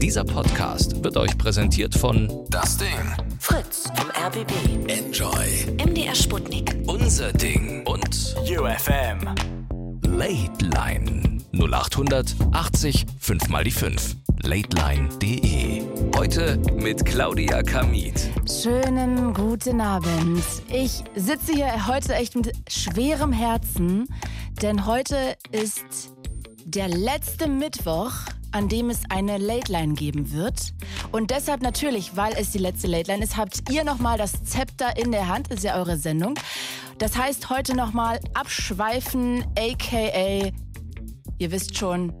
Dieser Podcast wird euch präsentiert von Das Ding. Fritz vom RBB. Enjoy. MDR Sputnik. Unser Ding und UFM. Late Line 0800 80 5 mal die 5. Lateline.de. Heute mit Claudia Kamit. Schönen guten Abend. Ich sitze hier heute echt mit schwerem Herzen, denn heute ist der letzte Mittwoch, an dem es eine Late Line geben wird. Und deshalb natürlich, weil es die letzte Late Line ist, habt ihr nochmal das Zepter in der Hand, ist ja eure Sendung. Das heißt heute nochmal abschweifen, aka, ihr wisst schon,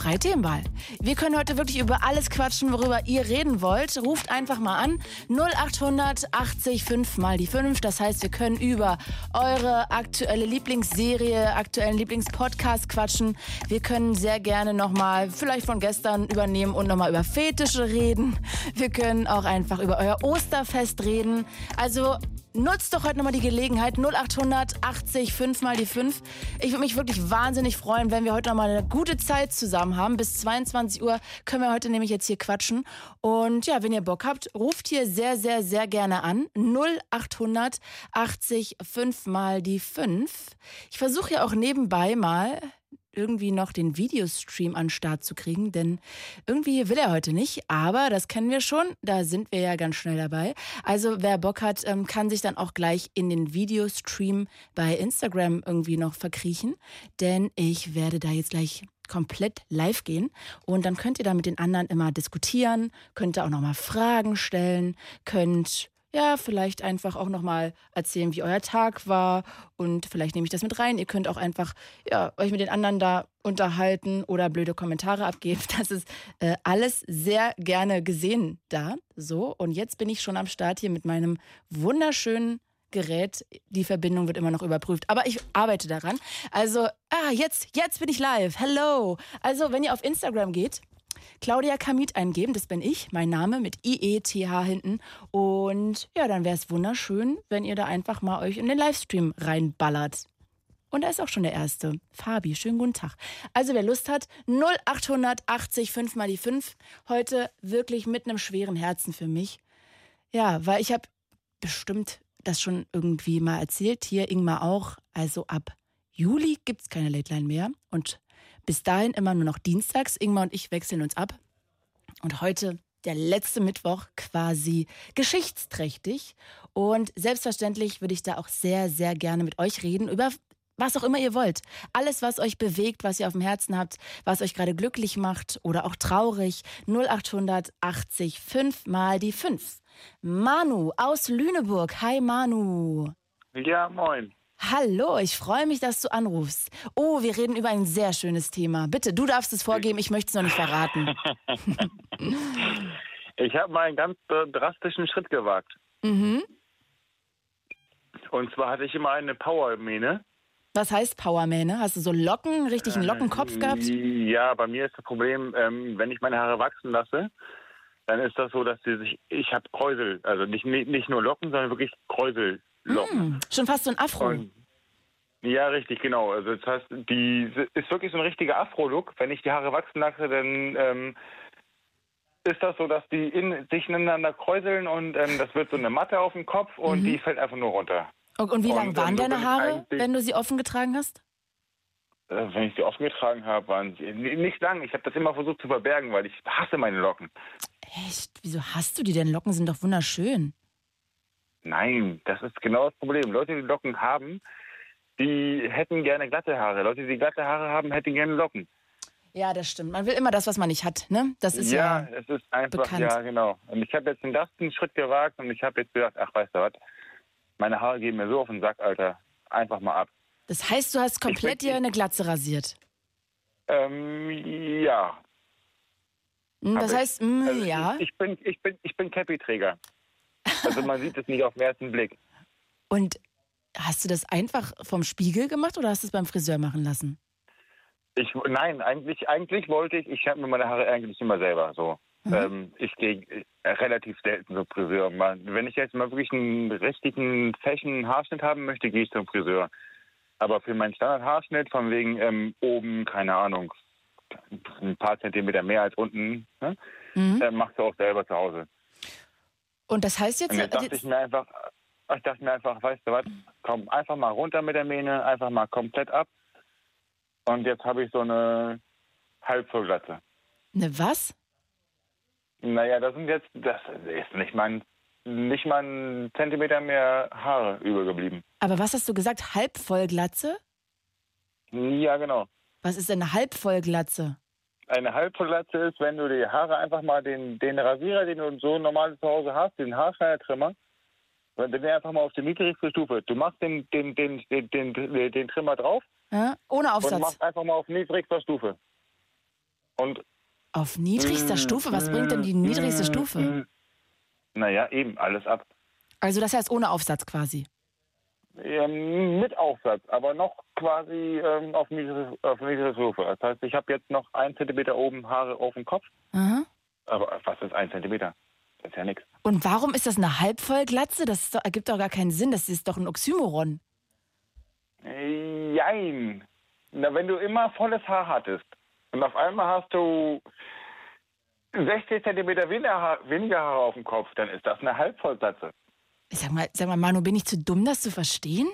Freithemenwahl. Wir können heute wirklich über alles quatschen, worüber ihr reden wollt. Ruft einfach mal an. 0800 80 5 mal die 5. Das heißt, wir können über eure aktuelle Lieblingsserie, aktuellen Lieblingspodcast quatschen. Wir können sehr gerne nochmal vielleicht von gestern übernehmen und nochmal über Fetische reden. Wir können auch einfach über euer Osterfest reden. Also Nutzt doch heute nochmal die Gelegenheit. 0800 80 5 mal die 5. Ich würde mich wirklich wahnsinnig freuen, wenn wir heute nochmal eine gute Zeit zusammen haben. Bis 22 Uhr können wir heute nämlich jetzt hier quatschen. Und ja, wenn ihr Bock habt, ruft hier sehr, sehr, sehr gerne an. 0800 80 5 mal die 5. Ich versuche ja auch nebenbei mal irgendwie noch den Videostream an Start zu kriegen, denn irgendwie will er heute nicht, aber das kennen wir schon, da sind wir ja ganz schnell dabei. Also wer Bock hat, ähm, kann sich dann auch gleich in den Videostream bei Instagram irgendwie noch verkriechen, denn ich werde da jetzt gleich komplett live gehen und dann könnt ihr da mit den anderen immer diskutieren, könnt ihr auch nochmal Fragen stellen, könnt ja, vielleicht einfach auch nochmal erzählen, wie euer Tag war und vielleicht nehme ich das mit rein. Ihr könnt auch einfach ja, euch mit den anderen da unterhalten oder blöde Kommentare abgeben. Das ist äh, alles sehr gerne gesehen da. So, und jetzt bin ich schon am Start hier mit meinem wunderschönen Gerät. Die Verbindung wird immer noch überprüft, aber ich arbeite daran. Also, ah, jetzt, jetzt bin ich live. Hello. Also, wenn ihr auf Instagram geht, Claudia Kamit eingeben, das bin ich, mein Name mit IETH hinten. Und ja, dann wäre es wunderschön, wenn ihr da einfach mal euch in den Livestream reinballert. Und da ist auch schon der erste. Fabi, schönen guten Tag. Also wer Lust hat, 0880 5 mal die 5. Heute wirklich mit einem schweren Herzen für mich. Ja, weil ich habe bestimmt das schon irgendwie mal erzählt. Hier Ingmar auch. Also ab Juli gibt es keine Late Line mehr. Und bis dahin immer nur noch dienstags. Ingmar und ich wechseln uns ab. Und heute der letzte Mittwoch quasi geschichtsträchtig. Und selbstverständlich würde ich da auch sehr, sehr gerne mit euch reden über was auch immer ihr wollt. Alles, was euch bewegt, was ihr auf dem Herzen habt, was euch gerade glücklich macht oder auch traurig. 0800 80 5 mal die 5. Manu aus Lüneburg. Hi Manu. Ja, moin. Hallo, ich freue mich, dass du anrufst. Oh, wir reden über ein sehr schönes Thema. Bitte, du darfst es vorgeben, ich möchte es noch nicht verraten. ich habe mal einen ganz äh, drastischen Schritt gewagt. Mhm. Und zwar hatte ich immer eine Powermähne. Was heißt Powermähne? Hast du so Locken, richtig einen Lockenkopf gehabt? Ja, bei mir ist das Problem, ähm, wenn ich meine Haare wachsen lasse, dann ist das so, dass sie sich, ich habe Kräusel, also nicht, nicht nur Locken, sondern wirklich Kräusellocken. Hm, schon fast so ein Afro. Und, ja, richtig, genau. Also das heißt, die ist wirklich so ein richtiger Afro-Look. Wenn ich die Haare wachsen lasse, dann ähm, ist das so, dass die in, sich ineinander kräuseln und ähm, das wird so eine Matte auf dem Kopf und Mhm. die fällt einfach nur runter. Und, und wie lang Und, waren ähm, so deine Haare, wenn du sie offen getragen hast? Äh, wenn ich sie offen getragen habe, waren sie nicht lang. Ich habe das immer versucht zu verbergen, weil ich hasse meine Locken. Echt? Wieso hast du die denn? Locken sind doch wunderschön. Nein, das ist genau das Problem. Leute, die Locken haben, die hätten gerne glatte Haare. Leute, die glatte Haare haben, hätten gerne Locken. Ja, das stimmt. Man will immer das, was man nicht hat, ne? Das ist ja. es ist einfach, bekannt. ja, genau. Und ich habe jetzt den ersten Schritt gewagt und ich habe jetzt gedacht, ach, weißt du was, meine Haare gehen mir so auf den Sack, Alter. Einfach mal ab. Das heißt, du hast komplett Ich dir eine Glatze rasiert. Ähm, ja. Hm, hab Das ich. heißt, mm, Also ja. Ich, ich bin, ich bin, ich bin Cappy-Träger. Also man sieht es nicht auf den ersten Blick. Und hast du das einfach vom Spiegel gemacht oder hast du es beim Friseur machen lassen? Ich, nein, eigentlich, eigentlich wollte ich, ich habe mir meine Haare eigentlich immer selber so. Mhm. Ähm, ich gehe äh, relativ selten zum Friseur. Wenn ich jetzt mal wirklich einen richtigen Fashion Haarschnitt haben möchte, gehe ich zum Friseur. Aber für meinen Standard-Haarschnitt, von wegen ähm, oben, keine Ahnung, ein paar Zentimeter mehr als unten, ne? Mhm. äh, machst du auch selber zu Hause. Und das heißt jetzt, Und jetzt dachte jetzt ich mir einfach, ich dachte mir einfach, weißt du was, komm einfach mal runter mit der Mähne, einfach mal komplett ab. Und jetzt habe ich so eine Halbvollglatze. ne was? Naja, das sind jetzt, das ist nicht mal, ein, nicht mal ein Zentimeter mehr Haare übergeblieben. Aber was hast du gesagt? Halbvollglatze? Ja, genau. Was ist denn eine Halbvollglatze? Eine Halbvollglatze ist, wenn du die Haare einfach mal den, den Rasierer, den du so normal zu Hause hast, den Haarschneidertrimmer, wenn den einfach mal auf die niedrigste Stufe. Du machst den, den, den, den, den, den, den Trimmer drauf Ja? Ohne und Aufsatz. machst einfach mal auf niedrigster Stufe. Und Auf niedrigster Stufe? Was bringt denn die niedrigste Stufe? Naja, eben, alles ab. Also das heißt ohne Aufsatz quasi. Ähm, mit Aufsatz, aber noch quasi ähm, auf niedrigster auf niedrigster Stufe. Das heißt, ich habe jetzt noch ein Zentimeter oben Haare auf dem Kopf. Aha. Aber was ist ein Zentimeter? Das ist ja nichts. Und warum ist das eine Halbvollglatze? Das doch, ergibt doch gar keinen Sinn. Das ist doch ein Oxymoron. Jein. Na, wenn du immer volles Haar hattest und auf einmal hast du 60 Zentimeter weniger Haare auf dem Kopf, dann ist das eine Halbvollglatze. Sag mal, sag mal, Manu, bin ich zu dumm, das zu verstehen?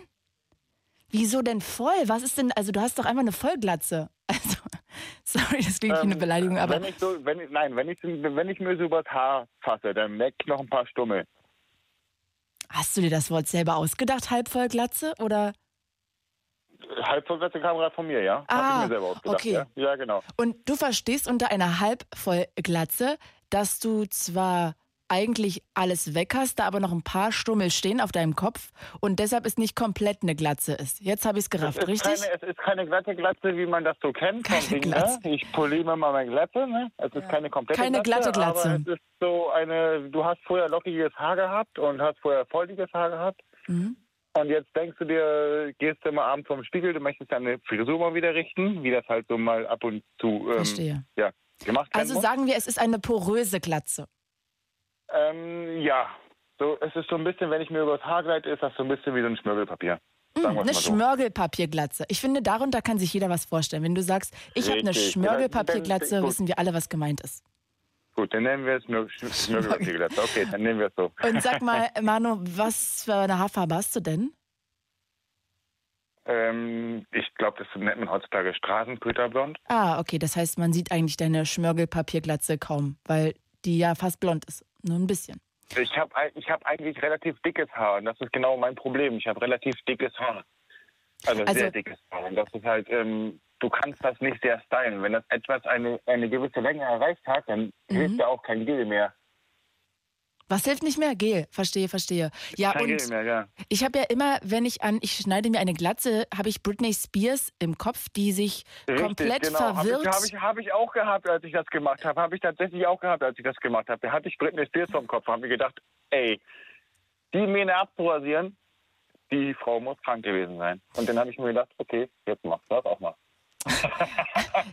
Wieso denn voll? Was ist denn, also du hast doch einfach eine Vollglatze. Also, sorry, das klingt wie eine Ähm, Beleidigung, aber wenn ich so, wenn ich, nein, wenn ich, wenn ich mir so übers Haar fasse, dann merke ich noch ein paar Stummel. hast du dir das Wort selber ausgedacht, Halbvollglatze? Oder? Halbvollglatze kam gerade von mir, ja? Ah, Hab ich mir selber ausgedacht, okay. ja? Ja, genau. Und du verstehst unter einer Halbvollglatze, dass du zwar eigentlich alles weg hast, da aber noch ein paar Stummel stehen auf deinem Kopf und deshalb es nicht komplett eine Glatze ist. Jetzt habe ich es gerafft, richtig? keine, es ist keine glatte Glatze, wie man das so kennt. Keine Ding, Glatze. Ne? Ich poliere mal meine Glatze. Ne? Es ist keine komplette Keine glatte Glatze. Aber es ist so eine, du hast vorher lockiges Haar gehabt und hast vorher volliges Haar gehabt. Mhm. Und jetzt denkst du dir, gehst du mal abends vom Spiegel, du möchtest deine Frisur mal wieder richten, wie das halt so mal ab und zu ähm, Verstehe. ja, gemacht werden Also muss. sagen wir, es ist eine poröse Glatze. Ähm, ja, so, es ist so ein bisschen, wenn ich mir übers Haar gleite, ist das so ein bisschen wie so ein Schmirgelpapier. Sagen Eine so. Schmörgelpapierglatze. Ich finde, darunter kann sich jeder was vorstellen. Wenn du sagst, ich habe eine Richtig. Schmörgelpapierglatze, wissen wir alle, was gemeint ist. Gut, dann nennen wir es Schmirgelpapierglatze. Okay, dann nehmen wir es so. Und sag mal, Manu, was für eine Haarfarbe hast du denn? Ähm, ich glaube, das nennt man heutzutage Straßenköterblond. Ah, okay, das heißt, man sieht eigentlich deine Schmörgelpapierglatze kaum, weil die ja fast blond ist. Nur ein bisschen. Ich habe ich hab eigentlich relativ dickes Haar und das ist genau mein Problem. Ich habe relativ dickes Haar. Also, Also- sehr dickes Haar. Und das ist halt, ähm, du kannst das nicht sehr stylen. Wenn das etwas eine, eine gewisse Länge erreicht hat, dann Mhm. hilft ja auch kein Gel mehr. Was hilft nicht mehr? Gel. Verstehe, verstehe. Ja, kein und Gel mehr, ja. ich habe ja immer, wenn ich an, ich schneide mir eine Glatze, habe ich Britney Spears im Kopf, die sich komplett genau. verwirrt. Habe ich, hab ich, hab ich auch gehabt, als ich das gemacht habe. Habe ich tatsächlich auch gehabt, als ich das gemacht habe. Da hatte ich Britney Spears vom Kopf. Habe mir gedacht, ey, die Mähne abzurasieren, die Frau muss krank gewesen sein. Und dann habe ich mir gedacht, okay, jetzt machst du das auch mal.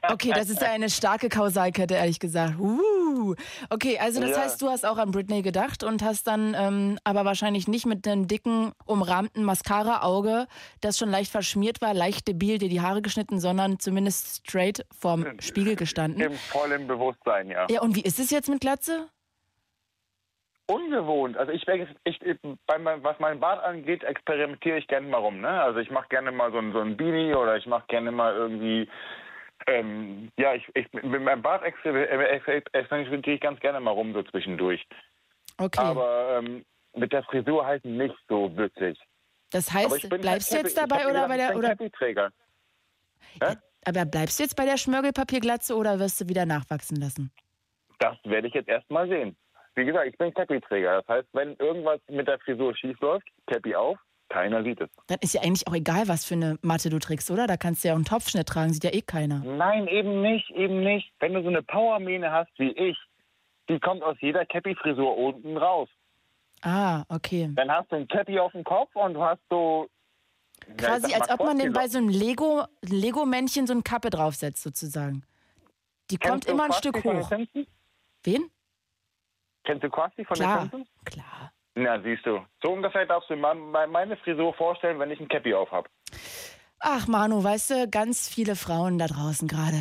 Okay, das ist eine starke Kausalkette, ehrlich gesagt. Uh. Okay, also das Ja. heißt, du hast auch an Britney gedacht und hast dann ähm, aber wahrscheinlich nicht mit einem dicken, umrahmten Mascara-Auge, das schon leicht verschmiert war, leicht debil dir die Haare geschnitten, sondern zumindest straight vorm Spiegel gestanden. Im vollen Bewusstsein, ja. Ja, und wie ist es jetzt mit Glatze? Ungewohnt. Also ich, ich, ich bei mein, was meinen Bart angeht, experimentiere ich gerne mal rum. Ne? Also ich mache gerne mal so ein, so ein Beanie oder ich mache gerne mal irgendwie ähm, ja, ich, ich, mit meinem Bart exper- experimentiere ich ganz gerne mal rum so zwischendurch. Okay, Aber ähm, mit der Frisur halt nicht so wirklich. das heißt, bleibst du jetzt dabei oder gesagt, bei der oder Cappy-Träger. Hä? aber bleibst du jetzt bei der Schmörgelpapierglatze oder wirst du wieder nachwachsen lassen? Das werde ich jetzt erstmal sehen. Wie gesagt, ich bin Cappy-Träger. Das heißt, wenn irgendwas mit der Frisur schief läuft, Cappy auf, keiner sieht es. Dann ist ja eigentlich auch egal, was für eine Matte du trägst, oder? Da kannst du ja auch einen Topfschnitt tragen, sieht ja eh keiner. Nein, eben nicht, eben nicht. Wenn du so eine Powermähne hast wie ich, die kommt aus jeder Cappy-Frisur unten raus. Ah, okay. Dann hast du ein Cappy auf dem Kopf und du hast so... Quasi als ob man den bei so einem Lego, Lego-Männchen so eine Kappe draufsetzt, sozusagen. Die kommt Kennst du immer ein Stück hoch. Wen? Kennst du Krusty von den Klar, Simpsons? klar. Na, siehst du. So ungefähr darfst du me- meine Frisur vorstellen, wenn ich ein Cappy auf habe. Ach, Manu, weißt du, ganz viele Frauen da draußen gerade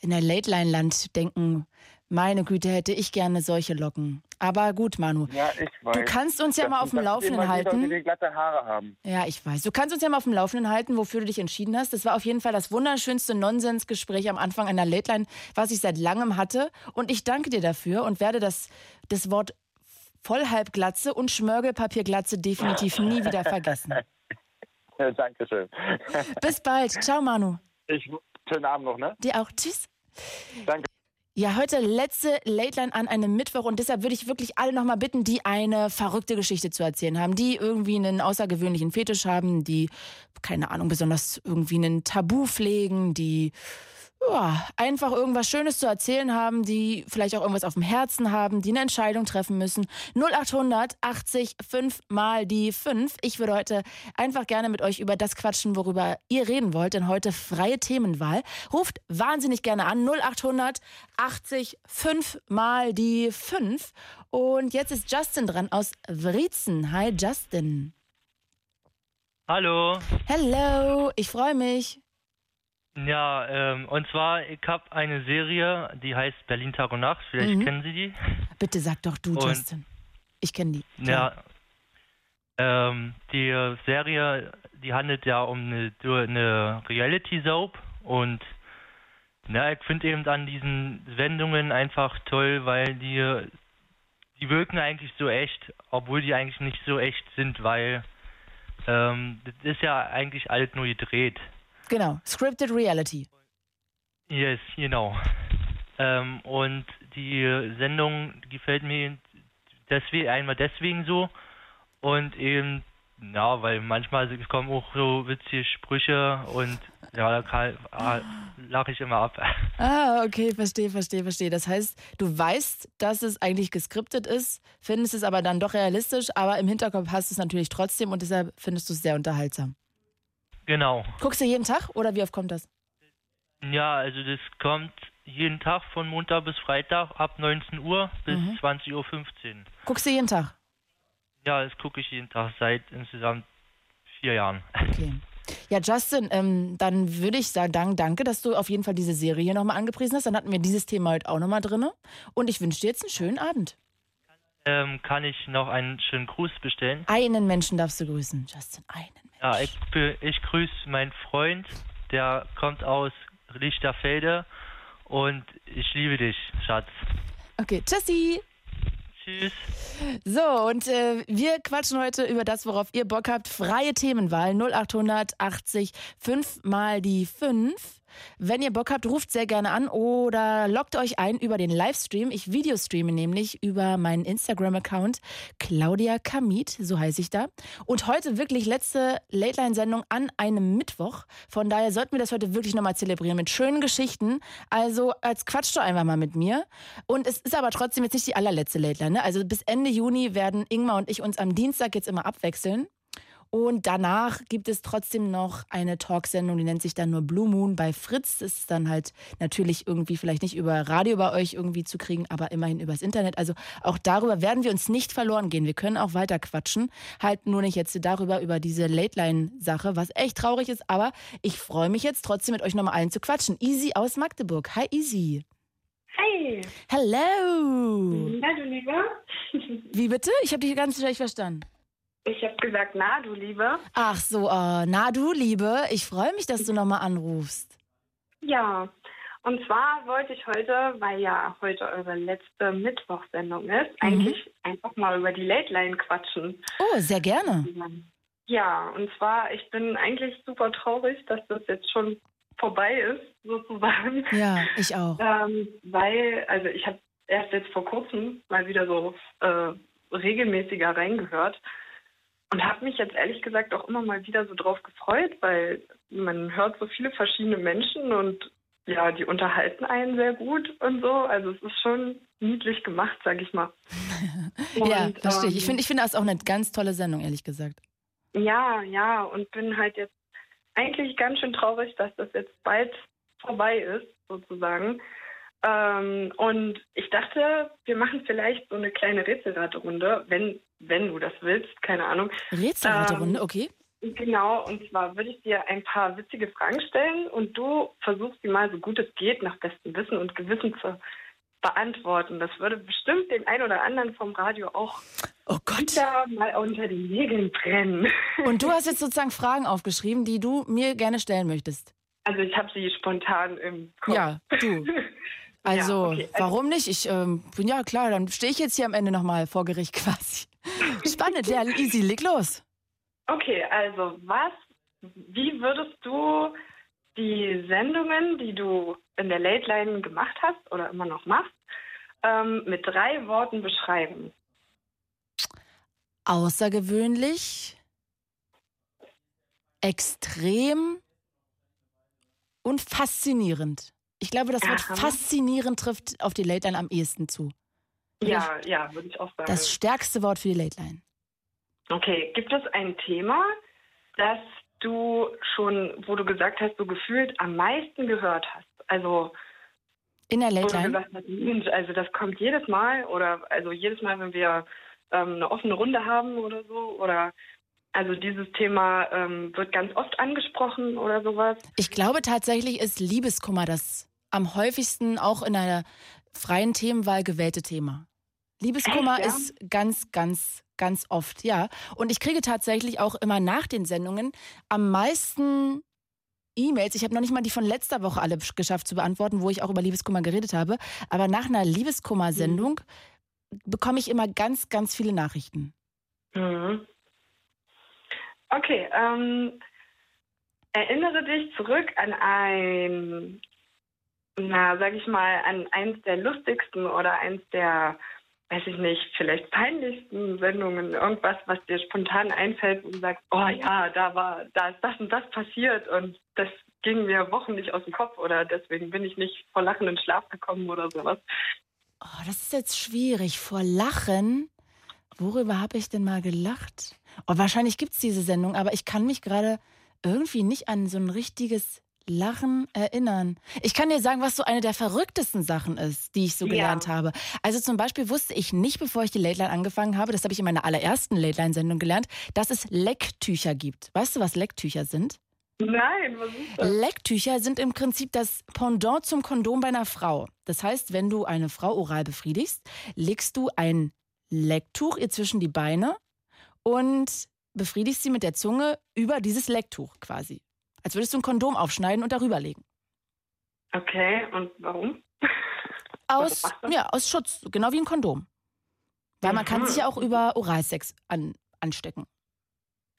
in der Late-Line-Land denken, meine Güte, hätte ich gerne solche Locken. Aber gut, Manu. Ja, ich weiß. Du kannst uns ja Das- mal auf dem Laufenden immer wieder, halten. Die glatte Haare haben. Ja, ich weiß. Du kannst uns ja mal auf dem Laufenden halten, wofür du dich entschieden hast. Das war auf jeden Fall das wunderschönste Nonsensgespräch am Anfang einer Late Line, was ich seit langem hatte. Und ich danke dir dafür und werde das, das Wort Vollhalbglatze und Schmörgelpapierglatze definitiv nie wieder vergessen. Dankeschön. Bis bald. Ciao, Manu. Ich, schönen Abend noch, ne? Dir auch. Tschüss. Danke. Ja, heute letzte Late Line an einem Mittwoch. Und deshalb würde ich wirklich alle nochmal bitten, die eine verrückte Geschichte zu erzählen haben, die irgendwie einen außergewöhnlichen Fetisch haben, die, keine Ahnung, besonders irgendwie einen Tabu pflegen, die ja, einfach irgendwas Schönes zu erzählen haben, die vielleicht auch irgendwas auf dem Herzen haben, die eine Entscheidung treffen müssen. 0800 80 5 mal die 5. Ich würde heute einfach gerne mit euch über das quatschen, worüber ihr reden wollt, denn heute freie Themenwahl. Ruft wahnsinnig gerne an 0800 80 5 mal die 5. Und jetzt ist Justin dran aus Wriezen. Hi Justin. Hallo. Hello, ich freue mich. Ja, ähm, und zwar, ich habe eine Serie, die heißt Berlin Tag und Nacht. Vielleicht Mhm. kennen Sie die. Bitte sag doch du, Und- Justin. Ich kenne die. Ja. Ähm, die Serie, die handelt ja um eine, eine Reality-Soap und na, ich finde eben an diesen Sendungen einfach toll, weil die, die wirken eigentlich so echt, obwohl die eigentlich nicht so echt sind, weil ähm, das ist ja eigentlich alles nur gedreht. Genau, Scripted Reality. Yes, genau. Ähm, und die Sendung gefällt mir deswegen einmal deswegen so und eben ja, weil manchmal kommen auch so witzige Sprüche und ja, da ah, lache ich immer ab. Ah, okay, verstehe, verstehe, verstehe. Das heißt, du weißt, dass es eigentlich geskriptet ist, findest es aber dann doch realistisch, aber im Hinterkopf hast du es natürlich trotzdem und deshalb findest du es sehr unterhaltsam. Genau. Guckst du jeden Tag oder wie oft kommt das? Ja, also das kommt jeden Tag von Montag bis Freitag ab 19 Uhr bis Mhm. 20.15 Uhr. Guckst du jeden Tag? Ja, das gucke ich jeden Tag seit insgesamt vier Jahren. Okay. Ja, Justin, ähm, dann würde ich sagen, dank- danke, dass du auf jeden Fall diese Serie hier nochmal angepriesen hast. Dann hatten wir dieses Thema heute auch nochmal drin. Und ich wünsche dir jetzt einen schönen Abend. Ähm, kann ich noch einen schönen Gruß bestellen? Einen Menschen darfst du grüßen, Justin. Einen. Ja, ich, ich grüße meinen Freund, der kommt aus Lichterfelde und ich liebe dich, Schatz. Okay, tschüssi. Tschüss. So, und äh, wir quatschen heute über das, worauf ihr Bock habt. Freie Themenwahl 0880 5 mal die 5. Wenn ihr Bock habt, ruft sehr gerne an oder loggt euch ein über den Livestream. Ich videostreame nämlich über meinen Instagram-Account Claudia Kamit, so heiße ich da. Und heute wirklich letzte Late-Line-Sendung an einem Mittwoch. Von daher sollten wir das heute wirklich nochmal zelebrieren mit schönen Geschichten. Also als quatscht doch einfach mal mit mir. Und es ist aber trotzdem jetzt nicht die allerletzte Late-Line. Ne? Also bis Ende Juni werden Ingmar und ich uns am Dienstag jetzt immer abwechseln. Und danach gibt es trotzdem noch eine Talksendung, die nennt sich dann nur Blue Moon bei Fritz. Das ist dann halt natürlich irgendwie vielleicht nicht über Radio bei euch irgendwie zu kriegen, aber immerhin übers Internet. Also auch darüber werden wir uns nicht verloren gehen. Wir können auch weiter quatschen. Halt nur nicht jetzt darüber, über diese Late-Line-Sache, was echt traurig ist. Aber ich freue mich jetzt trotzdem mit euch nochmal allen zu quatschen. Easy aus Magdeburg. Hi Easy. Hi. Hello. Du Lieber? Wie bitte? Ich habe dich ganz schlecht verstanden. Ich habe gesagt, na, du Lieber. Ach so, äh, na du Liebe, ich freue mich, dass du nochmal anrufst. Ja. Und zwar wollte ich heute, weil ja heute eure letzte Mittwochsendung ist, eigentlich einfach mal über die Late Line quatschen. Oh, sehr gerne. Ja, und zwar, ich bin eigentlich super traurig, dass das jetzt schon vorbei ist, sozusagen. Ja, ich auch. Ähm, weil, also ich habe erst jetzt vor kurzem mal wieder so äh, regelmäßiger reingehört und habe mich jetzt ehrlich gesagt auch immer mal wieder so drauf gefreut, weil man hört so viele verschiedene Menschen und ja, die unterhalten einen sehr gut und so. Also es ist schon niedlich gemacht, sag ich mal. ja, Und, verstehe ich. Ich ähm, finde ich finde das auch eine ganz tolle Sendung, ehrlich gesagt. Ja, ja, und bin halt jetzt eigentlich ganz schön traurig, dass das jetzt bald vorbei ist, sozusagen. Ähm, und ich dachte, wir machen vielleicht so eine kleine Rätselraterunde, wenn, wenn du das willst, keine Ahnung. Rätselraterunde, Ähm, okay. Genau, und zwar würde ich dir ein paar witzige Fragen stellen und du versuchst sie mal so gut es geht nach bestem Wissen und Gewissen zu beantworten. Das würde bestimmt den einen oder anderen vom Radio auch Oh Gott. wieder mal unter den Nägeln brennen. Und du hast jetzt sozusagen Fragen aufgeschrieben, die du mir gerne stellen möchtest. Also ich habe sie spontan im Kopf. Ja, du. Also, okay, also- warum nicht? Ich ähm, bin ja klar, dann stehe ich jetzt hier am Ende nochmal vor Gericht quasi. Spannend, ja, easy, leg los. Okay, also was, wie würdest du die Sendungen, die du in der Late Line gemacht hast oder immer noch machst, ähm, mit drei Worten beschreiben? Außergewöhnlich, extrem und faszinierend. Ich glaube, das Wort faszinierend trifft auf die Late Line am ehesten zu. Ja, ja, würde ich auch sagen. Das stärkste Wort für die Late Line. Okay, gibt es ein Thema, das du schon, wo du gesagt hast, so gefühlt am meisten gehört hast? Also, In der Late Line? gesagt hast, Mensch, also das kommt jedes Mal oder also jedes Mal, wenn wir ähm, eine offene Runde haben oder so oder also dieses Thema ähm, wird ganz oft angesprochen oder sowas. Ich glaube tatsächlich ist Liebeskummer das am häufigsten auch in einer freien Themenwahl gewählte Thema. Liebeskummer Echt, ja? ist ganz, ganz, ganz oft, ja. Und ich kriege tatsächlich auch immer nach den Sendungen am meisten E-Mails. Ich habe noch nicht mal die von letzter Woche alle geschafft zu beantworten, wo ich auch über Liebeskummer geredet habe. Aber nach einer Liebeskummer-Sendung bekomme ich immer ganz, ganz viele Nachrichten. Mhm. Okay, ähm, erinnere dich zurück an ein, na, sag ich mal, an eins der lustigsten oder eins der, weiß ich nicht, vielleicht peinlichsten Sendungen, irgendwas, was dir spontan einfällt und sagst, oh ja, da war, da ist das und das passiert und das ging mir Wochen nicht aus dem Kopf oder deswegen bin ich nicht vor Lachen in Schlaf gekommen oder sowas. Oh, das ist jetzt schwierig. Vor Lachen. Worüber habe ich denn mal gelacht? Oh, wahrscheinlich gibt es diese Sendung, aber ich kann mich gerade irgendwie nicht an so ein richtiges Lachen erinnern. Ich kann dir sagen, was so eine der verrücktesten Sachen ist, die ich so Ja. gelernt habe. Also zum Beispiel wusste ich nicht, bevor ich die Late Line angefangen habe, das habe ich in meiner allerersten Late Line-Sendung gelernt, dass es Lecktücher gibt. Weißt du, was Lecktücher sind? Nein, was ist das? Lecktücher sind im Prinzip das Pendant zum Kondom bei einer Frau. Das heißt, wenn du eine Frau oral befriedigst, legst du ein Lecktuch ihr zwischen die Beine und befriedigst sie mit der Zunge über dieses Lecktuch quasi. Als würdest du ein Kondom aufschneiden und darüber legen. Okay, und warum? Aus, ja, aus Schutz, genau wie ein Kondom. Weil man kann Mhm. sich ja auch über Oralsex an, anstecken.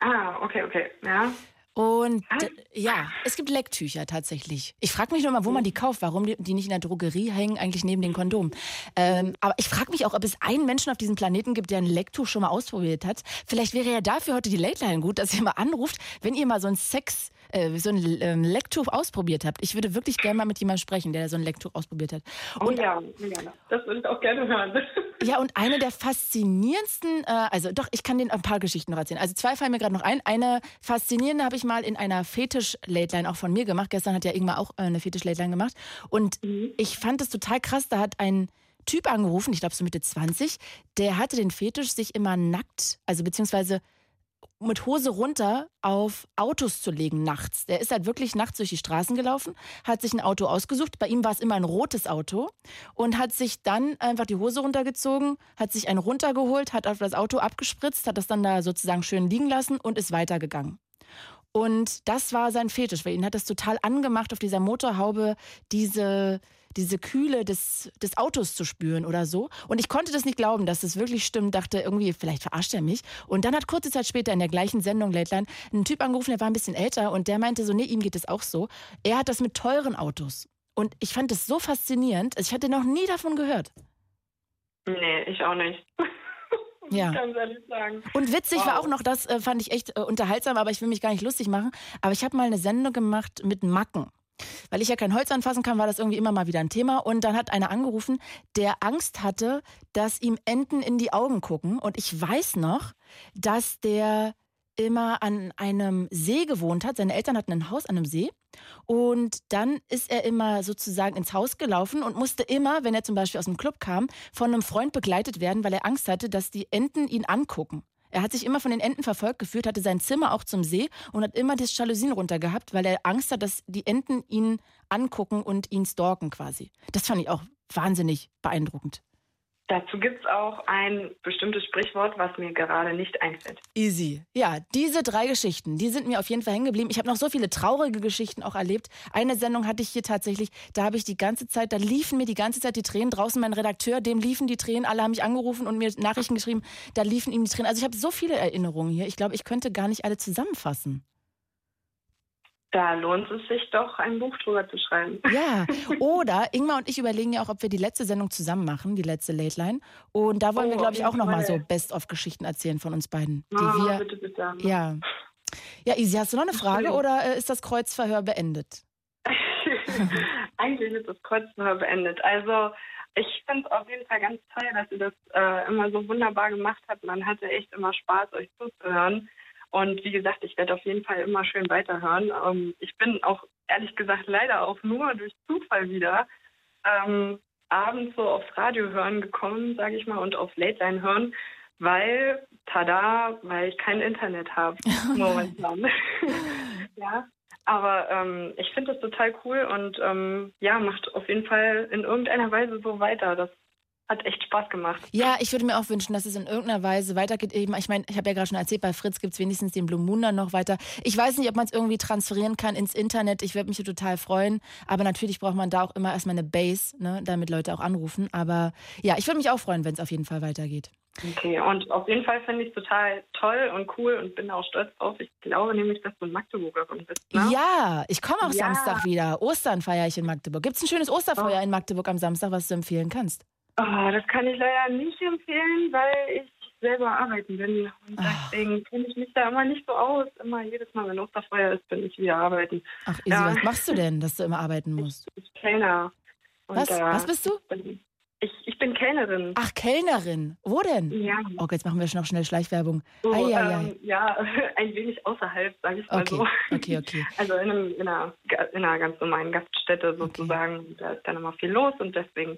Ah, okay, okay, ja. Und äh, ja, es gibt Lecktücher tatsächlich. Ich frage mich nur mal, wo man die kauft, warum die, die nicht in der Drogerie hängen, eigentlich neben den Kondomen. Ähm, aber ich frage mich auch, ob es einen Menschen auf diesem Planeten gibt, der ein Lecktuch schon mal ausprobiert hat. Vielleicht wäre ja dafür heute die Late Line gut, dass ihr mal anruft, wenn ihr mal so ein Sex, äh, so ein ähm, Lecktuch ausprobiert habt. Ich würde wirklich gerne mal mit jemandem sprechen, der so ein Lecktuch ausprobiert hat. Oh ja, ja, das würde ich auch gerne hören. Ja, und eine der faszinierendsten, äh, also doch, ich kann dir ein paar Geschichten noch erzählen. Also zwei fallen mir gerade noch ein. Eine faszinierende habe ich mal in einer Fetisch-Late-Line auch von mir gemacht. Gestern hat ja Ingmar auch äh, eine Fetisch-Late-Line gemacht. Und ich fand es total krass, da hat ein Typ angerufen, ich glaube so Mitte 20, der hatte den Fetisch, sich immer nackt, also beziehungsweise mit Hose runter auf Autos zu legen nachts. Der ist halt wirklich nachts durch die Straßen gelaufen, hat sich ein Auto ausgesucht. Bei ihm war es immer ein rotes Auto und hat sich dann einfach die Hose runtergezogen, hat sich einen runtergeholt, hat auf das Auto abgespritzt, hat das dann da sozusagen schön liegen lassen und ist weitergegangen. Und das war sein Fetisch, weil ihn hat das total angemacht, auf dieser Motorhaube diese, diese Kühle des, des Autos zu spüren oder so. Und ich konnte das nicht glauben, dass das wirklich stimmt, dachte irgendwie, vielleicht verarscht er mich. Und dann hat kurze Zeit später in der gleichen Sendung, Late Line, ein Typ angerufen, der war ein bisschen älter und der meinte so, nee, ihm geht es auch so. Er hat das mit teuren Autos. Und ich fand das so faszinierend. Also ich hatte noch nie davon gehört. nee, ich auch nicht. Ja. Es ehrlich sagen. Und witzig war Wow. auch noch, das äh, fand ich echt äh, unterhaltsam, aber ich will mich gar nicht lustig machen. Aber ich habe mal eine Sendung gemacht mit Macken. Weil ich ja kein Holz anfassen kann, war das irgendwie immer mal wieder ein Thema. Und dann hat einer angerufen, der Angst hatte, dass ihm Enten in die Augen gucken. Und ich weiß noch, dass der immer an einem See gewohnt hat. Seine Eltern hatten ein Haus an einem See. Und dann ist er immer sozusagen ins Haus gelaufen und musste immer, wenn er zum Beispiel aus dem Club kam, von einem Freund begleitet werden, weil er Angst hatte, dass die Enten ihn angucken. Er hat sich immer von den Enten verfolgt gefühlt, hatte sein Zimmer auch zum See und hat immer das Jalousien runter gehabt, weil er Angst hat, dass die Enten ihn angucken und ihn stalken quasi. Das fand ich auch wahnsinnig beeindruckend. Dazu gibt es auch ein bestimmtes Sprichwort, was mir gerade nicht einfällt. Easy. Ja, diese drei Geschichten, die sind mir auf jeden Fall hängen geblieben. Ich habe noch so viele traurige Geschichten auch erlebt. Eine Sendung hatte ich hier tatsächlich, da habe ich die ganze Zeit, da liefen mir die ganze Zeit die Tränen. Draußen mein Redakteur, dem liefen die Tränen. Alle haben mich angerufen und mir Nachrichten geschrieben, da liefen ihm die Tränen. Also ich habe so viele Erinnerungen hier. Ich glaube, ich könnte gar nicht alle zusammenfassen. Da lohnt es sich doch, ein Buch drüber zu schreiben. Ja, oder Ingmar und ich überlegen ja auch, ob wir die letzte Sendung zusammen machen, die letzte Late Line. Und da wollen Oh, wir, glaube ich, auch nochmal so. Best-of-Geschichten erzählen von uns beiden. Die Ah, wir, bitte, bitte. ja. Ja, Isi, hast du noch eine Frage oder äh, ist das Kreuzverhör beendet? Eigentlich ist das Kreuzverhör beendet. Also ich finde es auf jeden Fall ganz toll, dass ihr das äh, immer so wunderbar gemacht habt. Man hatte echt immer Spaß, euch zuzuhören. Und wie gesagt, ich werde auf jeden Fall immer schön weiterhören. Ähm, ich bin auch ehrlich gesagt leider auch nur durch Zufall wieder ähm, abends so aufs Radio hören gekommen, sage ich mal, und auf Late Line hören, weil, tada, weil ich kein Internet habe momentan. ja, aber ähm, ich finde das total cool und ähm, ja, macht auf jeden Fall in irgendeiner Weise so weiter. Das hat echt Spaß gemacht. Ja, ich würde mir auch wünschen, dass es in irgendeiner Weise weitergeht. Ich meine, ich habe ja gerade schon erzählt, bei Fritz gibt es wenigstens den Blue Moon dann noch weiter. Ich weiß nicht, ob man es irgendwie transferieren kann ins Internet. Ich würde mich total freuen. Aber natürlich braucht man da auch immer erstmal eine Base, ne, damit Leute auch anrufen. Aber ja, ich würde mich auch freuen, wenn es auf jeden Fall weitergeht. Okay, und auf jeden Fall finde ich es total toll und cool und bin auch stolz drauf. Ich glaube nämlich, dass du Magdeburgerin bist. Ne? Ja, ich komme auch Ja. Samstag wieder. Ostern feiere ich in Magdeburg. Gibt es ein schönes Osterfeuer in Magdeburg am Samstag, was du empfehlen kannst? Oh, das kann ich leider nicht empfehlen, weil ich selber arbeiten bin. Und Ach. deswegen kenne ich mich da immer nicht so aus. Immer jedes Mal, wenn Osterfeuer ist, bin ich wieder arbeiten. Ach, Isi, Ja. was machst du denn, dass du immer arbeiten musst? Ich bin Kellner. Und, Was? äh, Was bist du? bin- Ich, ich bin Kellnerin. Ach, Kellnerin. Wo denn? Ja, Oh, jetzt machen wir schon noch schnell Schleichwerbung. so, ähm, ja, ein wenig außerhalb, sage ich mal Okay, so. okay, okay. Also in, einem, in, einer, in einer ganz normalen Gaststätte sozusagen. Da ist dann immer viel los und deswegen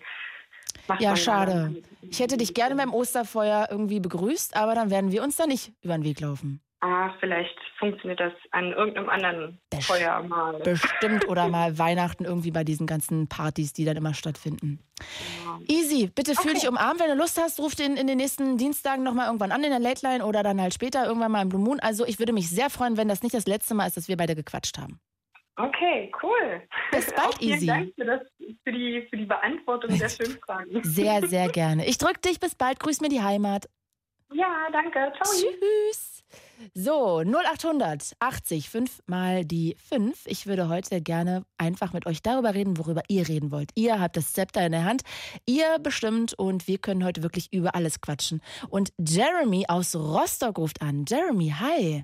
macht Ja, schade. Ich hätte dich gerne beim Osterfeuer irgendwie begrüßt, aber dann werden wir uns da nicht über den Weg laufen. Ah, vielleicht funktioniert das an irgendeinem anderen Best- Feuer mal. Bestimmt oder mal Weihnachten irgendwie bei diesen ganzen Partys, die dann immer stattfinden. Ja. Easy, bitte fühl Okay. dich umarmt. Wenn du Lust hast, ruf den in den nächsten Dienstagen nochmal irgendwann an in der Late Line oder dann halt später irgendwann mal im Blue Moon. Also ich würde mich sehr freuen, wenn das nicht das letzte Mal ist, dass wir beide gequatscht haben. Okay, cool. Bis bald, Auch vielen Easy. Dank für, das, für, die, für die Beantwortung der schönen Fragen. Sehr, sehr gerne. Ich drück dich. Bis bald. Grüß mir die Heimat. Ja, danke. Ciao. Tschüss. So, 0800 80 5 mal die 5. Ich würde heute gerne einfach mit euch darüber reden, worüber ihr reden wollt. Ihr habt das Zepter in der Hand, ihr bestimmt und wir können heute wirklich über alles quatschen. Und Jeremy aus Rostock ruft an. Jeremy, hi.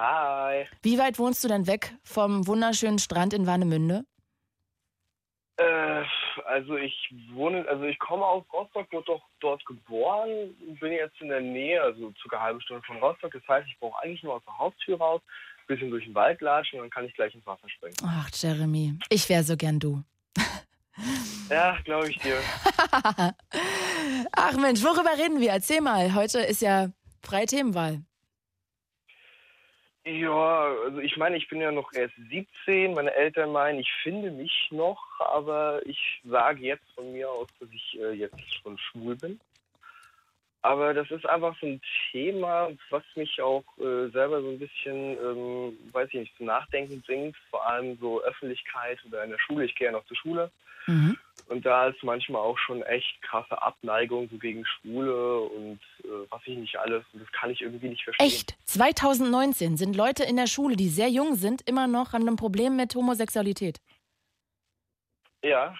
Hi. Wie weit wohnst du denn weg vom wunderschönen Strand in Warnemünde? Äh, also ich wohne, also ich komme aus Rostock, wurde doch dort geboren, bin jetzt in der Nähe, also circa eine halbe Stunde von Rostock. Das heißt, ich brauche eigentlich nur aus der Haustür raus, bisschen durch den Wald latschen und dann kann ich gleich ins Wasser springen. Ach, Jeremy, ich wäre so gern du. Ja, glaube ich dir. Ach Mensch, worüber reden wir? Erzähl mal. Heute ist ja freie Themenwahl. Ja, also ich meine, ich bin ja noch erst 17. Meine Eltern meinen, ich finde mich noch, aber ich sage jetzt von mir aus, dass ich äh, jetzt schon schwul bin. Aber das ist einfach so ein Thema, was mich auch äh, selber so ein bisschen, ähm, weiß ich nicht, zum Nachdenken bringt. Vor allem so Öffentlichkeit oder in der Schule. Ich gehe ja noch zur Schule. Mhm. Und da ist manchmal auch schon echt krasse Abneigung so gegen Schwule und äh, was ich nicht alles. Und das kann ich irgendwie nicht verstehen. Echt? 2019 sind Leute in der Schule, die sehr jung sind, immer noch haben ein Problem mit Homosexualität. Ja,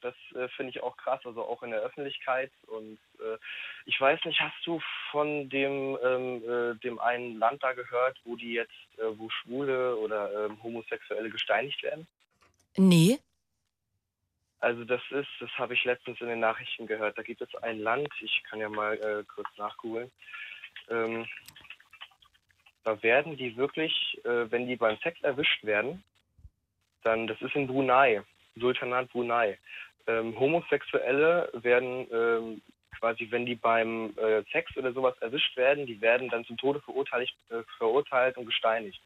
das äh, finde ich auch krass, also auch in der Öffentlichkeit. Und äh, ich weiß nicht, hast du von dem, ähm, äh, dem einen Land da gehört, wo die jetzt, äh, wo Schwule oder ähm, Homosexuelle gesteinigt werden? Nee. Also das ist, das habe ich letztens in den Nachrichten gehört. Da gibt es ein Land, ich kann ja mal äh, kurz nachgoogeln. Ähm, da werden die wirklich, äh, wenn die beim Sex erwischt werden, dann, das ist in Brunei, Sultanat Brunei. Ähm, Homosexuelle werden ähm, quasi, wenn die beim äh, Sex oder sowas erwischt werden, die werden dann zum Tode verurteilt, äh, verurteilt und gesteinigt.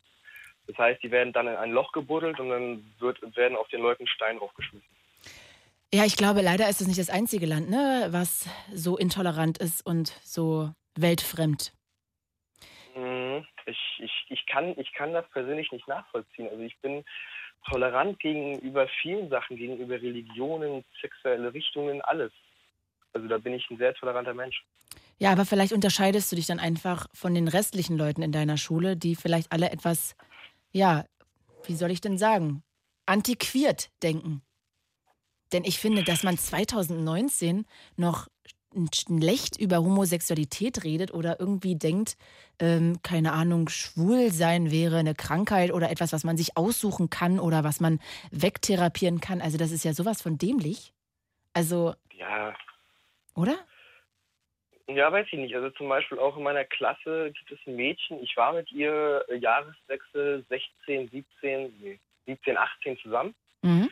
Das heißt, die werden dann in ein Loch gebuddelt und dann wird, werden auf den Leuten Stein draufgeschmissen. Ja, ich glaube, leider ist es nicht das einzige Land, ne, was so intolerant ist und so weltfremd. Mhm. Ich, ich, ich, kann, ich kann das persönlich nicht nachvollziehen. Also ich bin tolerant gegenüber vielen Sachen, gegenüber Religionen, sexuelle Richtungen, alles. Also da bin ich ein sehr toleranter Mensch. Ja, aber vielleicht unterscheidest du dich dann einfach von den restlichen Leuten in deiner Schule, die vielleicht alle etwas, ja, wie soll ich denn sagen, antiquiert denken. Denn ich finde, dass man 2019 noch schlecht über Homosexualität redet oder irgendwie denkt, ähm, keine Ahnung, schwul sein wäre eine Krankheit oder etwas, was man sich aussuchen kann oder was man wegtherapieren kann. Also das ist ja sowas von dämlich. Also. Ja. Oder? Ja, weiß ich nicht. Also zum Beispiel auch in meiner Klasse gibt es ein Mädchen. Ich war mit ihr äh, Jahreswechsel 16, 17, nee, 17, 18 zusammen. Mhm.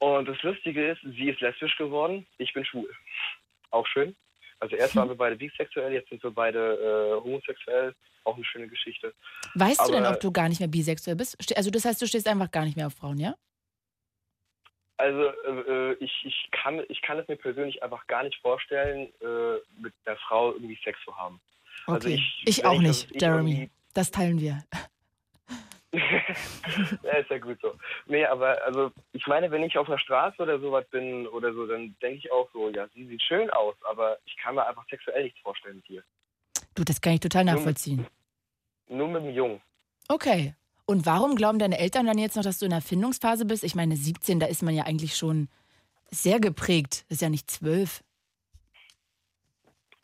Und das Lustige ist, sie ist lesbisch geworden, ich bin schwul. Auch schön. Also erst waren wir beide bisexuell, jetzt sind wir beide äh, homosexuell. Auch eine schöne Geschichte. Weißt Aber, du denn, ob du gar nicht mehr bisexuell bist? Also das heißt, du stehst einfach gar nicht mehr auf Frauen, ja? Also äh, ich, ich, kann, ich kann es mir persönlich einfach gar nicht vorstellen, äh, mit einer Frau irgendwie Sex zu haben. Okay. Also ich, ich- auch ich nicht, ich Jeremy. Das teilen wir. ja, ist ja gut so. Nee, aber also ich meine, wenn ich auf einer Straße oder sowas bin oder so, dann denke ich auch so, ja, sie sieht schön aus, aber ich kann mir einfach sexuell nichts vorstellen mit ihr. Du, das kann ich total Nur mit- nachvollziehen. Nur mit dem Jungen. Okay. Und warum glauben deine Eltern dann jetzt noch, dass du in der Findungsphase bist? Ich meine, 17, da ist man ja eigentlich schon sehr geprägt. Das ist ja nicht zwölf.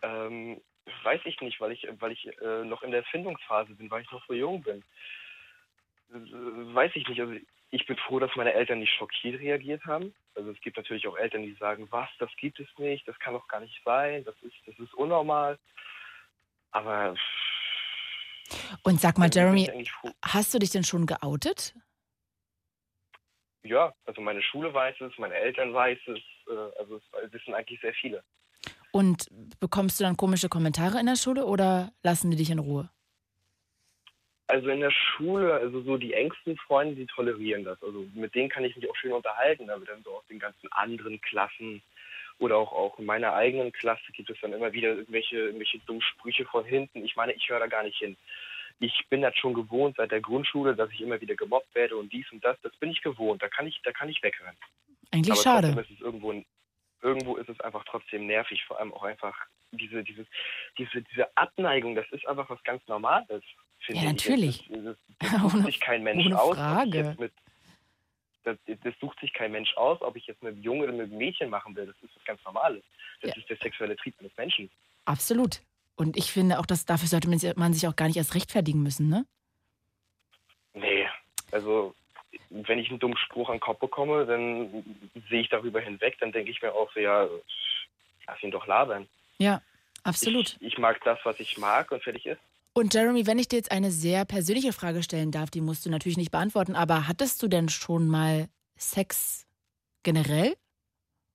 Ähm, weiß ich nicht, weil ich, weil ich äh, noch in der Findungsphase bin, weil ich noch so jung bin. Weiß ich nicht. Also ich bin froh, dass meine Eltern nicht schockiert reagiert haben. Also es gibt natürlich auch Eltern, die sagen, was, das gibt es nicht, das kann doch gar nicht sein, das ist, das ist unnormal. Aber Und sag mal, also, Jeremy, hast du dich denn schon geoutet? Ja, also meine Schule weiß es, meine Eltern weiß es, äh, also es wissen eigentlich sehr viele. Und bekommst du dann komische Kommentare in der Schule oder lassen die dich in Ruhe? Also in der Schule, also so die engsten Freunde, die tolerieren das. Also mit denen kann ich mich auch schön unterhalten, aber dann so aus den ganzen anderen Klassen oder auch, auch in meiner eigenen Klasse gibt es dann immer wieder irgendwelche, irgendwelche dummen Sprüche von hinten. Ich meine, ich höre da gar nicht hin. Ich bin das schon gewohnt seit der Grundschule, dass ich immer wieder gemobbt werde und dies und das. Das bin ich gewohnt. Da kann ich, da kann ich wegrennen. Eigentlich Aber schade. ist es irgendwo, irgendwo ist es einfach trotzdem nervig, vor allem auch einfach diese, diese, diese, diese Abneigung, das ist einfach was ganz Normales. Finde Ja, ich. natürlich. Das, das, das sucht sich kein Mensch ohne aus. Ich Frage. mit, das, das sucht sich kein Mensch aus, ob ich jetzt mit einem Jungen oder mit einem Mädchen machen will. Das ist was ganz Normales. Das Ja. ist der sexuelle Trieb eines Menschen. Absolut. Und ich finde auch, dass dafür sollte man sich- man sich auch gar nicht erst rechtfertigen müssen, ne? Nee, also wenn ich einen dummen Spruch an den Kopf bekomme, dann sehe ich darüber hinweg. Dann denke ich mir auch so, ja, lass ihn doch labern. Ja, absolut. Ich, ich mag das, was ich mag und fertig ist. Und Jeremy, wenn ich dir jetzt eine sehr persönliche Frage stellen darf, die musst du natürlich nicht beantworten, aber hattest du denn schon mal Sex generell?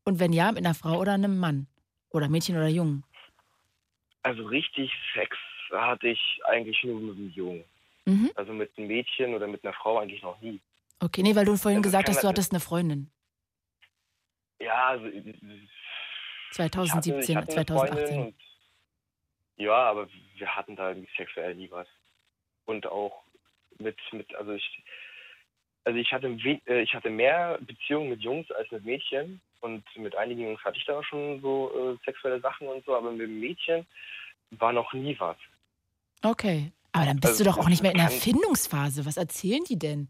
Und wenn ja, mit einer Frau oder einem Mann? Oder Mädchen oder Jungen? Also richtig Sex hatte ich eigentlich nur mit einem Jungen. Mhm. Also mit einem Mädchen oder mit einer Frau eigentlich noch nie. Okay, nee, weil du vorhin Also gesagt hast, du hattest eine Freundin. Ja, also ich hatte, 2017, ich hatte eine Freundin 2018. Ja, aber wir hatten da irgendwie sexuell nie was. Und auch mit, mit also ich, also ich hatte, äh, ich hatte mehr Beziehungen mit Jungs als mit Mädchen. Und mit einigen Jungs hatte ich da auch schon so äh, sexuelle Sachen und so, aber mit Mädchen war noch nie was. Okay. Aber dann bist Also, du doch auch nicht mehr in der kann- Findungsphase. Was erzählen die denn?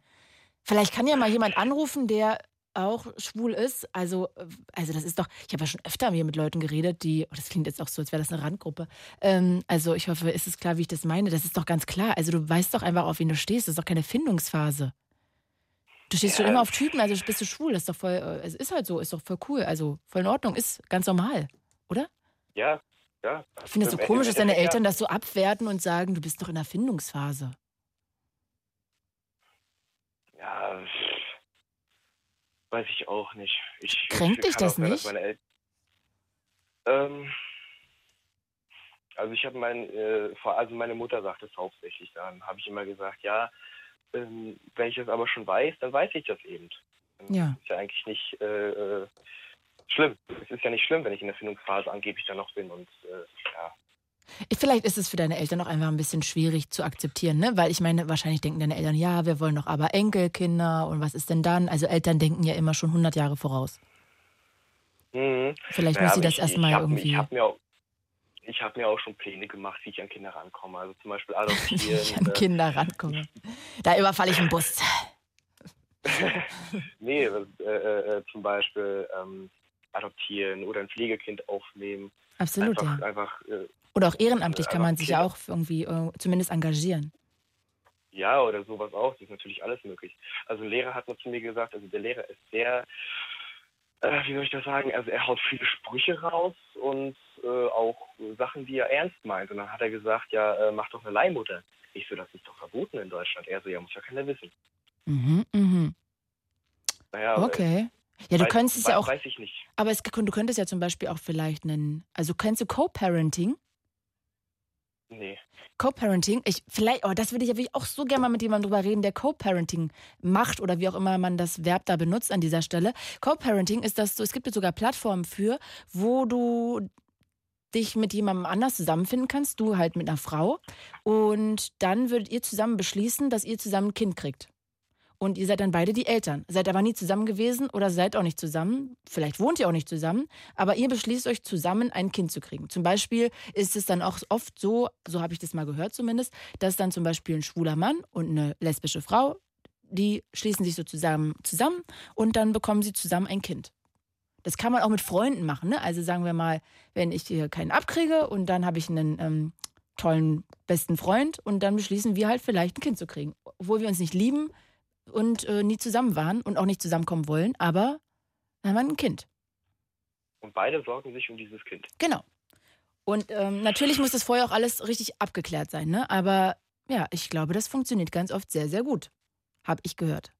Vielleicht kann ja mal jemand anrufen, der auch schwul ist. Also, also das ist doch, ich habe ja schon öfter hier mit Leuten geredet, die, oh, das klingt jetzt auch so, als wäre das eine Randgruppe. Ähm, also ich hoffe, ist es klar, wie ich das meine. Das ist doch ganz klar. Also du weißt doch einfach, auf wen du stehst. Das ist doch keine Findungsphase. Du stehst schon Ja. immer auf Typen, also bist du schwul. Das ist doch voll, äh, es ist halt so, ist doch voll cool. Also voll in Ordnung, ist ganz normal, oder? Ja, ja. Ich finde es so komisch, dass deine. Eltern das so abwerten und sagen, du bist doch in der Findungsphase. Ja, weiß ich auch nicht. Ich, Kränkt ich dich das auch nicht? ähm, Also ich habe mein, äh, also meine Mutter sagt es hauptsächlich. Dann habe ich immer gesagt, ja, ähm, wenn ich das aber schon weiß, dann weiß ich das eben. Dann Ja. Ist ja eigentlich nicht äh, äh, schlimm. Es ist ja nicht schlimm, wenn ich in der Findungsphase angeblich dann noch bin und äh, ja. Vielleicht ist es für deine Eltern auch einfach ein bisschen schwierig zu akzeptieren, ne? Weil ich meine, wahrscheinlich denken deine Eltern, ja, wir wollen doch aber Enkelkinder und was ist denn dann? Also Eltern denken ja immer schon 100 Jahre voraus. Mhm. Vielleicht Naja, muss sie das erstmal irgendwie. Ich habe mir, auch- ich hab mir auch schon Pläne gemacht, wie ich an Kinder rankomme. Also zum Beispiel adoptieren. Wie ich an äh, Kinder rankomme. Da überfalle ich einen Bus. Nee, äh, äh, äh, zum Beispiel ähm, adoptieren oder ein Pflegekind aufnehmen. Absolut, einfach, ja. einfach äh, Oder auch ehrenamtlich kann man sich ja auch irgendwie äh, zumindest engagieren. Ja, oder sowas auch. Das ist natürlich alles möglich. Also ein Lehrer hat mal zu mir gesagt, also der Lehrer ist sehr, äh, wie soll ich das sagen, also er haut viele Sprüche raus und äh, auch Sachen, die er ernst meint. Und dann hat er gesagt, ja, äh, mach doch eine Leihmutter. Ich so, das ist doch verboten in Deutschland. Er so, ja, muss ja keiner wissen. Mhm, mhm. Naja, Okay. Ja, du weiß, könntest es ja auch, Weiß ich nicht. aber es, du könntest ja zum Beispiel auch vielleicht einen, also kennst du Co-Parenting? Nee. Co-Parenting, ich vielleicht, oh, das würde ich ja auch so gerne mal mit jemandem drüber reden, der Co-Parenting macht oder wie auch immer man das Verb da benutzt an dieser Stelle. Co-Parenting ist das so, es gibt jetzt sogar Plattformen für, wo du dich mit jemandem anders zusammenfinden kannst, du halt mit einer Frau und dann würdet ihr zusammen beschließen, dass ihr zusammen ein Kind kriegt. Und ihr seid dann beide die Eltern. Seid aber nie zusammen gewesen oder seid auch nicht zusammen. Vielleicht wohnt ihr auch nicht zusammen. Aber ihr beschließt euch zusammen, ein Kind zu kriegen. Zum Beispiel ist es dann auch oft so, so habe ich das mal gehört zumindest, dass dann zum Beispiel ein schwuler Mann und eine lesbische Frau, die schließen sich so zusammen, zusammen und dann bekommen sie zusammen ein Kind. Das kann man auch mit Freunden machen. Ne? Also sagen wir mal, wenn ich hier keinen abkriege und dann habe ich einen ähm, tollen besten Freund und dann beschließen wir halt vielleicht ein Kind zu kriegen. Obwohl wir uns nicht lieben und äh, nie zusammen waren und auch nicht zusammenkommen wollen, aber dann haben wir ein Kind. Und beide sorgen sich um dieses Kind. Genau. Und ähm, natürlich muss das vorher auch alles richtig abgeklärt sein, ne? Aber ja, ich glaube, das funktioniert ganz oft sehr, sehr gut. Hab ich gehört.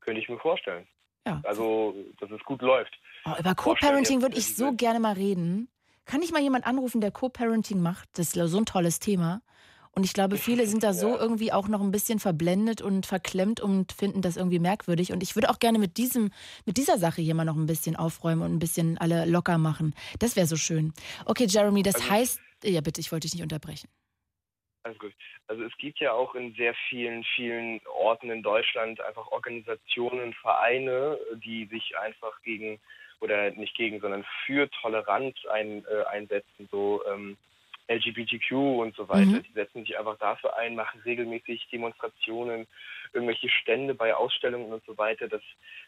Könnte ich mir vorstellen. Ja. Also, dass es gut läuft. Oh, über Co-Parenting würde ich so gerne mal reden. Kann ich mal jemand anrufen, der Co-Parenting macht? Das ist so ein tolles Thema. Und ich glaube, viele sind da so irgendwie auch noch ein bisschen verblendet und verklemmt und finden das irgendwie merkwürdig. Und ich würde auch gerne mit diesem, mit dieser Sache hier mal noch ein bisschen aufräumen und ein bisschen alle locker machen. Das wäre so schön. Okay, Jeremy, das Also- heißt, ja bitte, ich wollte dich nicht unterbrechen. Alles gut. Also es gibt ja auch in sehr vielen, vielen Orten in Deutschland einfach Organisationen, Vereine, die sich einfach gegen oder nicht gegen, sondern für Toleranz ein, äh, einsetzen, so ähm, LGBTQ und so weiter. Mhm. Die setzen sich einfach dafür ein, machen regelmäßig Demonstrationen, irgendwelche Stände bei Ausstellungen und so weiter, dass,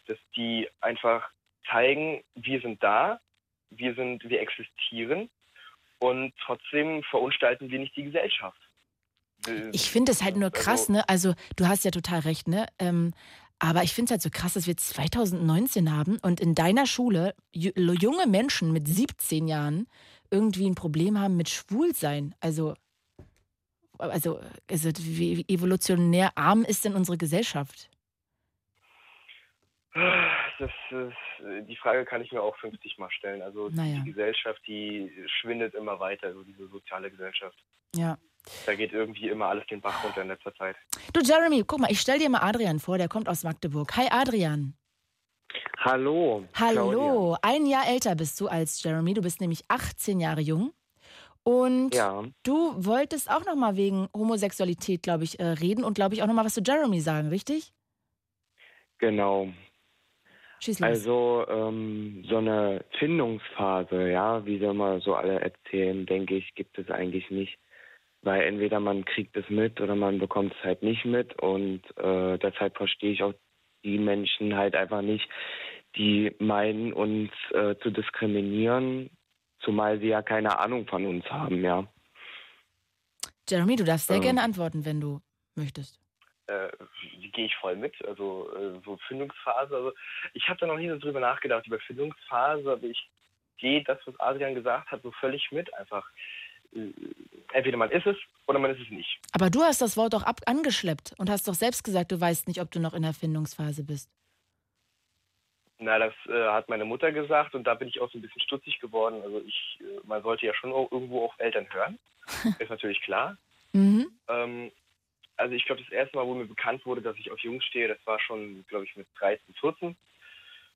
dass die einfach zeigen, wir sind da, wir sind, wir existieren und trotzdem verunstalten wir nicht die Gesellschaft. Ich finde es halt nur krass, Also- ne? Also, du hast ja total recht, ne? Ähm, aber ich finde es halt so krass, dass wir 2019 haben und in deiner Schule ju- junge Menschen mit 17 Jahren irgendwie ein Problem haben mit Schwulsein. Also, also, also wie evolutionär arm ist denn unsere Gesellschaft? Das ist, die Frage kann ich mir auch 50 Mal stellen. Also Naja. die Gesellschaft, die schwindet immer weiter, also diese soziale Gesellschaft. Ja. Da geht irgendwie immer alles den Bach runter in letzter Zeit. Du, Jeremy, guck mal, ich stell dir mal Adrian vor, der kommt aus Magdeburg. Hi, Adrian. Hallo. Hallo. Ein Jahr älter bist du als Jeremy. Du bist nämlich 18 Jahre jung. Und Ja, Du wolltest auch noch mal wegen Homosexualität, glaube ich, äh, reden und glaube ich auch noch mal was zu Jeremy sagen, richtig? genau. Schieß los. Also ähm, so eine Findungsphase, ja, wie sie immer so alle erzählen, denke ich, gibt es eigentlich nicht. Weil entweder man kriegt es mit oder man bekommt es halt nicht mit und äh, deshalb verstehe ich auch die Menschen halt einfach nicht, die meinen, uns äh, zu diskriminieren, zumal sie ja keine Ahnung von uns haben, ja. Jeremy, du darfst sehr ähm, gerne antworten, wenn du möchtest. Äh, die gehe ich voll mit. Also äh, so Findungsphase. Also ich habe da noch nie so drüber nachgedacht über Findungsphase, aber ich gehe das, was Adrian gesagt hat, so völlig mit. Einfach entweder man ist es oder man ist es nicht. Aber du hast das Wort doch ab angeschleppt und hast doch selbst gesagt, du weißt nicht, ob du noch in der Findungsphase bist. Na, das äh, hat meine Mutter gesagt und da bin ich auch so ein bisschen stutzig geworden. Also ich, äh, man sollte ja schon auch irgendwo auf Eltern hören. ist natürlich klar. Mhm. Ähm, also ich glaube, das erste Mal, wo mir bekannt wurde, dass ich auf Jungs stehe, das war schon, glaube ich, mit 13, 14.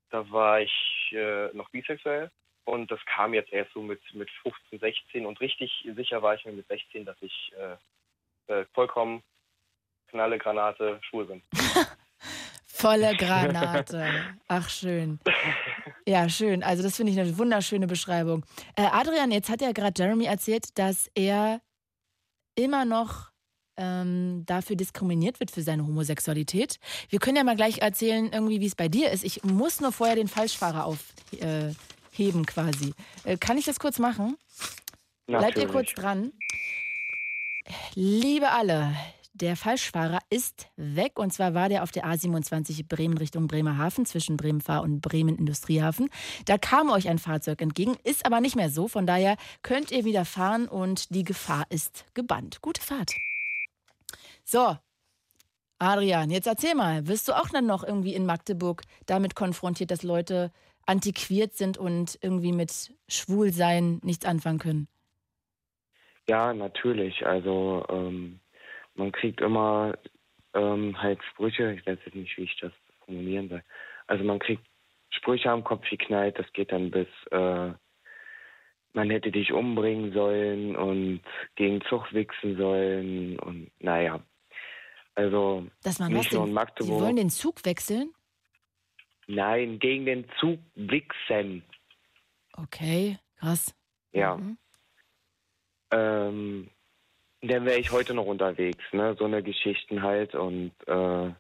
Da war ich äh, noch bisexuell und das kam jetzt erst so mit, mit 15, 16 und richtig sicher war ich mir mit 16, dass ich äh, äh, vollkommen knalle Granate schwul bin. Volle Granate. Ach, schön. Ja, schön. Also, das finde ich eine wunderschöne Beschreibung. Äh, Adrian, jetzt hat ja gerade Jeremy erzählt, dass er immer noch ähm, dafür diskriminiert wird für seine Homosexualität. Wir können ja mal gleich erzählen, irgendwie, wie es bei dir ist. Ich muss nur vorher den Falschfahrer aufheben, äh, quasi. Äh, kann ich das kurz machen? Bleibt ihr kurz dran? Liebe alle, der Falschfahrer ist weg und zwar war der auf der A27 Bremen Richtung Bremerhaven zwischen Bremenfahr und Bremen Industriehafen. Da kam euch ein Fahrzeug entgegen, ist aber nicht mehr so. Von daher könnt ihr wieder fahren und die Gefahr ist gebannt. Gute Fahrt. So, Adrian, jetzt erzähl mal, wirst du auch dann noch irgendwie in Magdeburg damit konfrontiert, dass Leute antiquiert sind und irgendwie mit Schwulsein nichts anfangen können? Ja, natürlich. Also ähm, man kriegt immer ähm, halt Sprüche, ich weiß jetzt nicht, wie ich das formulieren soll. Also man kriegt Sprüche am Kopf geknallt, das geht dann bis äh, man hätte dich umbringen sollen und gegen Zug wichsen sollen und naja. Also Dass man nicht nur in Magdeburg. Sie wollen den Zug wechseln? Nein, gegen den Zug wichsen. Okay, krass. Ja. Mhm. Ähm, dann wäre ich heute noch unterwegs, ne? So eine Geschichten halt und äh,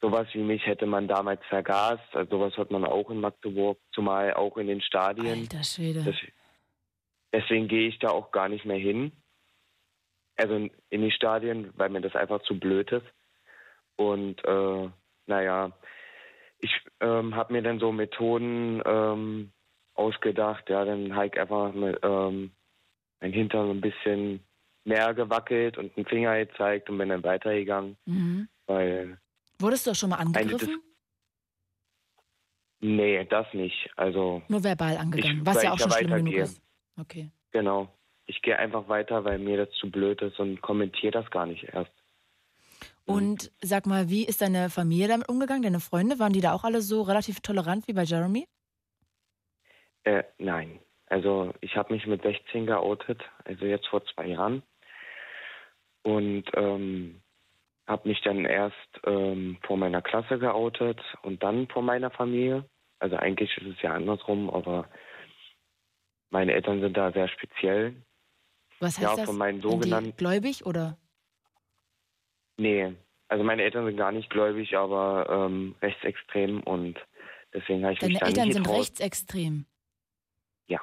sowas wie mich hätte man damals vergast. Also sowas hört man auch in Magdeburg, zumal auch in den Stadien. Alter Schwede. Das, deswegen gehe ich da auch gar nicht mehr hin. Also in, in die Stadien, weil mir das einfach zu blöd ist. Und äh, naja, ich ähm, habe mir dann so Methoden ähm, ausgedacht. Ja, dann habe ich einfach mit, ähm, mein Hintern so ein bisschen mehr gewackelt und einen Finger gezeigt und bin dann weitergegangen, Mhm. weil Wurdest du auch schon mal angegriffen? nee, das nicht. Also Nur verbal angegangen, Ich- was ja auch schon schlimm genug ist. Okay. genau, ich gehe einfach weiter, weil mir das zu blöd ist und kommentiere das gar nicht erst. Und sag mal, wie ist deine Familie damit umgegangen? Deine Freunde, waren die da auch alle so relativ tolerant wie bei Jeremy? Äh, nein. Also ich habe mich mit 16 geoutet, also jetzt vor zwei Jahren. Und ähm, habe mich dann erst ähm, vor meiner Klasse geoutet und dann vor meiner Familie. Also eigentlich ist es ja andersrum, aber meine Eltern sind da sehr speziell. Was heißt Ja, das? von meinen sogenannten- gläubig oder? Nee, also meine Eltern sind gar nicht gläubig, aber ähm, rechtsextrem und deswegen habe ich Deine mich da Eltern nicht sind getraut. rechtsextrem. Ja.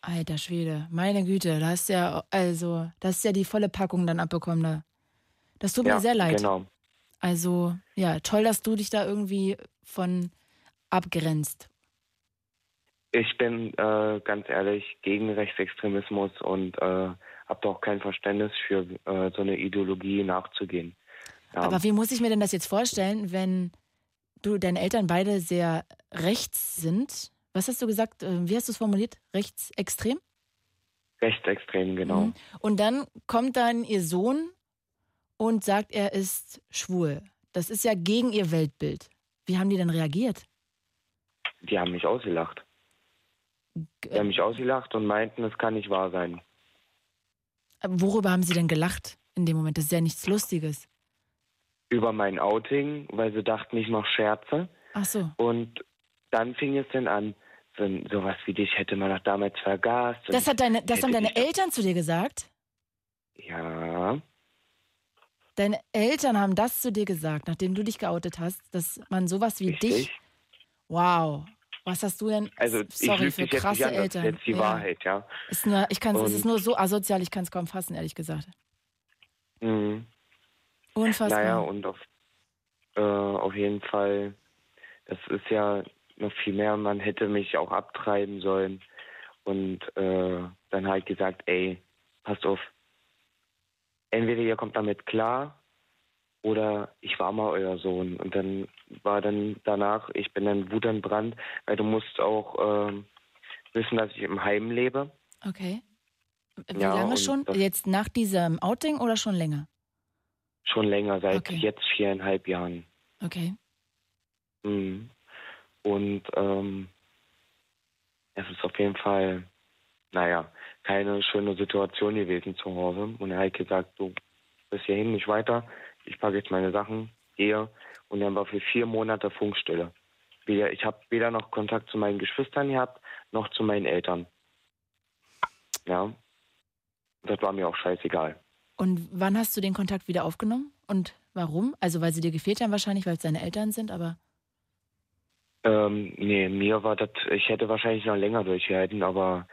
Alter Schwede, meine Güte, da hast ja, also, das ist ja die volle Packung dann abbekommen da. Das tut ja, mir sehr leid. Genau. Also, ja, toll, dass du dich da irgendwie von abgrenzt. Ich bin äh, ganz ehrlich gegen Rechtsextremismus und äh, habe da auch kein Verständnis für äh, so eine Ideologie nachzugehen. Ja, Aber wie muss ich mir denn das jetzt vorstellen, wenn du, deine Eltern beide sehr rechts sind? Was hast du gesagt? äh, Wie hast du es formuliert? Rechtsextrem? rechtsextrem, genau. Mhm. Und dann kommt dann ihr Sohn und sagt, er ist schwul. Das ist ja gegen ihr Weltbild. Wie haben die dann reagiert? Die haben mich ausgelacht. Die haben mich ausgelacht und meinten, es kann nicht wahr sein. Worüber haben sie denn gelacht in dem Moment? Das ist ja nichts Lustiges. Über mein Outing, weil sie dachten, ich mache Scherze. Ach so. Und dann fing es dann an, so, sowas wie dich hätte man doch damals vergast. Das, hat deine, das haben deine dich Eltern zu dir gesagt? Ja, Deine Eltern haben das zu dir gesagt, nachdem du dich geoutet hast, dass man sowas wie dich. richtig. Wow. Was hast du denn? Also ich Sorry lüge für dich jetzt krasse nicht an, das ist Eltern. jetzt die Ja. Wahrheit, ja. Ist nur, ich kann's, es ist nur so asozial, ich kann es kaum fassen, ehrlich gesagt. Mhm. Unfassbar. Naja, und auf, äh, auf jeden Fall, das ist ja noch viel mehr, man hätte mich auch abtreiben sollen. Und äh, dann halt gesagt, ey, passt auf, entweder ihr kommt damit klar oder ich war mal euer Sohn. Und dann war dann danach, ich bin dann wutentbrannt, weil du musst auch ähm, wissen, dass ich im Heim lebe. Okay. Wie Ja, lange schon? Jetzt nach diesem Outing oder schon länger? Schon länger, seit Okay. jetzt viereinhalb Jahren. Okay. Mhm. Und ähm, es ist auf jeden Fall, naja, keine schöne Situation gewesen zu Hause. Und er hat gesagt, du bis hierhin nicht weiter, ich packe jetzt meine Sachen, gehe. Und dann war für vier Monate Funkstille. Weder, ich habe weder noch Kontakt zu meinen Geschwistern gehabt, noch zu meinen Eltern. Ja. Das war mir auch scheißegal. Und wann hast du den Kontakt wieder aufgenommen? Und warum? Also weil sie dir gefehlt haben wahrscheinlich, weil es deine Eltern sind, aber Ähm, nee, mir war das, ich hätte wahrscheinlich noch länger durchgehalten, aber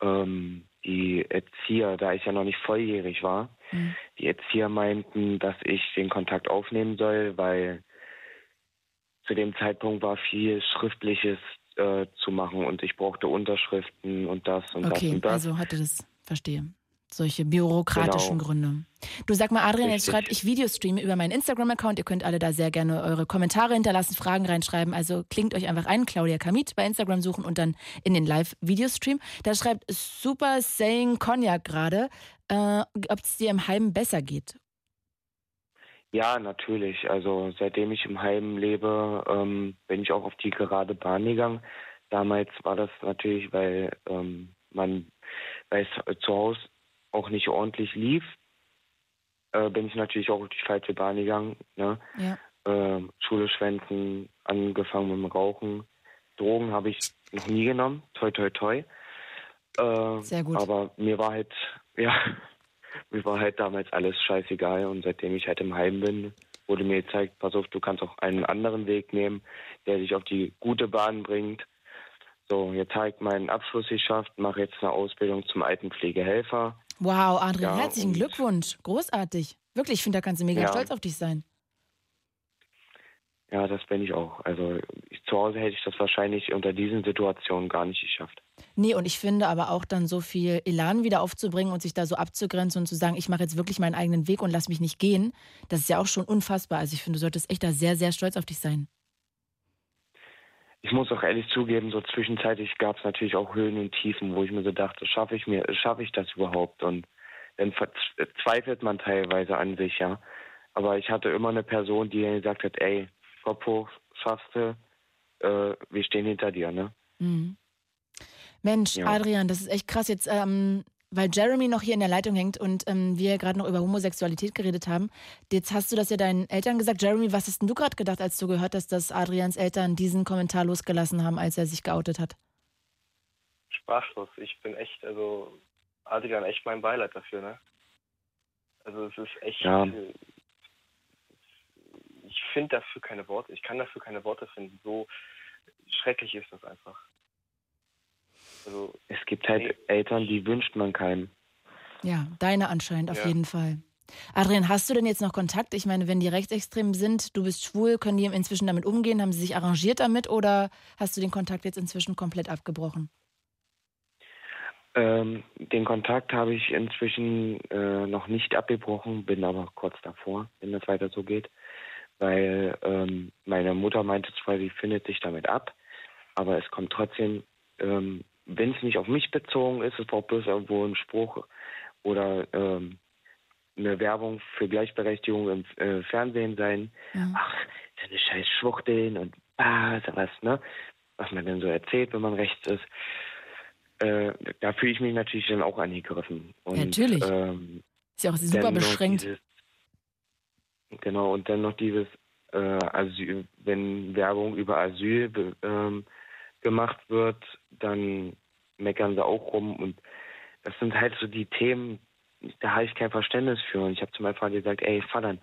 ähm, die Erzieher, da ich ja noch nicht volljährig war, Mhm. die Erzieher meinten, dass ich den Kontakt aufnehmen soll, weil zu dem Zeitpunkt war viel Schriftliches äh, zu machen und ich brauchte Unterschriften und das und das okay, und das. also hatte das, verstehe. Solche bürokratischen Genau. Gründe. Du sag mal, Adrian, jetzt schreibt, ich Videostreame über meinen Instagram-Account. Ihr könnt alle da sehr gerne eure Kommentare hinterlassen, Fragen reinschreiben. Also klingt euch einfach ein, Claudia Kamit bei Instagram suchen und dann in den Live-Videostream. Da schreibt Super Saying Cognac gerade, äh, ob es dir im Heim besser geht. Ja, natürlich. Also seitdem ich im Heim lebe, ähm, bin ich auch auf die gerade Bahn gegangen. Damals war das natürlich, weil ähm, man, weil es zu Hause auch nicht ordentlich lief, äh, bin ich natürlich auch auf die falsche Bahn gegangen. Ne? Ja. Äh, Schule schwänzen, angefangen mit dem Rauchen. Drogen habe ich noch nie genommen, toi toi toi. Äh, Sehr gut. Aber mir war halt, ja, mir war halt damals alles scheißegal und seitdem ich halt im Heim bin, wurde mir gezeigt, pass auf, du kannst auch einen anderen Weg nehmen, der dich auf die gute Bahn bringt. So, jetzt habe ich meinen Abschluss geschafft, mache jetzt eine Ausbildung zum Altenpflegehelfer. Wow, Adrian, Ja, herzlichen Glückwunsch. Großartig. Wirklich, ich finde, da kannst du mega Ja. stolz auf dich sein. Ja, das bin ich auch. Also ich, zu Hause hätte ich das wahrscheinlich unter diesen Situationen gar nicht geschafft. Nee, und ich finde aber auch dann so viel Elan wieder aufzubringen und sich da so abzugrenzen und zu sagen, ich mache jetzt wirklich meinen eigenen Weg und lass mich nicht gehen, das ist ja auch schon unfassbar. Also ich finde, du solltest echt da sehr, sehr stolz auf dich sein. Ich muss auch ehrlich zugeben, so zwischenzeitlich gab es natürlich auch Höhen und Tiefen, wo ich mir so dachte, schaffe ich mir, schaffe ich das überhaupt? Und dann verzweifelt man teilweise an sich, ja. Aber ich hatte immer eine Person, die mir gesagt hat, ey, Kopf hoch, schaffst du, äh, wir stehen hinter dir, ne? Mhm. Mensch, Ja. Adrian, das ist echt krass jetzt, ähm, weil Jeremy noch hier in der Leitung hängt und ähm, wir gerade noch über Homosexualität geredet haben. Jetzt hast du das ja deinen Eltern gesagt. Jeremy, was hast denn du gerade gedacht, als du gehört hast, dass Adrians Eltern diesen Kommentar losgelassen haben, als er sich geoutet hat? Sprachlos. Ich bin echt, also Adrian, echt mein Beileid dafür, ne? Also es ist echt. Ja. Ich finde dafür keine Worte. Ich kann dafür keine Worte finden. So schrecklich ist das einfach. Also Es gibt halt Nee. Eltern, die wünscht man keinem. Ja, deine anscheinend auf Ja. jeden Fall. Adrian, hast du denn jetzt noch Kontakt? Ich meine, wenn die rechtsextrem sind, du bist schwul, können die inzwischen damit umgehen? Haben sie sich arrangiert damit oder hast du den Kontakt jetzt inzwischen komplett abgebrochen? Ähm, den Kontakt habe ich inzwischen äh, noch nicht abgebrochen, bin aber kurz davor, wenn das weiter so geht. Weil ähm, meine Mutter meinte zwar, sie findet sich damit ab, aber es kommt trotzdem, ähm, wenn es nicht auf mich bezogen ist, es braucht bloß irgendwo ein Spruch oder ähm, eine Werbung für Gleichberechtigung im äh, Fernsehen sein. Ja. Ach, so eine scheiß Schwuchteln und ah, sowas, ne? Was man dann so erzählt, wenn man rechts ist. Äh, da fühle ich mich natürlich dann auch angegriffen. Und, Ja, natürlich. Ähm, Ist ja auch super beschränkt. Dieses, genau, und dann noch dieses äh, Asyl, wenn Werbung über Asyl ähm, gemacht wird, dann meckern sie auch rum und das sind halt so die Themen, da habe ich kein Verständnis für. Und ich habe zu meinem Vater gesagt, ey Vater,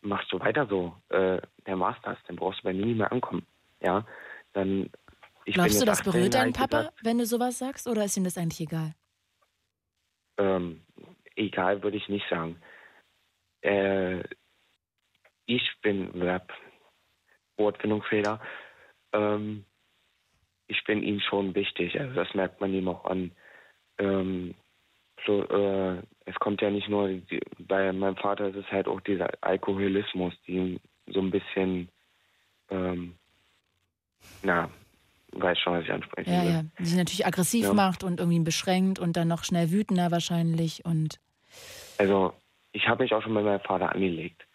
machst du weiter so, äh, war's das, dann brauchst du bei mir nie mehr ankommen. Ja, dann ich bin Glaubst du, das 18, berührt deinen Papa, gesagt, wenn du sowas sagst, oder ist ihm das eigentlich egal? Ähm, egal würde ich nicht sagen. Äh, ich bin, Wortfindungsfehler, ähm, ich bin ihm schon wichtig, also das merkt man ihm auch an. Ähm, plo- äh, es kommt ja nicht nur, die, bei meinem Vater ist es halt auch dieser Alkoholismus, die ihn so ein bisschen, ähm, na, weiß schon, was ich ansprechen Ja, ja. Die sich natürlich aggressiv Ja. macht und irgendwie beschränkt und dann noch schnell wütender wahrscheinlich und Also, ich habe mich auch schon bei meinem Vater angelegt.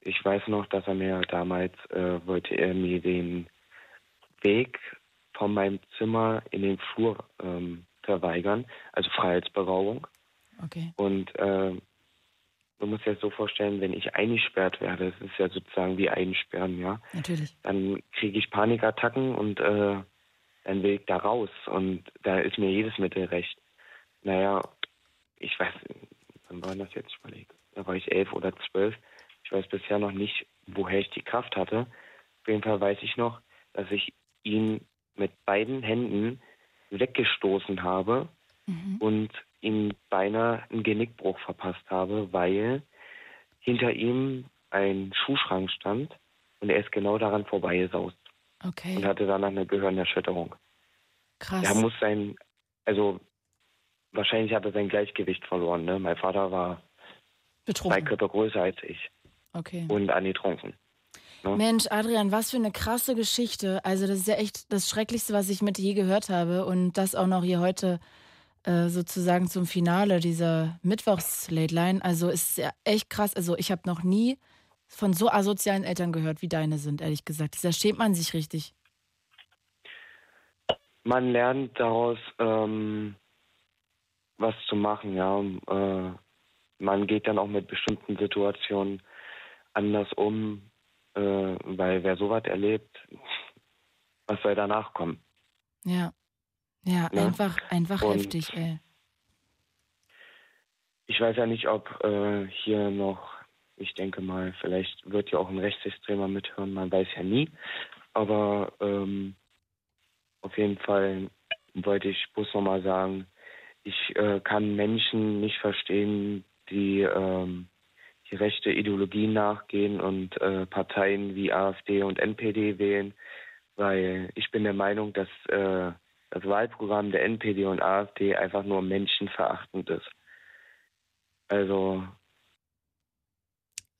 Ich weiß noch, dass er mir damals, äh, wollte er mir den Weg von meinem Zimmer in den Flur ähm, verweigern, also Freiheitsberaubung. okay. Und äh, musst dir das so vorstellen, wenn ich eingesperrt werde, das ist ja sozusagen wie einsperren, ja, Natürlich. dann kriege ich Panikattacken und äh, dann will ich da raus. Und da ist mir jedes Mittel recht. Naja, ich weiß, wann war das jetzt? Ich überlege. Da war ich elf oder zwölf. Ich weiß bisher noch nicht, woher ich die Kraft hatte. Auf jeden Fall weiß ich noch, dass ich ihn mit beiden Händen weggestoßen habe Mhm. und ihm beinahe einen Genickbruch verpasst habe, weil hinter ihm ein Schuhschrank stand und er ist genau daran vorbeigesaust Okay. und hatte danach eine Gehirnerschütterung. Krass. Er muss sein, also wahrscheinlich hat er sein Gleichgewicht verloren. Ne? Mein Vater war zwei Betrunken. Köpfe größer als ich Okay. und angetrunken. Ne? Mensch, Adrian, was für eine krasse Geschichte. Also, das ist ja echt das Schrecklichste, was ich mit je gehört habe. Und das auch noch hier heute äh, sozusagen zum Finale dieser Mittwochs-Late-Line. Also, ist ja echt krass. Also, ich habe noch nie von so asozialen Eltern gehört, wie deine sind, ehrlich gesagt. Da schämt man sich richtig. Man lernt daraus ähm, was zu machen, ja. Äh, man geht dann auch mit bestimmten Situationen anders um, äh, weil wer sowas erlebt, was soll danach kommen? Ja. Ja, Ne? einfach, einfach Und- heftig, ey. Ich weiß ja nicht, ob äh, hier noch, ich denke mal, vielleicht wird ja auch ein Rechtsextremer mithören, man weiß ja nie. Aber ähm, auf jeden Fall wollte ich bloß nochmal sagen, ich äh, kann Menschen nicht verstehen, die ähm, die rechte Ideologie nachgehen und äh, Parteien wie AfD und NPD wählen, weil ich bin der Meinung, dass äh, das Wahlprogramm der NPD und AfD einfach nur menschenverachtend ist. Also,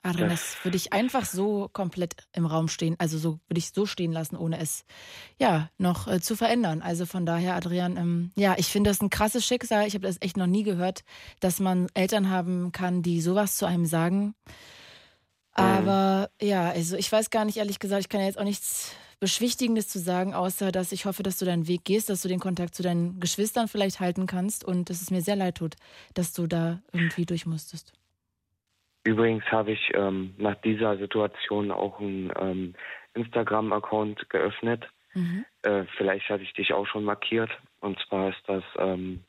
Adrian, Das- würde ich einfach so komplett im Raum stehen, also so würde ich so stehen lassen, ohne es ja noch äh, zu verändern. Also von daher, Adrian, ähm, ja, ich finde das ein krasses Schicksal. Ich habe das echt noch nie gehört, dass man Eltern haben kann, die sowas zu einem sagen. Aber ja, also ich weiß gar nicht, ehrlich gesagt, ich kann ja jetzt auch nichts Beschwichtigendes zu sagen, außer dass ich hoffe, dass du deinen Weg gehst, dass du den Kontakt zu deinen Geschwistern vielleicht halten kannst und dass es mir sehr leid tut, dass du da irgendwie durch musstest. Übrigens habe ich ähm, nach dieser Situation auch einen ähm, Instagram-Account geöffnet. Mhm. Äh, vielleicht hatte ich dich auch schon markiert. Und zwar ist das ähm,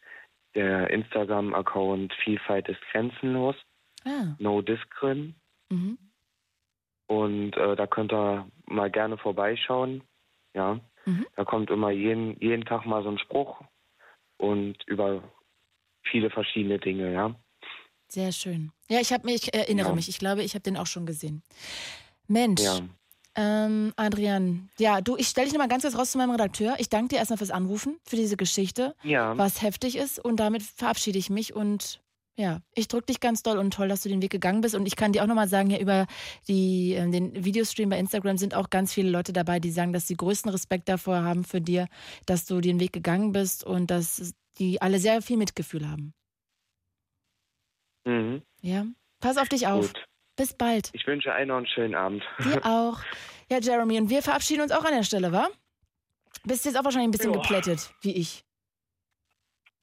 der Instagram-Account Vielfalt ist grenzenlos, Ah. No Discrim. Mhm. Und äh, da könnt ihr mal gerne vorbeischauen. Ja, Mhm. da kommt immer jeden, jeden Tag mal so ein Spruch und über viele verschiedene Dinge, ja. Sehr schön. Ja, ich habe mich, ich erinnere Ja. mich, ich glaube, ich habe den auch schon gesehen. Mensch, Ja, ähm, Adrian, ja, du, ich stelle dich nochmal ganz kurz raus zu meinem Redakteur. Ich danke dir erstmal fürs Anrufen, für diese Geschichte, ja. was heftig ist und damit verabschiede ich mich und ja, ich drücke dich ganz doll und toll, dass du den Weg gegangen bist und ich kann dir auch nochmal sagen, hier über die, äh, den Videostream bei Instagram sind auch ganz viele Leute dabei, die sagen, dass sie größten Respekt davor haben für dir, dass du den Weg gegangen bist und dass die alle sehr viel Mitgefühl haben. Mhm. Ja, pass auf dich auf. Gut. Bis bald. Ich wünsche allen noch einen schönen Abend. Dir auch. Ja, Jeremy, und wir verabschieden uns auch an der Stelle, wa? Bist jetzt auch wahrscheinlich ein bisschen Ja. geplättet, wie ich.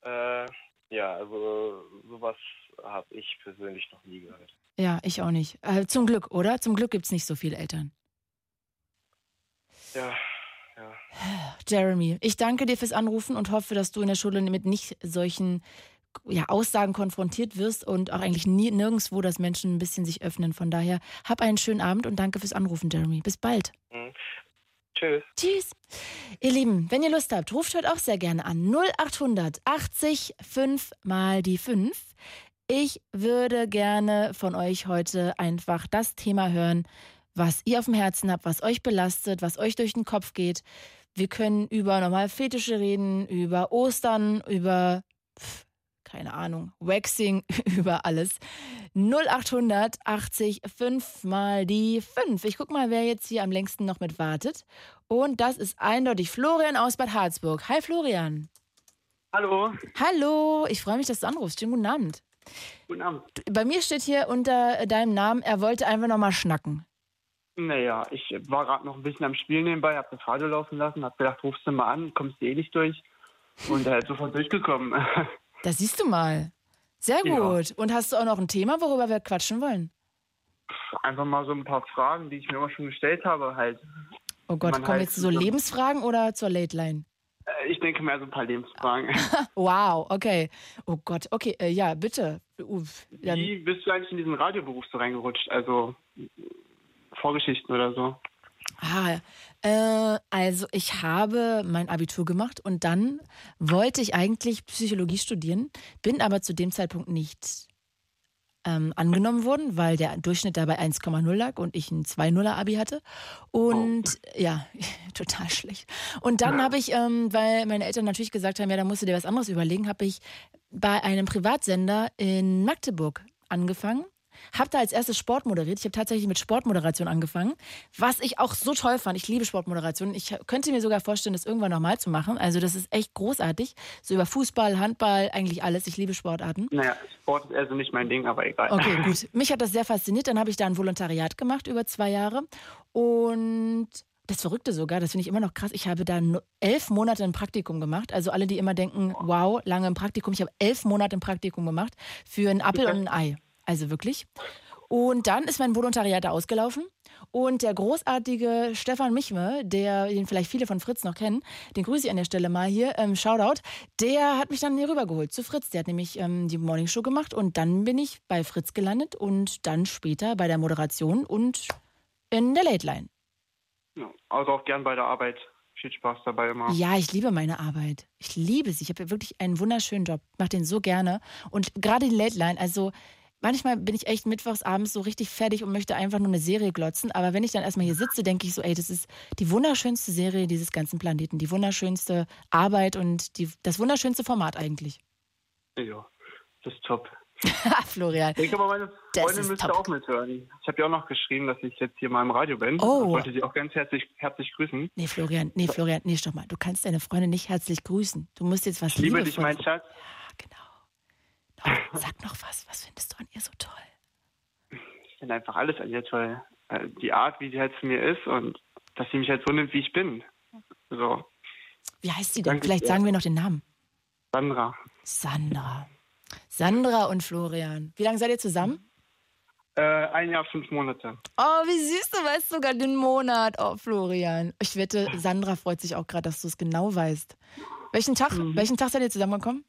Äh, ja, also sowas habe ich persönlich noch nie gehört. Ja, ich auch nicht. Äh, zum Glück, oder? Zum Glück gibt es nicht so viele Eltern. Ja, ja. Jeremy, ich danke dir fürs Anrufen und hoffe, dass du in der Schule mit nicht solchen ja, Aussagen konfrontiert wirst und auch eigentlich nie, nirgendwo, dass Menschen ein bisschen sich öffnen. Von daher, hab einen schönen Abend und danke fürs Anrufen, Jeremy. Bis bald. Mhm. Tschüss. Tschüss. Ihr Lieben, wenn ihr Lust habt, ruft heute auch sehr gerne an. 0800 80 5 mal die 5. Ich würde gerne von euch heute einfach das Thema hören, was ihr auf dem Herzen habt, was euch belastet, was euch durch den Kopf geht. Wir können über normal Fetische reden, über Ostern, über keine Ahnung, Waxing über alles. 0800 80 5 mal die 5. Ich guck mal, wer jetzt hier am längsten noch mit wartet. Und das ist eindeutig Florian aus Bad Harzburg. Hi Florian. Hallo. Hallo, ich freue mich, dass du anrufst. Schönen guten Abend. Guten Abend. Bei mir steht hier unter deinem Namen, er wollte einfach nochmal schnacken. Naja, ich war gerade noch ein bisschen am Spiel nebenbei, hab das Radio laufen lassen, hab gedacht, rufst du mal an, kommst du eh nicht durch. Und er ist sofort durchgekommen. Da siehst du mal. Sehr Ja. gut. Und hast du auch noch ein Thema, worüber wir quatschen wollen? Einfach mal so ein paar Fragen, die ich mir immer schon gestellt habe, halt. Oh Gott, kommen halt jetzt so Lebensfragen oder zur Late Line? Äh, Ich denke mehr so ein paar Lebensfragen. Wow, okay. Oh Gott, okay, äh, ja, bitte. Uff, Wie bist du eigentlich in diesen Radioberuf so reingerutscht? Also Vorgeschichten oder so? Ah, äh, also ich habe mein Abitur gemacht und dann wollte ich eigentlich Psychologie studieren, bin aber zu dem Zeitpunkt nicht ähm, angenommen worden, weil der Durchschnitt dabei 1,0 lag und ich ein 2,0er Abi hatte. Und ja, total schlecht. Und dann habe ich, ähm, weil meine Eltern natürlich gesagt haben, ja, da musst du dir was anderes überlegen, habe ich bei einem Privatsender in Magdeburg angefangen. Habe da als erstes Sport moderiert. Ich habe tatsächlich mit Sportmoderation angefangen, was ich auch so toll fand. Ich liebe Sportmoderation. Ich könnte mir sogar vorstellen, das irgendwann nochmal zu machen. Also das ist echt großartig. So über Fußball, Handball, eigentlich alles. Ich liebe Sportarten. Naja, Sport ist also nicht mein Ding, aber egal. Okay, gut. Mich hat das sehr fasziniert. Dann habe ich da ein Volontariat gemacht über zwei Jahre. Und das Verrückte sogar, das finde ich immer noch krass. Ich habe da elf Monate ein Praktikum gemacht. Also alle, die immer denken, wow, lange im Praktikum. Ich habe elf Monate ein Praktikum gemacht für einen Apfel und ein Ei. Also wirklich. Und dann ist mein Volontariat da ausgelaufen. Und der großartige Stefan Michme, der, den vielleicht viele von Fritz noch kennen, den grüße ich an der Stelle mal hier, ähm, Shoutout, der hat mich dann hier rübergeholt zu Fritz. Der hat nämlich ähm, die Morningshow gemacht und dann bin ich bei Fritz gelandet und dann später bei der Moderation und in der Late Line. Ja, also auch gern bei der Arbeit. Viel Spaß dabei immer. Ja, ich liebe meine Arbeit. Ich liebe sie. Ich habe wirklich einen wunderschönen Job. Ich mache den so gerne. Und gerade die Late Line, also manchmal bin ich echt mittwochs abends so richtig fertig und möchte einfach nur eine Serie glotzen. Aber wenn ich dann erstmal hier sitze, denke ich so, ey, das ist die wunderschönste Serie dieses ganzen Planeten. Die wunderschönste Arbeit und die, das wunderschönste Format eigentlich. Ja, das ist top. Florian. Ich denke aber, meine Freundin müsste top. auch mithören. Ich habe ja auch noch geschrieben, dass ich jetzt hier mal im Radio bin. Oh. Ich wollte sie auch ganz herzlich, herzlich grüßen. Nee, Florian, nee, Florian, nee, stopp mal. Du kannst deine Freundin nicht herzlich grüßen. Du musst jetzt was Ich liebe dich, mein Schatz. Noch, sag noch was. Was findest du an ihr so toll? Ich finde einfach alles an ihr toll. Äh, Die Art, wie sie halt zu mir ist und dass sie mich halt so nimmt, wie ich bin. So, Wie heißt sie denn? Danke Vielleicht sagen wir noch den Namen. Sandra. Sandra. Sandra und Florian. Wie lange seid ihr zusammen? Äh, ein Jahr, fünf Monate. Oh, wie süß, du weißt sogar den Monat. Oh, Florian. Ich wette, Sandra freut sich auch gerade, dass du es genau weißt. Welchen Tag, Mhm. welchen Tag seid ihr zusammengekommen?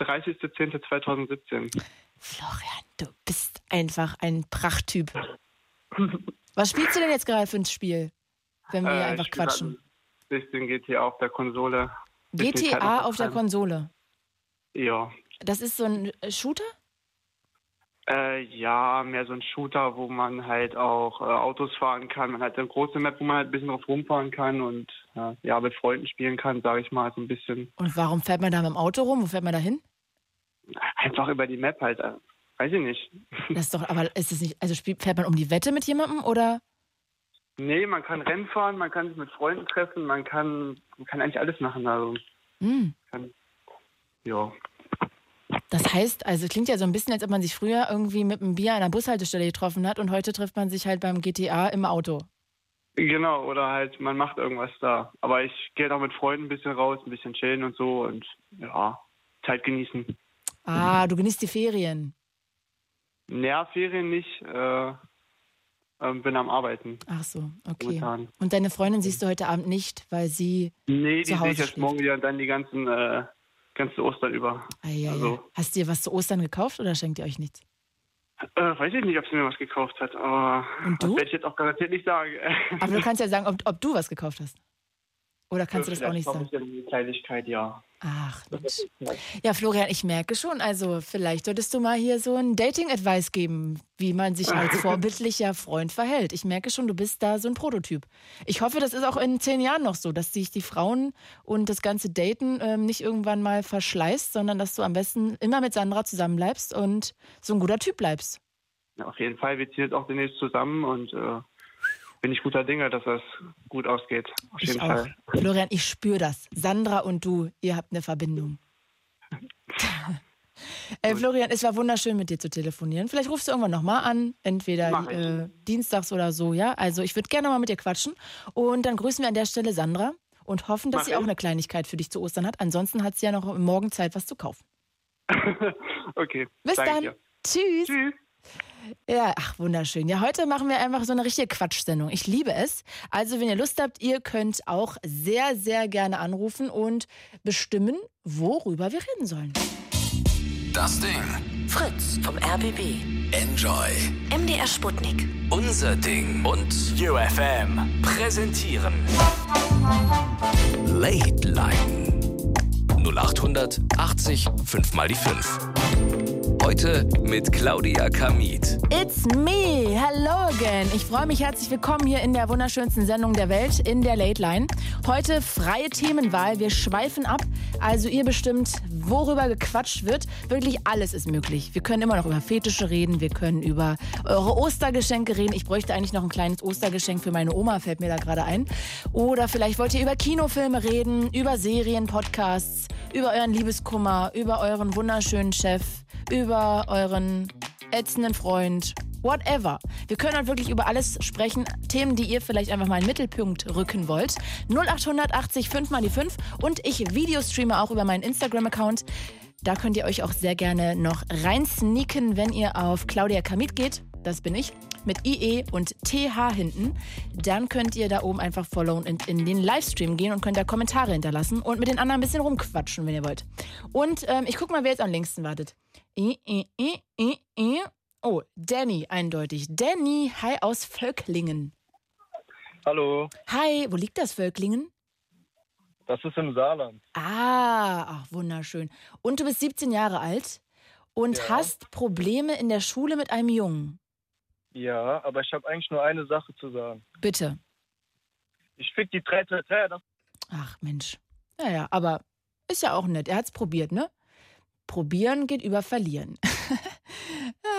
30.10.2017. Florian, du bist einfach ein Prachttyp. Was spielst du denn jetzt gerade für ein Spiel? Wenn wir Äh, einfach quatschen. ein Bisschen GTA auf der Konsole. GTA auf der. Konsole. Ja. Das ist so ein Shooter? Äh, ja, mehr so ein Shooter, wo man halt auch äh, Autos fahren kann. Man hat eine große Map, wo man halt ein bisschen drauf rumfahren kann und äh, ja, mit Freunden spielen kann, sage ich mal, so ein bisschen. Und warum fährt man da mit dem Auto rum? Wo fährt man da hin? Einfach über die Map halt. Äh, weiß ich nicht. Das ist doch, aber ist es nicht, also spielt, fährt man um die Wette mit jemandem oder? Nee, man kann Rennen fahren, man kann sich mit Freunden treffen, man kann, man kann eigentlich alles machen. Also, Hm. kann, ja. Das heißt, also klingt ja so ein bisschen, als ob man sich früher irgendwie mit einem Bier an einer Bushaltestelle getroffen hat und heute trifft man sich halt beim GTA im Auto. Genau, oder halt, man macht irgendwas da. Aber ich gehe halt auch mit Freunden ein bisschen raus, ein bisschen chillen und so und ja, Zeit genießen. Ah, du genießt die Ferien. Naja, Ferien nicht, äh, ähm, bin am Arbeiten. Ach so, okay. Momentan. Und deine Freundin siehst du heute Abend nicht, weil sie Nee, die sehe ich erst morgen wieder und dann die ganzen, äh, ganze Ostern über. Eieiei. Also, Hast du dir was zu Ostern gekauft oder schenkt ihr euch nichts? äh, weiß ich nicht, ob sie mir was gekauft hat, aber Und das du? werde ich jetzt auch garantiert nicht sagen. Aber du kannst ja sagen, ob, ob du was gekauft hast. Oder kannst du das auch nicht sagen? Eine Kleinigkeit, ja. Ach, Mensch. Ja, Florian, ich merke schon, also vielleicht solltest du mal hier so ein Dating-Advice geben, wie man sich als vorbildlicher Freund verhält. Ich merke schon, du bist da so ein Prototyp. Ich hoffe, das ist auch in zehn Jahren noch so, dass sich die Frauen und das ganze Daten ähm, nicht irgendwann mal verschleißt, sondern dass du am besten immer mit Sandra zusammenbleibst und so ein guter Typ bleibst. Ja, auf jeden Fall, wir ziehen jetzt auch demnächst zusammen und äh, bin ich guter Dinge, dass das gut ausgeht. Auf Ich jeden auch. Fall. Florian, ich spüre das. Sandra und du, ihr habt eine Verbindung. Ey, Florian, es war wunderschön, mit dir zu telefonieren. Vielleicht rufst du irgendwann nochmal an, entweder äh, dienstags oder so, ja? Also ich würde gerne mal mit dir quatschen. Und dann grüßen wir an der Stelle Sandra und hoffen, dass Mach sie auch ich. eine Kleinigkeit für dich zu Ostern hat. Ansonsten hat sie ja noch morgen Zeit, was zu kaufen. okay. Bis danke dann. dir. Tschüss. Tschüss. Ja, ach, wunderschön. Ja, heute machen wir einfach so eine richtige Quatschsendung. Ich liebe es. Also, wenn ihr Lust habt, ihr könnt auch sehr, sehr gerne anrufen und bestimmen, worüber wir reden sollen. Das Ding. Fritz vom RBB. Enjoy. MDR Sputnik. Unser Ding. Und UFM. präsentieren. Late Line. 0800 80 5 mal die 5. Heute mit Claudia Kamit. It's me. Hello again. Ich freue mich herzlich willkommen hier in der wunderschönsten Sendung der Welt, in der Late Line. Heute freie Themenwahl. Wir schweifen ab. Also ihr bestimmt, worüber gequatscht wird. Wirklich alles ist möglich. Wir können immer noch über Fetische reden. Wir können über eure Ostergeschenke reden. Ich bräuchte eigentlich noch ein kleines Ostergeschenk für meine Oma, fällt mir da gerade ein. Oder vielleicht wollt ihr über Kinofilme reden, über Serien, Podcasts, über euren Liebeskummer, über euren wunderschönen Chef, über euren ätzenden Freund, whatever. Wir können halt wirklich über alles sprechen. Themen, die ihr vielleicht einfach mal in den Mittelpunkt rücken wollt. 0880 5 mal die 5 und ich Videostreame auch über meinen Instagram-Account. Da könnt ihr euch auch sehr gerne noch reinsneaken, wenn ihr auf Claudia Kamit geht. Das bin ich. Mit IE und TH hinten. Dann könnt ihr da oben einfach followen und in den Livestream gehen und könnt da Kommentare hinterlassen und mit den anderen ein bisschen rumquatschen, wenn ihr wollt. Und ähm, ich guck mal, wer jetzt am längsten wartet. I, I, I, I, I. Oh, Danny, eindeutig. Danny, hi aus Völklingen. Hallo, Hi, wo liegt das Völklingen? das ist im Saarland. Ah, ach, wunderschön. Und du bist 17 Jahre alt und Ja. hast Probleme in der Schule mit einem Jungen. Ja, aber ich habe eigentlich nur eine Sache zu sagen. Bitte. Ich fick die 3 das Ach, Mensch. Naja, aber ist ja auch nett. Er hat's probiert, ne? Probieren geht über Verlieren.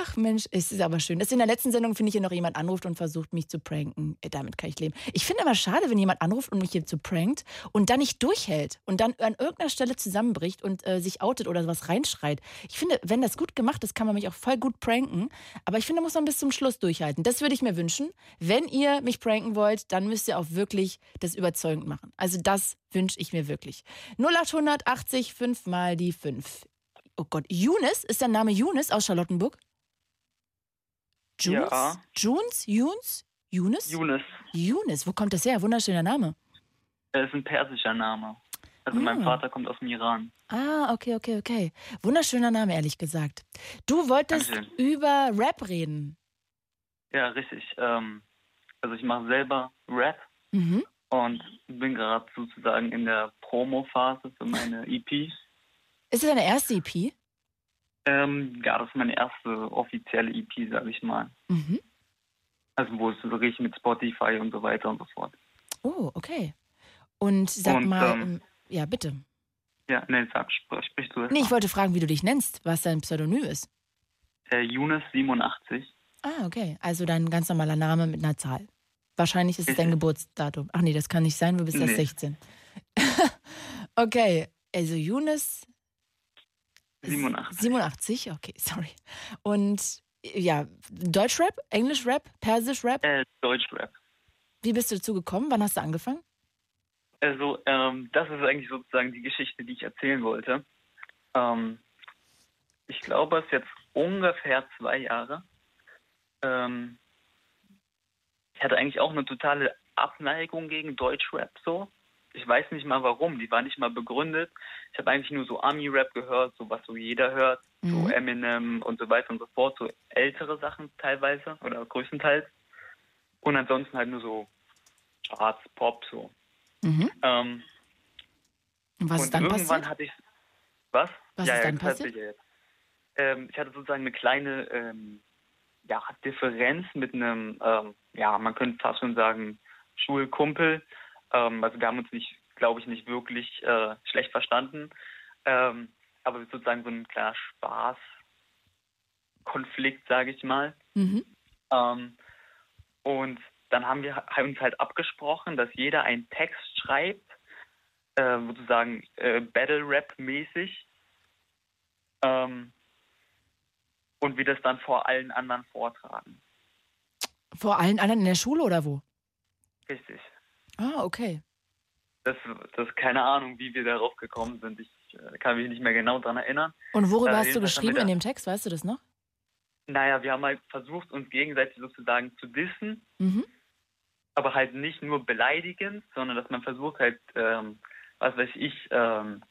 Ach Mensch, es ist aber schön. Das in der letzten Sendung, finde ich, hier noch jemand anruft und versucht, mich zu pranken. Äh, Damit kann ich leben. Ich finde aber schade, wenn jemand anruft und mich hier zu prankt und dann nicht durchhält und dann an irgendeiner Stelle zusammenbricht und äh, sich outet oder sowas reinschreit. Ich finde, wenn das gut gemacht ist, kann man mich auch voll gut pranken. Aber ich finde, muss man bis zum Schluss durchhalten. Das würde ich mir wünschen. Wenn ihr mich pranken wollt, dann müsst ihr auch wirklich das überzeugend machen. Also das wünsche ich mir wirklich. 0880 5 mal die 5. Oh Gott, Younes, ist der Name Younes aus Charlottenburg? Junes? Ja. Junes? Junes? Younes? Yunus. Younes, wo kommt das her? Wunderschöner Name. Das ist ein persischer Name. Also mein Ah. Vater kommt aus dem Iran. Ah, okay, okay, okay. Wunderschöner Name, ehrlich gesagt. Du wolltest Dankeschön. über Rap reden. Ja, richtig. Ähm, also ich mache selber Rap Mhm. und bin gerade sozusagen in der Promo-Phase für meine EP. Ist das deine erste EP? Ähm, ja, das ist meine erste offizielle EP, sage ich mal. Mhm. Also wo es wirklich mit Spotify und so weiter und so fort. Oh, okay. Und sag Und, mal, ähm, ähm, ja, bitte. Ja, ne, sag, sprich, sprich du erst Nee, ich wollte fragen, wie du dich nennst, was dein Pseudonym ist. Äh, Yunus87. Ah, okay. Also dein ganz normaler Name mit einer Zahl. Wahrscheinlich ist es dein. Geburtsdatum. Ach nee, das kann nicht sein, du bist erst Nee. 16. okay, also Younes 87. 87, okay, sorry. Und ja, Deutschrap, Englischrap, Persischrap? Äh, Deutschrap. Wie bist du dazu gekommen? Wann hast du angefangen? Also, ähm, das ist eigentlich sozusagen die Geschichte, die ich erzählen wollte. Ähm, ich glaube, es ist jetzt ungefähr zwei Jahre. Ähm, ich hatte eigentlich auch eine totale Abneigung gegen Deutschrap so. Ich weiß nicht mal warum, die war nicht mal begründet. Ich habe eigentlich nur so Ami-Rap gehört, so was so jeder hört, so Mhm. Eminem und so weiter und so fort, so ältere Sachen teilweise oder größtenteils. Und ansonsten halt nur so Charts, Pop so. Mhm. Ähm, Und was ist dann irgendwann passiert? hatte ich. Was? Was ja, ist ja, dann passiert? ich. Ähm, ich hatte sozusagen eine kleine ähm, ja, Differenz mit einem, ähm, ja, man könnte fast schon sagen, Schulkumpel. Ähm, also wir haben uns nicht, glaube ich, nicht wirklich äh, schlecht verstanden. Ähm, aber sozusagen so ein kleiner Spaßkonflikt, sage ich mal. Mhm. Ähm, und dann haben wir haben uns halt abgesprochen, dass jeder einen Text schreibt, äh, sozusagen äh, Battle Rap mäßig. Ähm, und wir das dann vor allen anderen vortragen. Vor allen anderen in der Schule oder wo? Richtig. Ah, okay. Das, das keine Ahnung, wie wir darauf gekommen sind. Ich äh, kann mich nicht mehr genau daran erinnern. Und worüber Äh, hast du geschrieben in dem Text? Weißt du das noch? Naja, wir haben halt versucht, uns gegenseitig sozusagen zu dissen, Mhm. aber halt nicht nur beleidigend, sondern dass man versucht halt, ähm, was weiß ich, ähm,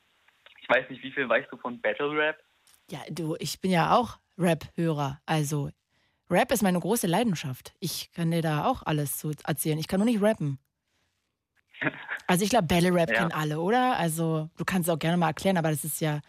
ich weiß nicht, wie viel weißt du von Battle Rap? Ja, du, ich bin ja auch Rap-Hörer. Also, Rap ist meine große Leidenschaft. Ich kann dir da auch alles zu erzählen. Ich kann nur nicht rappen. Also, ich glaube, Battle Rap Ja. kennen alle, oder? Also, du kannst es auch gerne mal erklären, aber das ist ja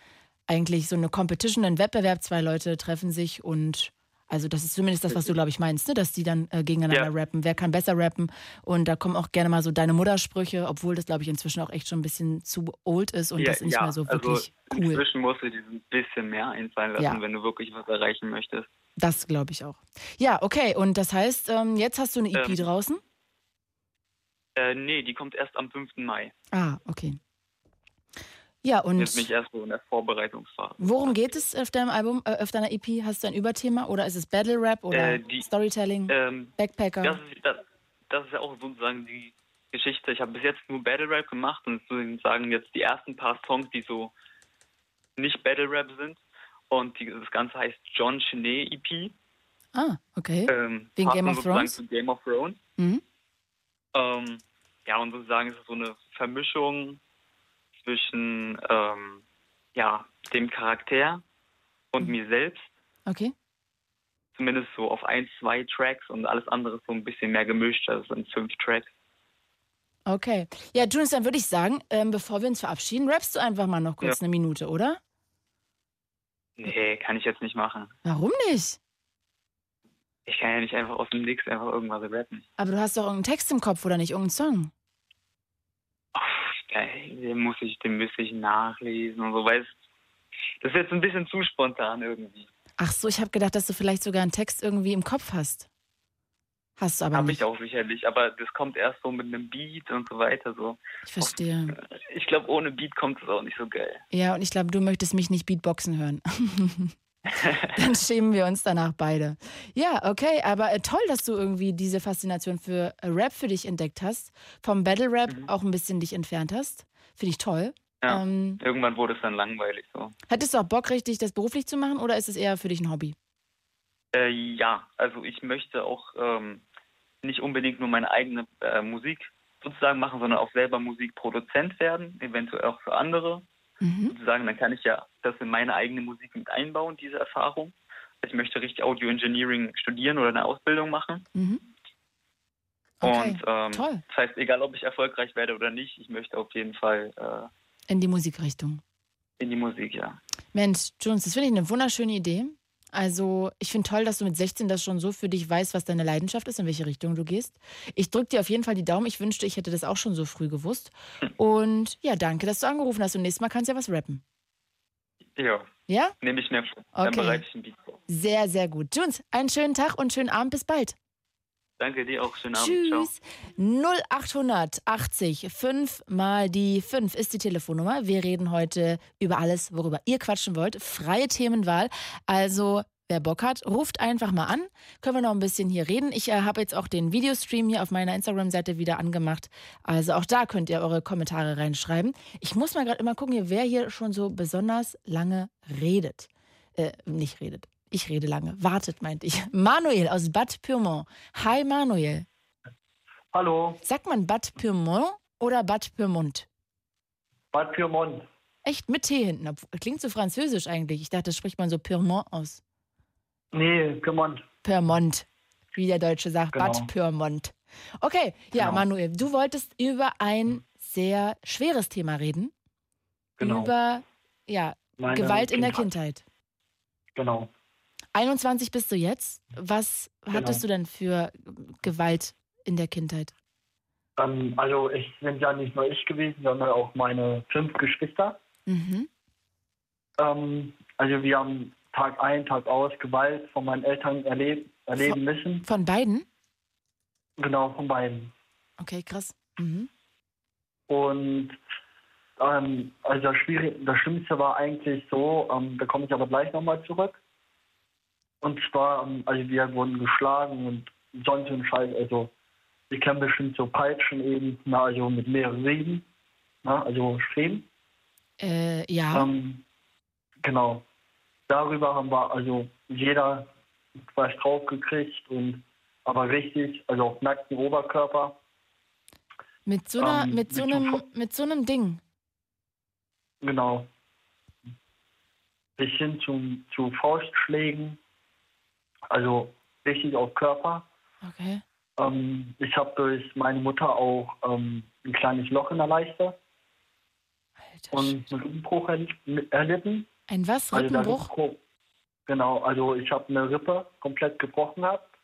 eigentlich so eine Competition, ein Wettbewerb. Zwei Leute treffen sich und. Also das ist zumindest das, was du, glaube ich, meinst, ne? dass die dann äh, gegeneinander Ja. rappen. Wer kann besser rappen? Und da kommen auch gerne mal so deine Muttersprüche, obwohl das, glaube ich, inzwischen auch echt schon ein bisschen zu old ist und ja, das nicht ja, mehr so wirklich also cool. inzwischen musst du dir ein bisschen mehr einfallen lassen, wenn du wirklich was erreichen möchtest. Das glaube ich auch. Ja, okay. Und das heißt, ähm, jetzt hast du eine EP Ähm. draußen? Äh, nee, die kommt erst am 5. Mai. Ah, okay. Ja, und Jetzt bin ich erst so in der Vorbereitungsphase. worum geht es auf deinem Album, äh, auf deiner EP? Hast du ein Überthema oder ist es Battle Rap oder Äh, die- Storytelling, Ähm, Backpacker? das, ist, das, das ist ja auch sozusagen die Geschichte. Ich habe bis jetzt nur Battle Rap gemacht und sozusagen jetzt die ersten paar Songs, die so nicht Battle Rap sind. Und die, das Ganze heißt John Cheney EP. ah, okay. Ähm, Wegen Game of Thrones? Game of Thrones. Mhm. Ähm, ja, und sozusagen ist es so eine Vermischung zwischen ähm, ja, dem Charakter und Mhm. mir selbst. Okay. Zumindest so auf ein, zwei Tracks und alles andere ist so ein bisschen mehr gemischt. Also es sind fünf Tracks. Okay. Ja, Junis, dann würde ich sagen, ähm, bevor wir uns verabschieden, rappst du einfach mal noch kurz Ja. eine Minute, oder? Nee, kann ich jetzt nicht machen. Warum nicht? Ich kann ja nicht einfach aus dem Nix einfach irgendwas rappen. Aber du hast doch irgendeinen Text im Kopf oder nicht? Irgendeinen Song? Den muss ich, den müsste ich nachlesen und so, weil es, das ist jetzt ein bisschen zu spontan irgendwie. Ach so, ich habe gedacht, dass du vielleicht sogar einen Text irgendwie im Kopf hast. Hast du aber Habe nicht. ich auch sicherlich, aber das kommt erst so mit einem Beat und so weiter. So. Ich verstehe. Ich glaube, ohne Beat kommt es auch nicht so geil. Ja, und ich glaube, du möchtest mich nicht Beatboxen hören. Dann schämen wir uns danach beide. Ja, okay, aber äh, toll, dass du irgendwie diese Faszination für äh, Rap für dich entdeckt hast. Vom Battle Rap auch ein bisschen dich entfernt hast. Finde ich toll. Ja. Ähm, Irgendwann wurde es dann langweilig so. hättest du auch Bock, richtig das beruflich zu machen oder ist es eher für dich ein Hobby? Äh, ja, also ich möchte auch ähm, nicht unbedingt nur meine eigene äh, Musik sozusagen machen, sondern auch selber Musikproduzent werden, eventuell auch für andere. Mhm. Sozusagen, dann kann ich ja das in meine eigene Musik mit einbauen, diese Erfahrung. Ich möchte richtig Audio Engineering studieren oder eine Ausbildung machen. Mhm. Okay, Und ähm, toll. das heißt, egal ob ich erfolgreich werde oder nicht, ich möchte auf jeden Fall äh, In die Musikrichtung. in die Musik, ja. Mensch, Jones, das finde ich eine wunderschöne Idee. Also, ich finde toll, dass du mit 16 das schon so für dich weißt, was deine Leidenschaft ist, in welche Richtung du gehst. Ich drücke dir auf jeden Fall die Daumen. Ich wünschte, ich hätte das auch schon so früh gewusst. Und ja, danke, dass du angerufen hast. Und nächstes Mal kannst du ja was rappen. Ja, Ja? nehme ich mir vor. Dann Okay. bereite ich ein Beat vor. Sehr, sehr gut. Jones, einen schönen Tag und schönen Abend. Bis bald. Danke dir auch. Schönen Abend. Ciao. Tschüss. 0880 5 mal die 5 ist die Telefonnummer. Wir reden heute über alles, worüber ihr quatschen wollt. Freie Themenwahl. Also, wer Bock hat, ruft einfach mal an. Können wir noch ein bisschen hier reden. Ich äh, habe jetzt auch den Videostream hier auf meiner Instagram-Seite wieder angemacht. Also auch da könnt ihr eure Kommentare reinschreiben. Ich muss mal gerade immer gucken, wer hier schon so besonders lange redet. Äh, nicht redet. Ich rede lange. Wartet, meinte ich. Manuel aus Bad Pyrmont. Hi, Manuel. Hallo, Sagt man Bad Pyrmont oder Bad Pyrmont? Bad Pyrmont. Echt mit T hinten. Klingt so französisch eigentlich. Ich dachte, das spricht man so Pyrmont aus. Nee, Pyrmont. Pyrmont. Wie der Deutsche sagt. Genau. Bad Pyrmont. Okay, ja, Genau. Manuel, du wolltest über ein sehr schweres Thema reden. Genau. Über ja, Meine Gewalt in der Kindheit. Kindheit. Genau. 21 bist du jetzt. Was hattest du denn für Gewalt in der Kindheit? Ähm, also ich bin ja nicht nur ich gewesen, sondern auch meine fünf Geschwister. Mhm. Ähm, also wir haben Tag ein, Tag aus Gewalt von meinen Eltern erleb erleben müssen. Von beiden? Genau, von beiden. Okay, krass. Mhm. Und ähm, also das, das Schlimmste war eigentlich so, ähm, da komme ich aber gleich nochmal zurück. Und zwar, also wir wurden geschlagen und sonst so ein Scheiß, also wir kennen bestimmt so Peitschen eben, na, also mit mehreren Rieben, na, also Streben. Äh, ja. Ähm, genau. Darüber haben wir also jeder was draufgekriegt und aber richtig, also auf nackten Oberkörper. Mit so, einer, ähm, mit, so einem, mit so einem Ding. Genau. Bis hin zum, zu Faustschlägen, also richtig auf Körper. Okay. Ähm, ich habe durch meine Mutter auch ähm, ein kleines Loch in der Leiste und einen Rippenbruch erl- erlitten. Ein was? Also Rippenbruch? Rippenbruch- Genau, also ich habe eine Rippe komplett gebrochen gehabt.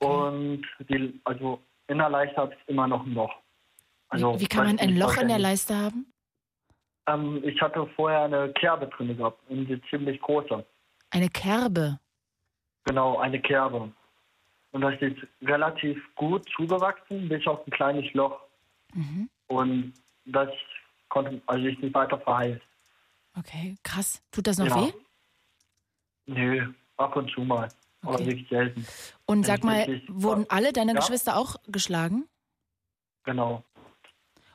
Und die, also in der Leiste habe ich immer noch ein Loch. Also, Wie kann man ein Loch in der Leiste haben? Ähm, ich hatte vorher eine Kerbe drin gehabt, eine ziemlich große. Eine Kerbe. Genau, eine Kerbe. Und das ist relativ gut zugewachsen, bis auf ein kleines Loch. Mhm. Und das konnte, also ist nicht weiter verheilt. Okay, krass. Tut das noch Ja. weh? Nö, ab und zu mal. Aber Okay. wirklich selten. Und sag mal, wirklich- wurden alle deine Ja? Geschwister auch geschlagen? Genau.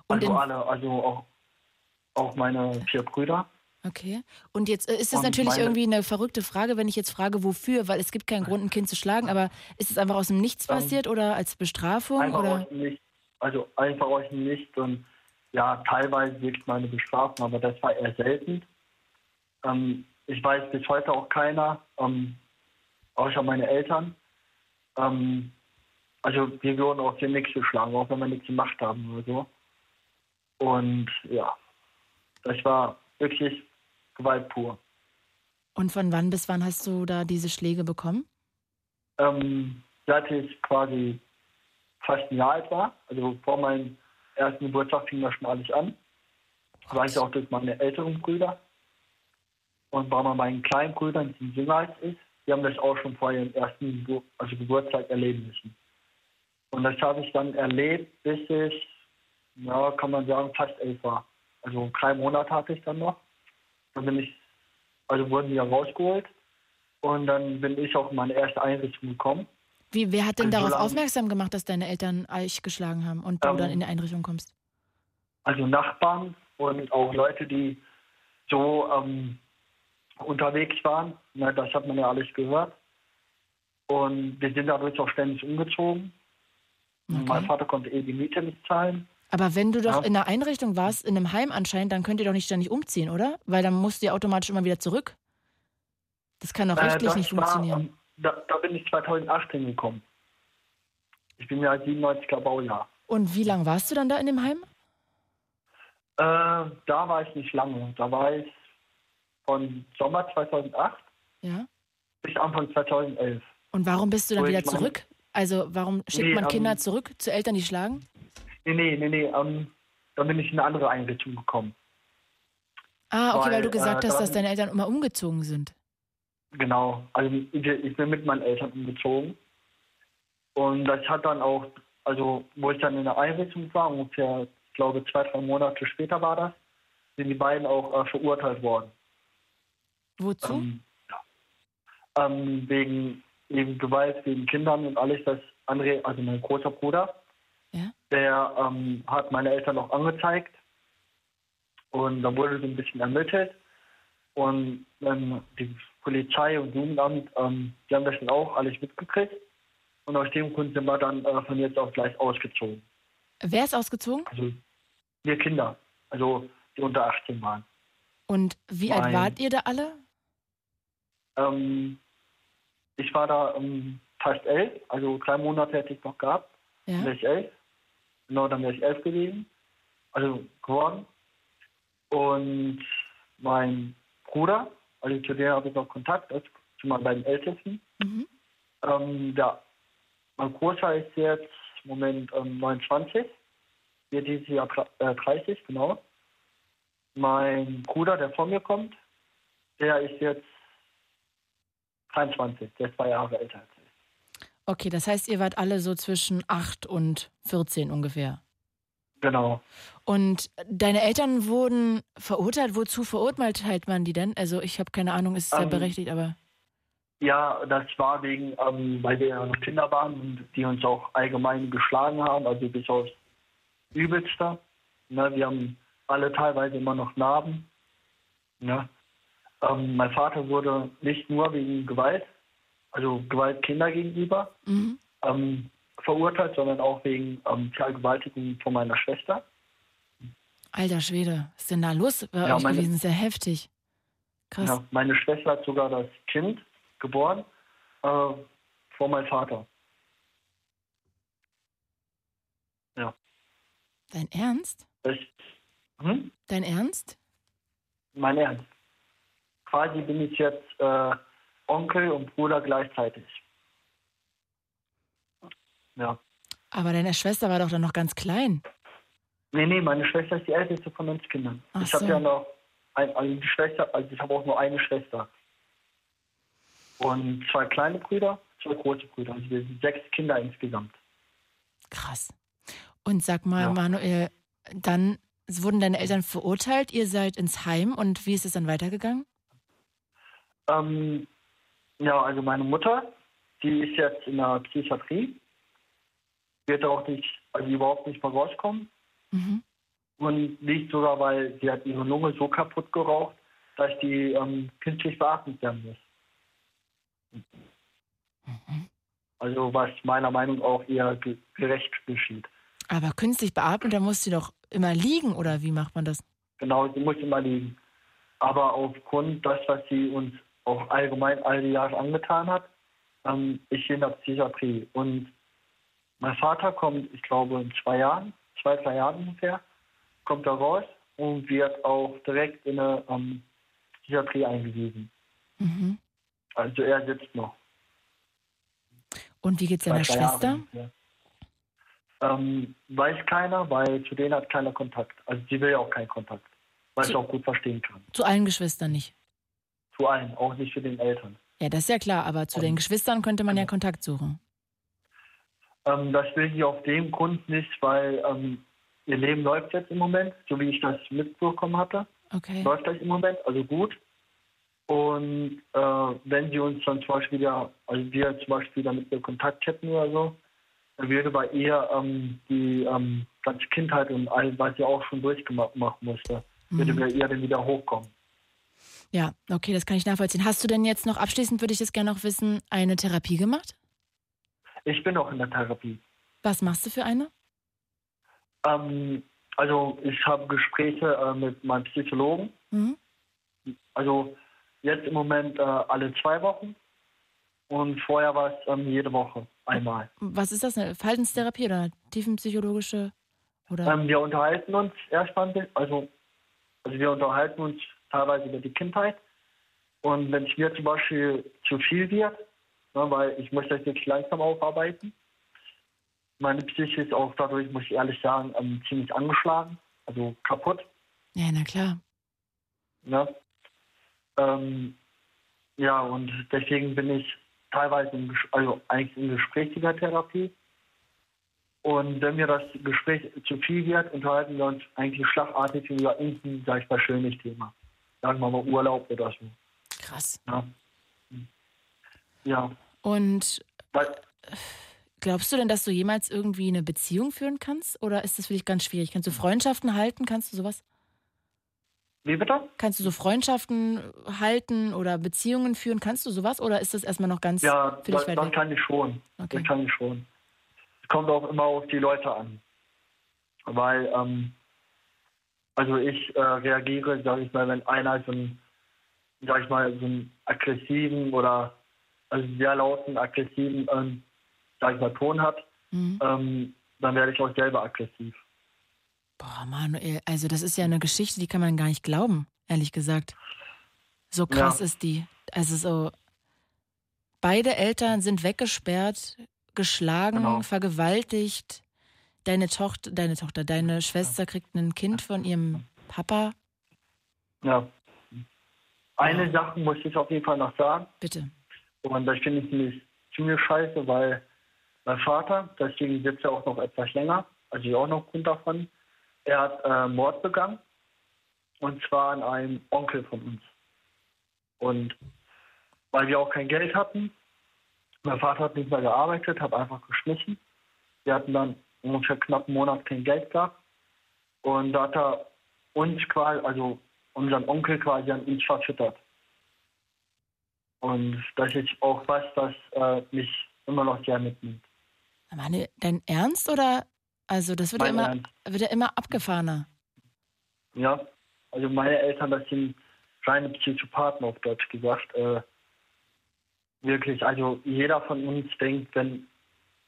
Und also alle, also auch, auch meine vier Brüder. Okay. Und jetzt äh, ist es natürlich meine- irgendwie eine verrückte Frage, wenn ich jetzt frage, wofür, weil es gibt keinen Grund, ein Kind zu schlagen, aber ist es einfach aus dem Nichts Ähm, passiert oder als Bestrafung? Einfach oder? aus dem Nichts. Also einfach aus dem Nichts und ja, teilweise wirklich meine Bestrafung, aber das war eher selten. Ähm, ich weiß bis heute auch keiner, ähm, außer meine Eltern. Ähm, also wir wurden auch hier nichts geschlagen, auch wenn wir nichts gemacht haben oder so. Und ja, das war wirklich Gewalt pur. Und von wann bis wann hast du da diese Schläge bekommen? Ähm, seit ich quasi fast ein Jahr alt war, also vor meinem ersten Geburtstag fing das schon alles an. Weiß ich auch durch meine älteren Brüder. Und bei meinen kleinen Brüdern, die jünger als ich, die haben das auch schon vor ihrem ersten Gebur also Geburtstag erleben müssen. Und das habe ich dann erlebt, bis ich, ja, kann man sagen, fast elf war. Also drei Monate hatte ich dann noch. Dann bin ich, also wurden die ja rausgeholt. Und dann bin ich auch in meine erste Einrichtung gekommen. Wie, wer hat denn darauf aufmerksam gemacht, dass deine Eltern euch geschlagen haben und du Ähm, dann in die Einrichtung kommst? also Nachbarn und auch Leute, die so ähm, unterwegs waren. Na, das hat man ja alles gehört. Und wir sind dadurch auch ständig umgezogen. Mein Vater konnte eh die Miete nicht zahlen. Aber wenn du doch Ja. in einer Einrichtung warst, in einem Heim anscheinend, dann könnt ihr doch nicht ständig umziehen, oder? Weil dann musst du ja automatisch immer wieder zurück. Das kann doch Äh, rechtlich nicht war, funktionieren. da, da bin ich 2018 gekommen. Ich bin ja 97er Baujahr. Und wie lange warst du dann da in dem Heim? Äh, da war ich nicht lange. Da war ich von Sommer 2008 Ja. bis Anfang 2011. Und warum bist du dann wieder zurück? Also warum schickt Nee, man Kinder ähm, zurück zu Eltern, die schlagen? Nee, nee, nee, nee. Ähm, da bin ich in eine andere Einrichtung gekommen. Ah, okay, weil, weil, du gesagt äh, hast, da- dass deine Eltern immer umgezogen sind. Genau. Also ich, ich bin mit meinen Eltern umgezogen. Und das hat dann auch, also wo ich dann in der Einrichtung war, ungefähr, ich glaube zwei, drei Monate später war das, sind die beiden auch äh, verurteilt worden. Wozu? Ähm, ja. ähm, wegen eben Gewalt gegen Kindern und alles. Das André, also mein großer Bruder. Der ähm, hat meine Eltern auch angezeigt. Und da wurde so ein bisschen ermittelt. Und ähm, die Polizei und Jugendamt, ähm, die haben das dann auch alles mitgekriegt. Und aus dem Grund sind wir dann äh, von jetzt auf gleich ausgezogen. Wer ist ausgezogen? Also wir Kinder, also die unter 18 waren. Und wie alt Mein- wart ihr da alle? Ähm, ich war da ähm, fast elf, also drei Monate hätte ich noch gehabt. Ja. Dann elf. Genau, dann wäre ich elf gewesen. also geworden. Und mein Bruder, also zu dem habe ich noch Kontakt, also zu meinen beiden Ältesten. Mhm. Ähm, der, mein Großer ist jetzt im Moment ähm, 29, wird dieses Jahr äh, 30, genau. Mein Bruder, der vor mir kommt, der ist jetzt 23, der ist zwei Jahre älter. Okay, das heißt, ihr wart alle so zwischen 8 und 14 ungefähr. Genau. Und deine Eltern wurden verurteilt. Wozu verurteilt man die denn? Also ich habe keine Ahnung, ist sehr Ähm, berechtigt, aber Ja, das war wegen, ähm, weil wir ja noch Kinder waren und die uns auch allgemein geschlagen haben, also bis aufs Übelste. Ne, wir haben alle teilweise immer noch Narben. Ne? Ähm, mein Vater wurde nicht nur wegen Gewalt, also Gewalt Kinder gegenüber, mhm. ähm, verurteilt, sondern auch wegen ähm, Vergewaltigung von meiner Schwester. alter Schwede, was ist denn da los bei Ja, euch meine- gewesen? Sehr heftig. Krass. Ja, meine Schwester hat sogar das Kind geboren äh, vor meinem Vater. Ja. Dein Ernst? Das, hm? Dein Ernst? Mein Ernst. Quasi bin ich jetzt äh, Onkel und Bruder gleichzeitig. Ja. Aber deine Schwester war doch dann noch ganz klein. Nee, nee, meine Schwester ist die älteste von uns Kindern. Ach ich habe so. ja noch ein, also die Schwester, also ich habe auch nur eine Schwester. Und zwei kleine Brüder, zwei große Brüder. Also wir sind sechs Kinder insgesamt. Krass. Und sag mal, Ja. Manuel, dann wurden deine Eltern verurteilt, ihr seid ins Heim und wie ist es dann weitergegangen? Ähm, ja, also meine Mutter, die ist jetzt in der Psychiatrie. Wird auch nicht, also überhaupt nicht mehr rauskommen. Mhm. Und liegt sogar, weil sie hat ihre Lunge so kaputt geraucht, dass die ähm, künstlich beatmet werden muss. Also was meiner Meinung nach auch eher ge gerecht geschieht. Aber künstlich beatmet, da muss sie doch immer liegen oder wie macht man das? Genau, sie muss immer liegen. Aber aufgrund das, was sie uns auch allgemein all die Jahre angetan hat, ähm, ich hier in der Psychiatrie. Und mein Vater kommt, ich glaube, in zwei Jahren, zwei, drei Jahren ungefähr, kommt er raus und wird auch direkt in eine ähm, Psychiatrie eingewiesen. Mhm. Also er sitzt noch. Und wie geht's Zwei, deiner Jahre Schwester? Ähm, weiß keiner, weil zu denen hat keiner Kontakt. Also sie will ja auch keinen Kontakt. Was ich auch gut verstehen kann. Zu allen Geschwistern nicht. Zu allen, auch nicht zu den Eltern. Ja, das ist ja klar, aber zu den Geschwistern könnte man ja Genau. Kontakt suchen. Ähm, das will sie auf dem Grund nicht, weil ähm, ihr Leben läuft jetzt im Moment, so wie ich das mitbekommen hatte. Okay. Läuft das im Moment, also gut. Und äh, wenn sie uns dann zum Beispiel wieder, also wir zum Beispiel wieder mit ihr Kontakt hätten oder so, dann würde bei ihr ähm, die ähm, ganze Kindheit und all, was sie auch schon durchgemacht machen musste, würde Mhm. bei ihr dann wieder hochkommen. Ja, okay, das kann ich nachvollziehen. Hast du denn jetzt noch, abschließend würde ich das gerne noch wissen, eine Therapie gemacht? Ich bin auch in der Therapie. Was machst du für eine? Ähm, also ich habe Gespräche äh, mit meinem Psychologen. Mhm. Also jetzt im Moment äh, alle zwei Wochen und vorher war es ähm, jede Woche einmal. Was ist das, eine Verhaltenstherapie oder tiefenpsychologische? Oder? Ähm, wir unterhalten uns erstmal, also, also wir unterhalten uns teilweise über die Kindheit und wenn es mir zum Beispiel zu viel wird, ne, weil ich muss das jetzt langsam aufarbeiten. Meine Psyche ist auch dadurch, muss ich ehrlich sagen, ähm, ziemlich angeschlagen, also kaputt. ja, na klar. Ne? Ähm, ja, und deswegen bin ich teilweise Ges- also eigentlich in gesprächiger Therapie. Und wenn mir das Gespräch zu viel wird, unterhalten wir uns eigentlich schlagartig über irgendein, sag ich mal, schönes Thema. Sagen wir mal Urlaub oder so. Krass. Ja. Ja. Und Weil, glaubst du denn, dass du jemals irgendwie eine Beziehung führen kannst? Oder ist das für dich ganz schwierig? Kannst du Freundschaften halten? Kannst du sowas? wie bitte? Kannst du so Freundschaften halten oder Beziehungen führen? Kannst du sowas? Oder ist das erstmal noch ganz Ja, für dich das, weit das weg? kann ich schon. Okay. Das kann ich schon. Es kommt auch immer auf die Leute an. Weil, ähm, also ich äh, reagiere, sage ich mal, wenn einer so einen, sag ich mal, so einen aggressiven oder also sehr lauten, aggressiven, ähm, sag ich mal, Ton hat, Mhm. ähm, dann werde ich auch selber aggressiv. Boah, Manuel, also das ist ja eine Geschichte, die kann man gar nicht glauben, ehrlich gesagt. So krass Ja. ist die. Also so, beide Eltern sind weggesperrt, geschlagen, Genau. vergewaltigt. Deine Tochter, deine Tochter, deine Schwester kriegt ein Kind von ihrem Papa. Ja. Eine Sache muss ich auf jeden Fall noch sagen. Bitte. Und das finde ich nämlich ziemlich scheiße, weil mein Vater, deswegen sitzt er auch noch etwas länger, also ich auch noch Grund davon, er hat äh, Mord begangen. Und zwar an einem Onkel von uns. Und weil wir auch kein Geld hatten, mein Vater hat nicht mehr gearbeitet, hat einfach geschmissen. Wir hatten dann ungefähr knapp einen Monat kein Geld gehabt. Und da hat er uns quasi, also unseren Onkel quasi an uns verfüttert. Und das ist auch was, das äh, mich immer noch sehr mitnimmt. Manuel, dein Ernst oder? Also das wird ja immer, Ernst. wird ja immer abgefahrener. Ja, also meine Eltern, das sind reine Psychopathen auf Deutsch gesagt. Äh, wirklich, also jeder von uns denkt, wenn,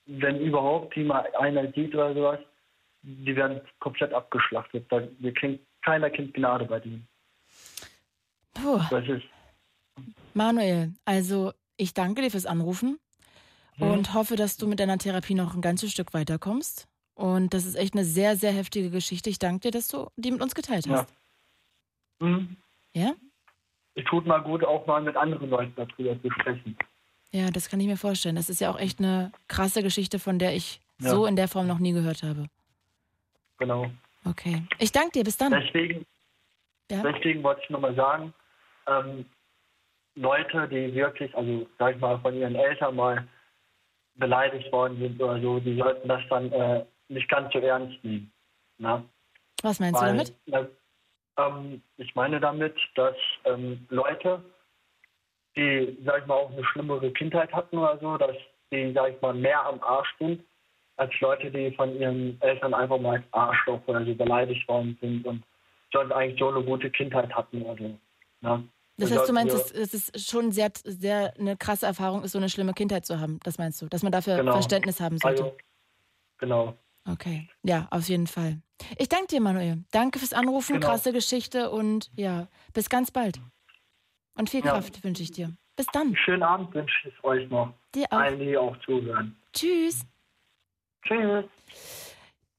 wenn überhaupt die mal einer sieht oder sowas, die werden komplett abgeschlachtet. Da, wir kriegen, keiner kennt Gnade bei denen. Puh. Das ist, Manuel, also ich danke dir fürs Anrufen Mhm. und hoffe, dass du mit deiner Therapie noch ein ganzes Stück weiterkommst. Und das ist echt eine sehr, sehr heftige Geschichte. Ich danke dir, dass du die mit uns geteilt ja. hast. Mhm. Ja? Es tut mal gut, auch mal mit anderen Leuten darüber zu sprechen. Ja, das kann ich mir vorstellen. Das ist ja auch echt eine krasse Geschichte, von der ich Ja. so in der Form noch nie gehört habe. Genau. Okay. Ich danke dir. Bis dann. Deswegen, Ja? deswegen wollte ich nochmal sagen, ähm, Leute, die wirklich, also sag ich mal, von ihren Eltern mal beleidigt worden sind oder so, die sollten das dann äh, nicht ganz so ernst nehmen. Na? Was meinst Weil, du damit? äh, ähm, ich meine damit, dass ähm, Leute, die, sag ich mal, auch eine schlimmere Kindheit hatten oder so, dass die, sag ich mal, mehr am Arsch sind, als Leute, die von ihren Eltern einfach mal als Arschloch oder so beleidigt worden sind und sonst eigentlich so eine gute Kindheit hatten oder so. Na? Das heißt, du meinst, dass es ist schon sehr, sehr eine krasse Erfahrung ist, so eine schlimme Kindheit zu haben. Das meinst du? Dass man dafür Genau. Verständnis haben sollte. Also, genau. Okay, ja, auf jeden Fall. Ich danke dir, Manuel. Danke fürs Anrufen, Genau. krasse Geschichte und ja, bis ganz bald. Und viel Ja. Kraft wünsche ich dir. Bis dann. Schönen Abend wünsche ich euch noch. Dir auch. Allen, die auch zuhören. Tschüss. Tschüss.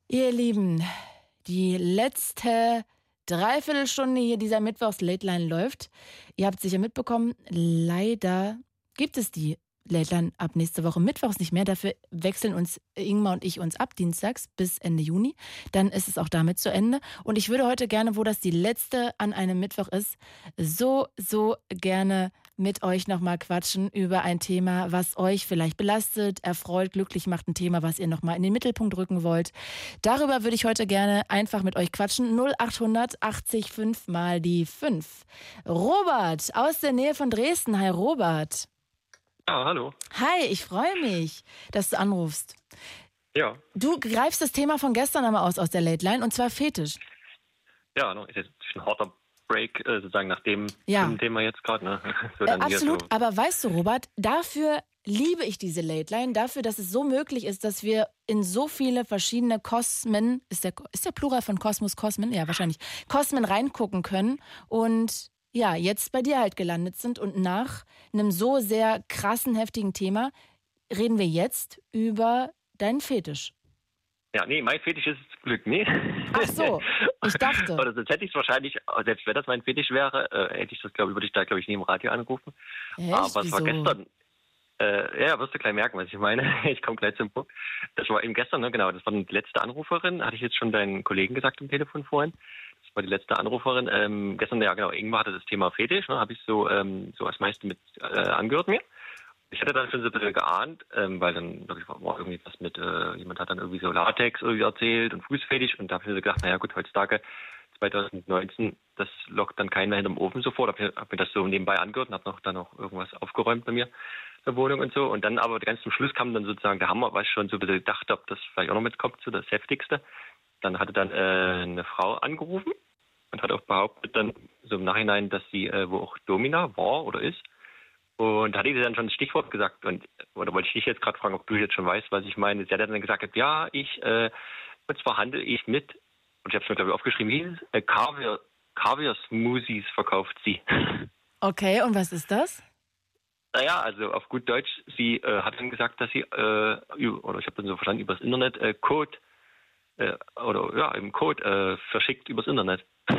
Ihr Lieben, die letzte Dreiviertelstunde hier dieser Mittwochs Late Line läuft. Ihr habt sicher mitbekommen, leider gibt es die Late Line ab nächste Woche Mittwochs nicht mehr. Dafür wechseln uns Ingmar und ich uns ab, dienstags bis Ende Juni. Dann ist es auch damit zu Ende. Und ich würde heute gerne, wo das die letzte an einem Mittwoch ist, so, so gerne mit euch nochmal quatschen über ein Thema, was euch vielleicht belastet, erfreut, glücklich macht, ein Thema, was ihr nochmal in den Mittelpunkt rücken wollt. Darüber würde ich heute gerne einfach mit euch quatschen. 0800 80 5 mal die 5. Robert aus der Nähe von Dresden. Hi Robert. Ja, hallo. Hi, ich freue mich, dass du anrufst. Ja, Du greifst das Thema von gestern einmal aus aus der Late Line und zwar Fetisch. ja, ist jetzt ein harter Break, äh, sozusagen nach dem Ja. Thema jetzt gerade. Ne? So Äh, absolut, so. aber weißt du, Robert, dafür liebe ich diese Late Line, dafür, dass es so möglich ist, dass wir in so viele verschiedene Kosmen, ist der, ist der Plural von Kosmos Kosmen? Ja, wahrscheinlich, Kosmen reingucken können und ja, jetzt bei dir halt gelandet sind und nach einem so sehr krassen, heftigen Thema reden wir jetzt über deinen Fetisch. Ja, nee, mein Fetisch ist Glück nee. Ach so, ich dachte. Oder sonst hätte ich es wahrscheinlich, selbst wenn das mein Fetisch wäre, äh, hätte ich das, glaube ich, würde ich da, glaube ich, nie im Radio anrufen. Echt? Aber es war gestern. Äh, ja, wirst du gleich merken, was ich meine. Ich komme gleich zum Punkt. Das war eben gestern, ne, genau, das war die letzte Anruferin, hatte ich jetzt schon deinen Kollegen gesagt am Telefon vorhin. Das war die letzte Anruferin. Ähm, gestern, ja genau, Ingmar hatte das Thema Fetisch, ne, habe ich so, ähm, so als meiste mit äh, angehört mir. Ich hatte dann schon so ein bisschen geahnt, ähm, weil dann wirklich war, irgendwie was mit, äh, jemand hat dann irgendwie so Latex irgendwie erzählt und Fußfetisch und da habe ich mir so gedacht, naja gut, heutzutage 2019, das lockt dann keinen mehr hinterm Ofen sofort. Habe hab mir das so nebenbei angehört und habe noch dann noch irgendwas aufgeräumt bei mir der Wohnung und so. Und dann aber ganz zum Schluss kam dann sozusagen der Hammer, was ich schon so ein bisschen gedacht habe, das vielleicht auch noch mitkommt, so das Heftigste. Dann hatte dann äh, eine Frau angerufen und hat auch behauptet dann so im Nachhinein, dass sie äh, wo auch Domina war oder ist. Und da hatte sie dann schon das Stichwort gesagt. Und oder wollte ich dich jetzt gerade fragen, ob du jetzt schon weißt, was ich meine. Sie hat dann gesagt, ja, ich, äh, und zwar handle ich mit Und ich habe es mir, glaube ich, aufgeschrieben, wie hieß es? Äh, Kaviar, Kaviar Smoothies verkauft sie. Okay, und was ist das? Naja, also auf gut Deutsch, sie äh, hat dann gesagt, dass sie, äh, über- oder ich habe dann so verstanden, übers Internet äh, Code, äh, oder ja, eben Code äh, verschickt übers Internet.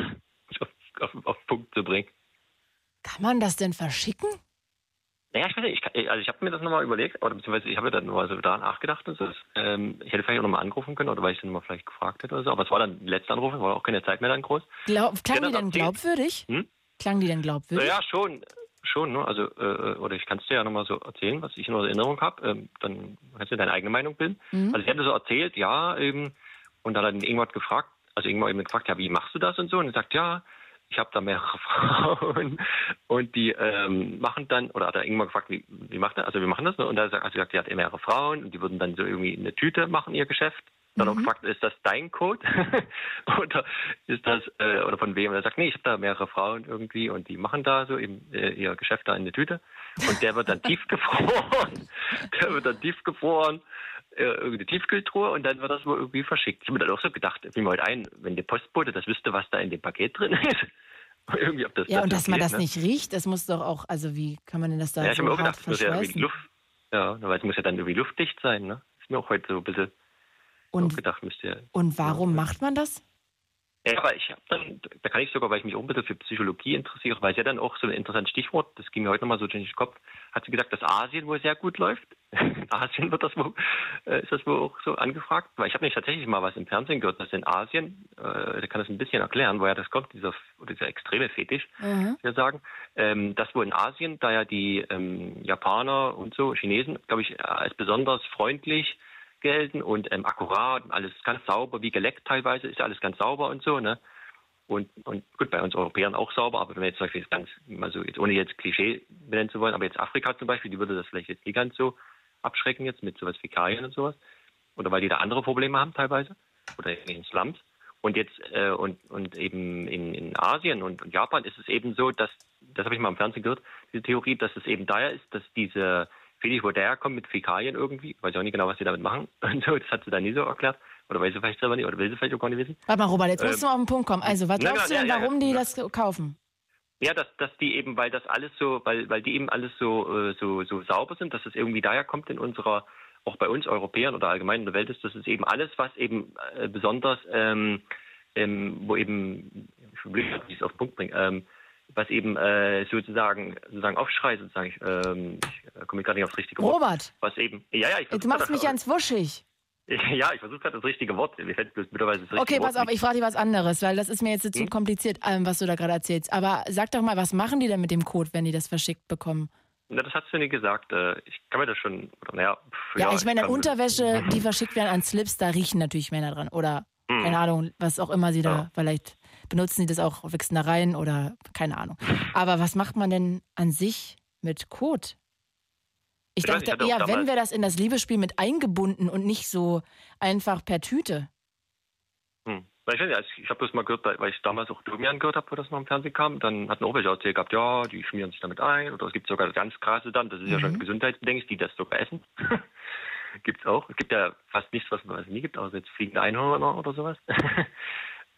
auf, auf, auf Punkt zu bringen. Kann man das denn verschicken? Naja, ich weiß nicht, ich, also ich habe mir das nochmal überlegt, oder beziehungsweise ich habe dann nochmal so da nachgedacht und so. Ähm, ich hätte vielleicht auch nochmal anrufen können, oder weil ich dann mal vielleicht gefragt hätte oder so, aber es war dann die letzte Anruf, war auch keine Zeit mehr dann groß. Glaub, klang Ja, die dann denn glaubwürdig? Hm? Klang die denn glaubwürdig? Ja, schon, schon, ne? Also, äh, oder ich kann es dir ja nochmal so erzählen, was ich in Erinnerung habe. Ähm, dann kannst du deine eigene Meinung bilden. Mhm. Also, ich hatte so erzählt, ja, eben, und dann hat dann irgendwas gefragt, also irgendwann eben gefragt, ja, wie machst du das und so? Und er sagt, ja, ich habe da mehrere Frauen und die ähm, machen dann, oder hat er irgendwann gefragt, wie, wie macht er, also wir machen das, ne? und da hat er gesagt, sie hat mehrere Frauen und die würden dann so irgendwie eine Tüte machen, ihr Geschäft. Dann auch gefragt, ist das dein Code? oder ist das, äh, oder von wem? Und er sagt, nee, ich habe da mehrere Frauen irgendwie und die machen da so eben äh, ihr Geschäft da in eine Tüte. Und der wird dann tiefgefroren. der wird dann tiefgefroren, äh, irgendeine Tiefkühltruhe und dann wird das wohl irgendwie verschickt. Ich habe mir dann auch so gedacht, fiel mir heute ein, wenn der Postbote das wüsste, was da in dem Paket drin ist. irgendwie, ob das Ja, und dass man geht, das ne? nicht riecht, das muss doch auch, also wie kann man denn das da Ja, ich so habe mir auch gedacht, es muss ja irgendwie? Luft, ja, weil es muss ja dann irgendwie luftdicht sein, ne? Ist mir auch heute so ein bisschen Und- gedacht, müsste ja. Und warum macht man das? Ja, aber ich habe dann, da kann ich sogar, weil ich mich auch ein bisschen für Psychologie interessiere, weil sie ja dann auch so ein interessantes Stichwort, das ging mir heute nochmal so durch den Kopf, hat sie gesagt, dass Asien wohl sehr gut läuft. In Asien wird das wohl, äh, ist das wohl auch so angefragt, weil ich habe nicht tatsächlich mal was im Fernsehen gehört, dass in Asien, äh, der kann das ein bisschen erklären, woher das kommt, dieser, dieser extreme Fetisch, Mhm. wir sagen, ähm, dass wohl in Asien, da ja die ähm, Japaner und so, Chinesen, glaube ich, äh, als besonders freundlich gelten und ähm, akkurat, und alles ganz sauber, wie geleckt teilweise, ist ja alles ganz sauber und so, ne? Und, und gut, bei uns Europäern auch sauber, aber wenn wir jetzt zum Beispiel jetzt ganz, also jetzt ohne jetzt Klischee benennen zu wollen, aber jetzt Afrika zum Beispiel, die würde das vielleicht jetzt nicht ganz so abschrecken jetzt mit sowas Fäkalien und sowas. Oder weil die da andere Probleme haben teilweise. Oder in Slums. Und jetzt, äh, und, und eben in, in Asien und, und Japan ist es eben so, dass, das habe ich mal im Fernsehen gehört, diese Theorie, dass es eben daher ist, dass diese Fetisch, wo der kommt mit Fäkalien irgendwie, weiß ich auch nicht genau, was sie damit machen. Und so, das hat sie da nie so erklärt. Oder weiß sie vielleicht selber nicht, oder will sie vielleicht auch gar nicht wissen. Warte mal, Robert, jetzt musst Ähm, du mal auf den Punkt kommen. Also, was na, glaubst na, du denn, ja, ja, warum ja. die das kaufen? Ja, dass, dass die eben, weil das alles so, weil, weil die eben alles so, äh, so, so sauber sind, dass es irgendwie daher kommt in unserer, auch bei uns Europäern oder allgemein in der Welt ist, dass es eben alles, was eben äh, besonders, ähm, ähm, wo eben, ich bin blöd, wie ich es auf den Punkt bringe, ähm, was eben äh, sozusagen, sozusagen Aufschrei, sozusagen, ich, ähm, ich komme gerade nicht aufs richtige Wort. Robert, Was eben, ja, ja, ich du machst mich ganz wuschig. Ja, ich versuche gerade das richtige Wort. Mir fällt bloß mittlerweile das richtige Okay, Wort pass auf, nicht. ich frage dich was anderes, weil das ist mir jetzt zu Hm? kompliziert, ähm, was du da gerade erzählst. Aber sag doch mal, was machen die denn mit dem Code, wenn die das verschickt bekommen? Na, das hast du nicht gesagt. Äh, Ich kann mir das schon, oder naja. pff, Ja, ich meine, Unterwäsche, die verschickt werden an Slips, da riechen natürlich Männer dran. Oder, Hm. keine Ahnung, was auch immer sie da, vielleicht benutzen sie das auch, da rein oder keine Ahnung. Aber was macht man denn an sich mit Code? Ich weiß dachte auch eher, wenn wir das in das Liebesspiel mit eingebunden und nicht so einfach per Tüte. Hm. Ich, weiß nicht, also ich habe das mal gehört, weil ich damals auch Domian gehört habe, wo das noch im Fernsehen kam. Dann hatten auch welche erzählt gehabt, ja, die schmieren sich damit ein. Oder es gibt sogar ganz krasse dann, das ist ja Mhm. schon gesundheitsbedenklich, die das sogar essen. Gibt's auch. Es gibt ja fast nichts, was es nie gibt, außer jetzt fliegende Einhörner oder sowas.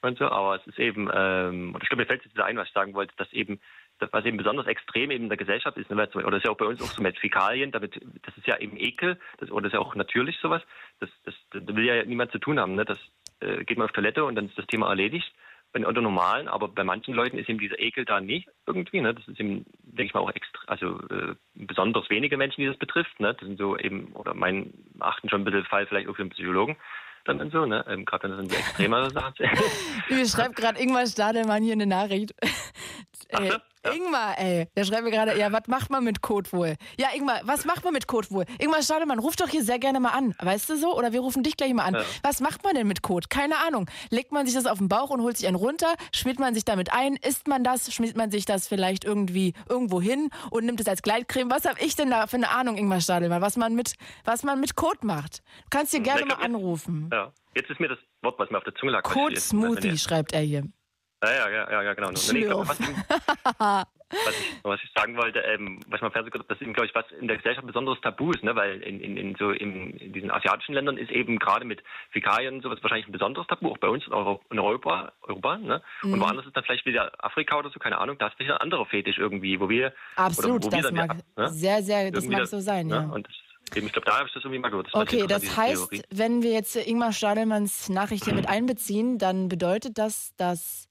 und so. Aber es ist eben, ähm, ich glaube, mir fällt jetzt wieder ein, was ich sagen wollte, dass eben, was eben besonders extrem eben in der Gesellschaft ist, ne, oder das ist ja auch bei uns auch so mit Fäkalien, damit, das ist ja eben Ekel, das, oder das ist ja auch natürlich sowas, das, das, das will ja niemand zu tun haben, ne? Das äh, geht man auf Toilette und dann ist das Thema erledigt. Wenn unter normalen, aber bei manchen Leuten ist eben dieser Ekel da nicht irgendwie, ne? Das ist eben, denke ich mal, auch extra, also äh, besonders wenige Menschen, die das betrifft, ne? Das sind so eben, oder mein achten schon ein bisschen Fall vielleicht auch für einen Psychologen dann so, ne? Ähm, Gerade wenn das so extremere Sachen sind. Mir gerade Ingmar Stadelmann hier eine Nachricht. Ey, Ingmar, ey, der schreibt mir gerade, ja, was macht man mit Code wohl? Ja, Ingmar, was macht man mit Code wohl? Ingmar Stadelmann, ruf doch hier sehr gerne mal an. Weißt du so? Oder wir rufen dich gleich mal an. Ja. Was macht man denn mit Code? Keine Ahnung. Legt man sich das auf den Bauch und holt sich einen runter? Schmiert man sich damit ein? Isst man das? Schmiert man sich das vielleicht irgendwie irgendwo hin und nimmt es als Gleitcreme? Was habe ich denn da für eine Ahnung, Ingmar Stadelmann, was man mit, was man mit Code macht? Du kannst hier gerne Ich mal glaub, jetzt- anrufen. Ja, jetzt ist mir das Wort, was mir auf der Zunge lag. was ich Code jetzt- Smoothie, schreibt er hier. Ja, ja, ja, ja, genau. Schlürf. glaub, was was, ich, was ich sagen wollte, ähm, was man Fernsehen gehört, das ist eben, glaube ich, was in der Gesellschaft besonderes Tabu ist, ne? weil in, in, in so in, in diesen asiatischen Ländern ist eben gerade mit Fäkalien sowas wahrscheinlich ein besonderes Tabu, auch bei uns in, Euro, in Europa, Europa ne? Mhm. und woanders ist dann vielleicht wieder Afrika oder so, keine Ahnung, da ist vielleicht ein anderer Fetisch irgendwie, wo wir Absolut, wo wir das dann mag ja, ne? sehr, sehr, das mag so sein, ne? ja. Und das, eben, ich glaube, da habe ich das irgendwie mal gehört. Das Okay, das heißt, Theorie. wenn wir jetzt Ingmar Stadelmanns Nachricht hier mit einbeziehen, dann bedeutet das, dass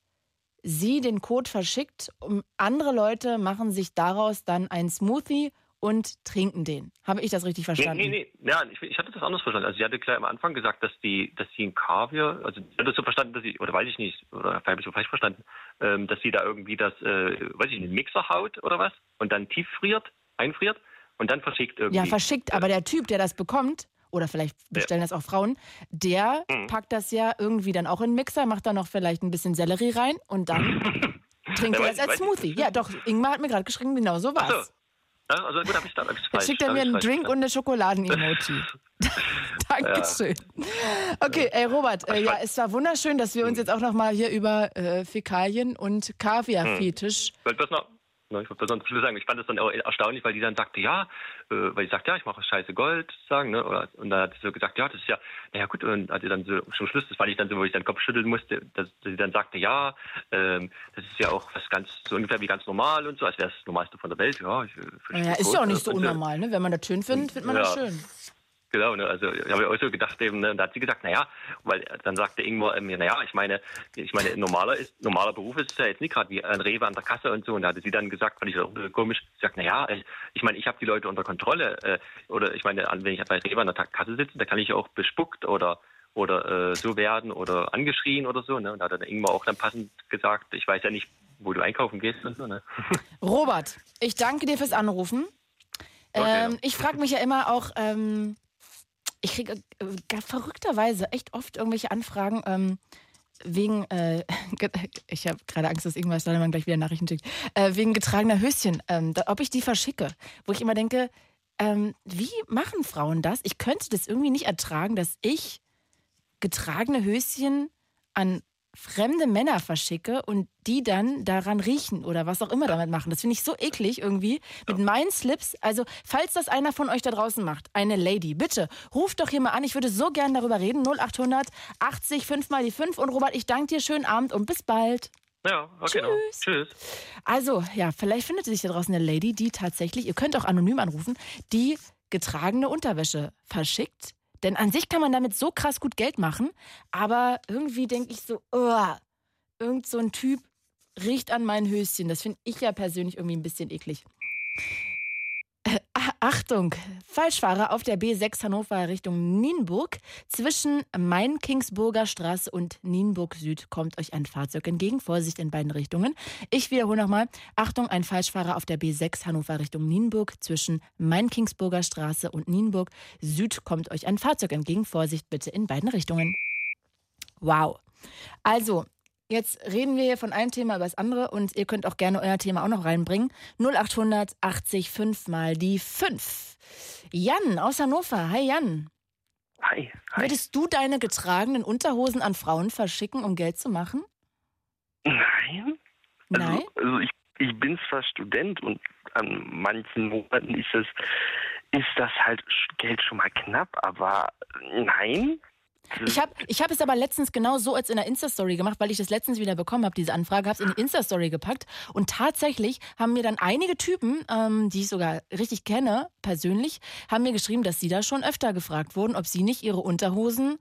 sie den Code verschickt andere Leute machen sich daraus dann ein Smoothie und trinken den. Habe ich das richtig verstanden? Nee, nee, nee. Ja, ich, ich hatte das anders verstanden. Also sie hatte gleich am Anfang gesagt, dass die, dass sie ein Kaviar, also ich hatte das so verstanden, dass sie, oder weiß ich nicht, oder habe ich so falsch verstanden, ähm, dass sie da irgendwie das, äh, weiß ich, den Mixer haut oder was und dann tief friert, einfriert und dann verschickt irgendwie. Ja, verschickt, aber der Typ, der das bekommt, oder vielleicht bestellen das auch Frauen, der Mhm. packt das ja irgendwie dann auch in den Mixer, macht da noch vielleicht ein bisschen Sellerie rein und dann trinkt Ja, er das als Smoothie. Ja, doch, Ingmar hat mir gerade geschrieben, genau so so. war's. Ja, also gut, habe ich da hab Jetzt falsch. schickt er hab mir einen falsch Drink und eine Schokoladen-Emoji. Dankeschön. Okay, ey Robert, äh, ja, es war wunderschön, dass wir uns jetzt auch noch mal hier über äh, Fäkalien und Kaviar-Fetisch Ich wollte bloß noch, ne, ich zum Schluss sagen, ich fand das dann auch erstaunlich, weil die dann sagte, ja, äh, weil ich sagte, ja, ich mache scheiße Gold, sagen, ne, oder, und dann hat sie so gesagt, ja, das ist ja, naja gut, und hat sie dann so zum Schluss, das fand ich dann so, wo ich dann Kopf schütteln musste, dass, sie dann sagte, ja, ähm, das ist ja auch was ganz, so ungefähr wie ganz normal und so, als wäre es das Normalste von der Welt, ja. Ich, äh, Naja, ist ja auch nicht so und, äh, unnormal, ne? Wenn man das schön findet, findet man das Ja. schön. Genau, ne, also ich habe auch so gedacht eben, ne, und da hat sie gesagt, naja, weil dann sagte Ingmar ähm, mir, naja, ich meine, ich meine, ein normaler ist, normaler Beruf ist es ja jetzt nicht gerade wie ein Rewe an der Kasse und so. Und da hatte sie dann gesagt, fand ich auch bisschen komisch, sie sagt, naja, ich, ich meine, ich habe die Leute unter Kontrolle. Äh, oder ich meine, wenn ich bei Rewe an der Kasse sitze, da kann ich auch bespuckt oder oder äh, so werden oder angeschrien oder so. Ne? Und da hat dann Ingmar auch dann passend gesagt, ich weiß ja nicht, wo du einkaufen gehst und so. Ne? Robert, ich danke dir fürs Anrufen. Ähm, ich frage mich ja immer auch, ähm, ich kriege äh, verrückterweise echt oft irgendwelche Anfragen ähm, wegen, äh, ich habe gerade Angst, dass irgendwas dann gleich wieder Nachrichten schickt, äh, wegen getragener Höschen, ähm, da, ob ich die verschicke. Wo ich immer denke, ähm, wie machen Frauen das? Ich könnte das irgendwie nicht ertragen, dass ich getragene Höschen an fremde Männer verschicke und die dann daran riechen oder was auch immer damit machen. Das finde ich so eklig irgendwie mit meinen Slips. Also, falls das einer von euch da draußen macht, eine Lady, bitte ruft doch hier mal an. Ich würde so gern darüber reden. 0800 80 5 mal die 5. Und Robert, ich danke dir. Schönen Abend und bis bald. Ja, okay, genau. Tschüss. Also, ja, vielleicht findet sich da draußen eine Lady, die tatsächlich, ihr könnt auch anonym anrufen, die getragene Unterwäsche verschickt. Denn an sich kann man damit so krass gut Geld machen, aber irgendwie denke ich so, oh, irgend so ein Typ riecht an meinen Höschen. Das finde ich ja persönlich irgendwie ein bisschen eklig. Achtung, Falschfahrer auf der B6 Hannover Richtung Nienburg. Zwischen Main-Kingsburger Straße und Nienburg Süd kommt euch ein Fahrzeug entgegen. Vorsicht in beiden Richtungen. Ich wiederhole nochmal. Achtung, ein Falschfahrer auf der B6 Hannover Richtung Nienburg. Zwischen Main-Kingsburger Straße und Nienburg Süd kommt euch ein Fahrzeug entgegen. Vorsicht bitte in beiden Richtungen. Wow. Also, jetzt reden wir hier von einem Thema über das andere und ihr könnt auch gerne euer Thema auch noch reinbringen. 0800 80 5 mal die 5. Jan aus Hannover. Hi Jan. Hi. Würdest du deine getragenen Unterhosen an Frauen verschicken, um Geld zu machen? Nein. Also, Nein? Also ich, ich bin zwar Student und an manchen Monaten ist es ist das halt Geld schon mal knapp, aber nein. Ich habe ich hab es aber letztens genau so als in der Insta-Story gemacht, weil ich das letztens wieder bekommen habe, diese Anfrage, habe es in die Insta-Story gepackt. Und tatsächlich haben mir dann einige Typen, ähm, die ich sogar richtig kenne, persönlich, haben mir geschrieben, dass sie da schon öfter gefragt wurden, ob sie nicht ihre Unterhosen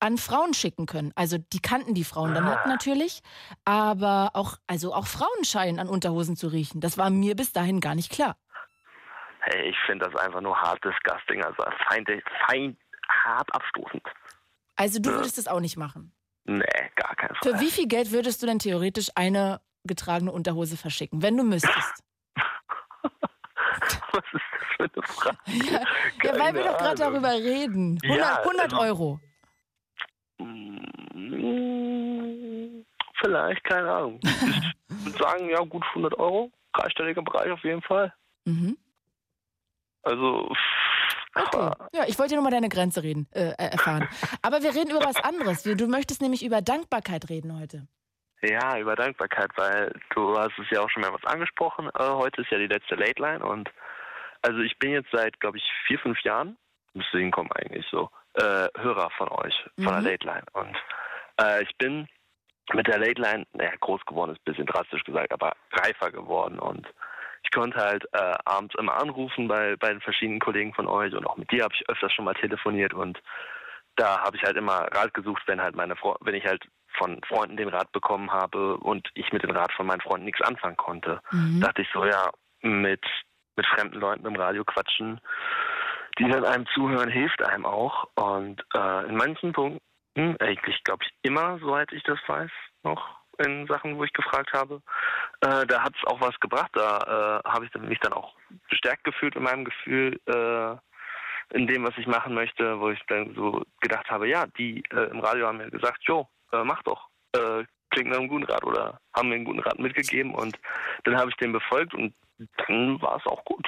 an Frauen schicken können. Also die kannten die Frauen dann halt natürlich, aber auch, also auch Frauen scheinen an Unterhosen zu riechen. Das war mir bis dahin gar nicht klar. Hey, ich finde das einfach nur hart disgusting, also fein, fein hart abstoßend. Also du würdest das auch nicht machen. Nee, gar kein Fall. Für wie viel Geld würdest du denn theoretisch eine getragene Unterhose verschicken, wenn du müsstest? Was ist das für eine Frage? Ja, ja weil wir doch gerade darüber reden. 100, Ja, 100 also- Euro. Mm, Vielleicht, keine Ahnung. Ich würde sagen, ja, gut 100 Euro. Dreistelliger Bereich auf jeden Fall. Mhm. Also, Okay. Ja, ich wollte nur mal deine Grenze reden, äh, äh, erfahren. Aber wir reden über was anderes. Du möchtest nämlich über Dankbarkeit reden heute. Ja, über Dankbarkeit, weil du hast es ja auch schon mehrmals angesprochen. Äh, heute ist ja die letzte Late Line und also ich bin jetzt seit, glaube ich, vier, fünf Jahren, müsste hinkommen eigentlich so, äh, Hörer von euch, von der Mhm. Late Line. Und äh, ich bin mit der Late Line, naja, groß geworden ist ein bisschen drastisch gesagt, aber reifer geworden und ich konnte halt äh, abends immer anrufen bei, bei den verschiedenen Kollegen von euch und auch mit dir habe ich öfters schon mal telefoniert und da habe ich halt immer Rat gesucht, wenn halt meine Fre wenn ich halt von Freunden den Rat bekommen habe und ich mit dem Rat von meinen Freunden nichts anfangen konnte. Mhm. Dachte ich so, ja, mit, mit fremden Leuten im Radio quatschen, die dann einem zuhören, hilft einem auch. Und äh, in manchen Punkten, eigentlich glaube ich immer, soweit ich das weiß, noch in Sachen, wo ich gefragt habe, äh, da hat es auch was gebracht. Da äh, habe ich mich dann auch bestärkt gefühlt in meinem Gefühl, äh, in dem, was ich machen möchte, wo ich dann so gedacht habe, ja, die äh, im Radio haben mir gesagt, jo, äh, mach doch. Äh, klingt nach einem guten Rat oder haben mir einen guten Rat mitgegeben und dann habe ich den befolgt und dann war es auch gut.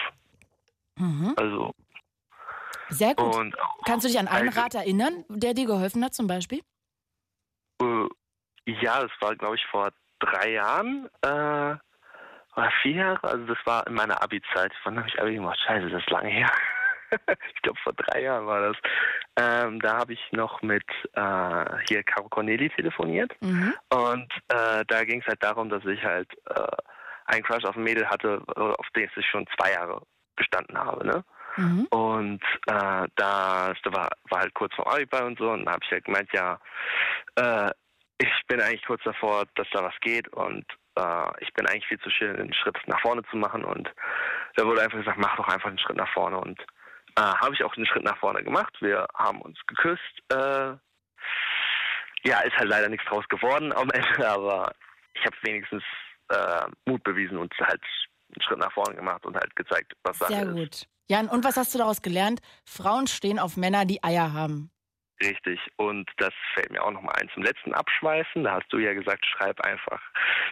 Mhm. Also Sehr gut. und Kannst du dich an einen Also- Rat erinnern, der dir geholfen hat zum Beispiel? Ja, das war, glaube ich, vor drei Jahren äh, oder vier Jahre. Also das war in meiner Abi-Zeit. Wann habe ich Abi gemacht? Scheiße, das ist lange her. ich glaube, vor drei Jahren war das. Ähm, da habe ich noch mit äh, hier Caro Corneli telefoniert. Mhm. Und äh, da ging es halt darum, dass ich halt äh, einen Crush auf ein Mädel hatte, auf den ich schon zwei Jahre gestanden habe. Ne? Mhm. Und äh, da war, war halt kurz vor Abi bei und so. Und dann habe ich halt gemeint, ja, äh, ich bin eigentlich kurz davor, dass da was geht. Und äh, ich bin eigentlich viel zu schön, einen Schritt nach vorne zu machen. Und da wurde einfach gesagt, mach doch einfach einen Schritt nach vorne. Und äh, habe ich auch den Schritt nach vorne gemacht. Wir haben uns geküsst. Äh, ja, ist halt leider nichts draus geworden am Ende, aber ich habe wenigstens äh, Mut bewiesen und halt einen Schritt nach vorne gemacht und halt gezeigt, was Sache Sehr ist. gut. Jan, und was hast du daraus gelernt? Frauen stehen auf Männer, die Eier haben. Richtig. Und das fällt mir auch noch mal ein zum letzten Abschweifen. Da hast du ja gesagt, schreib einfach,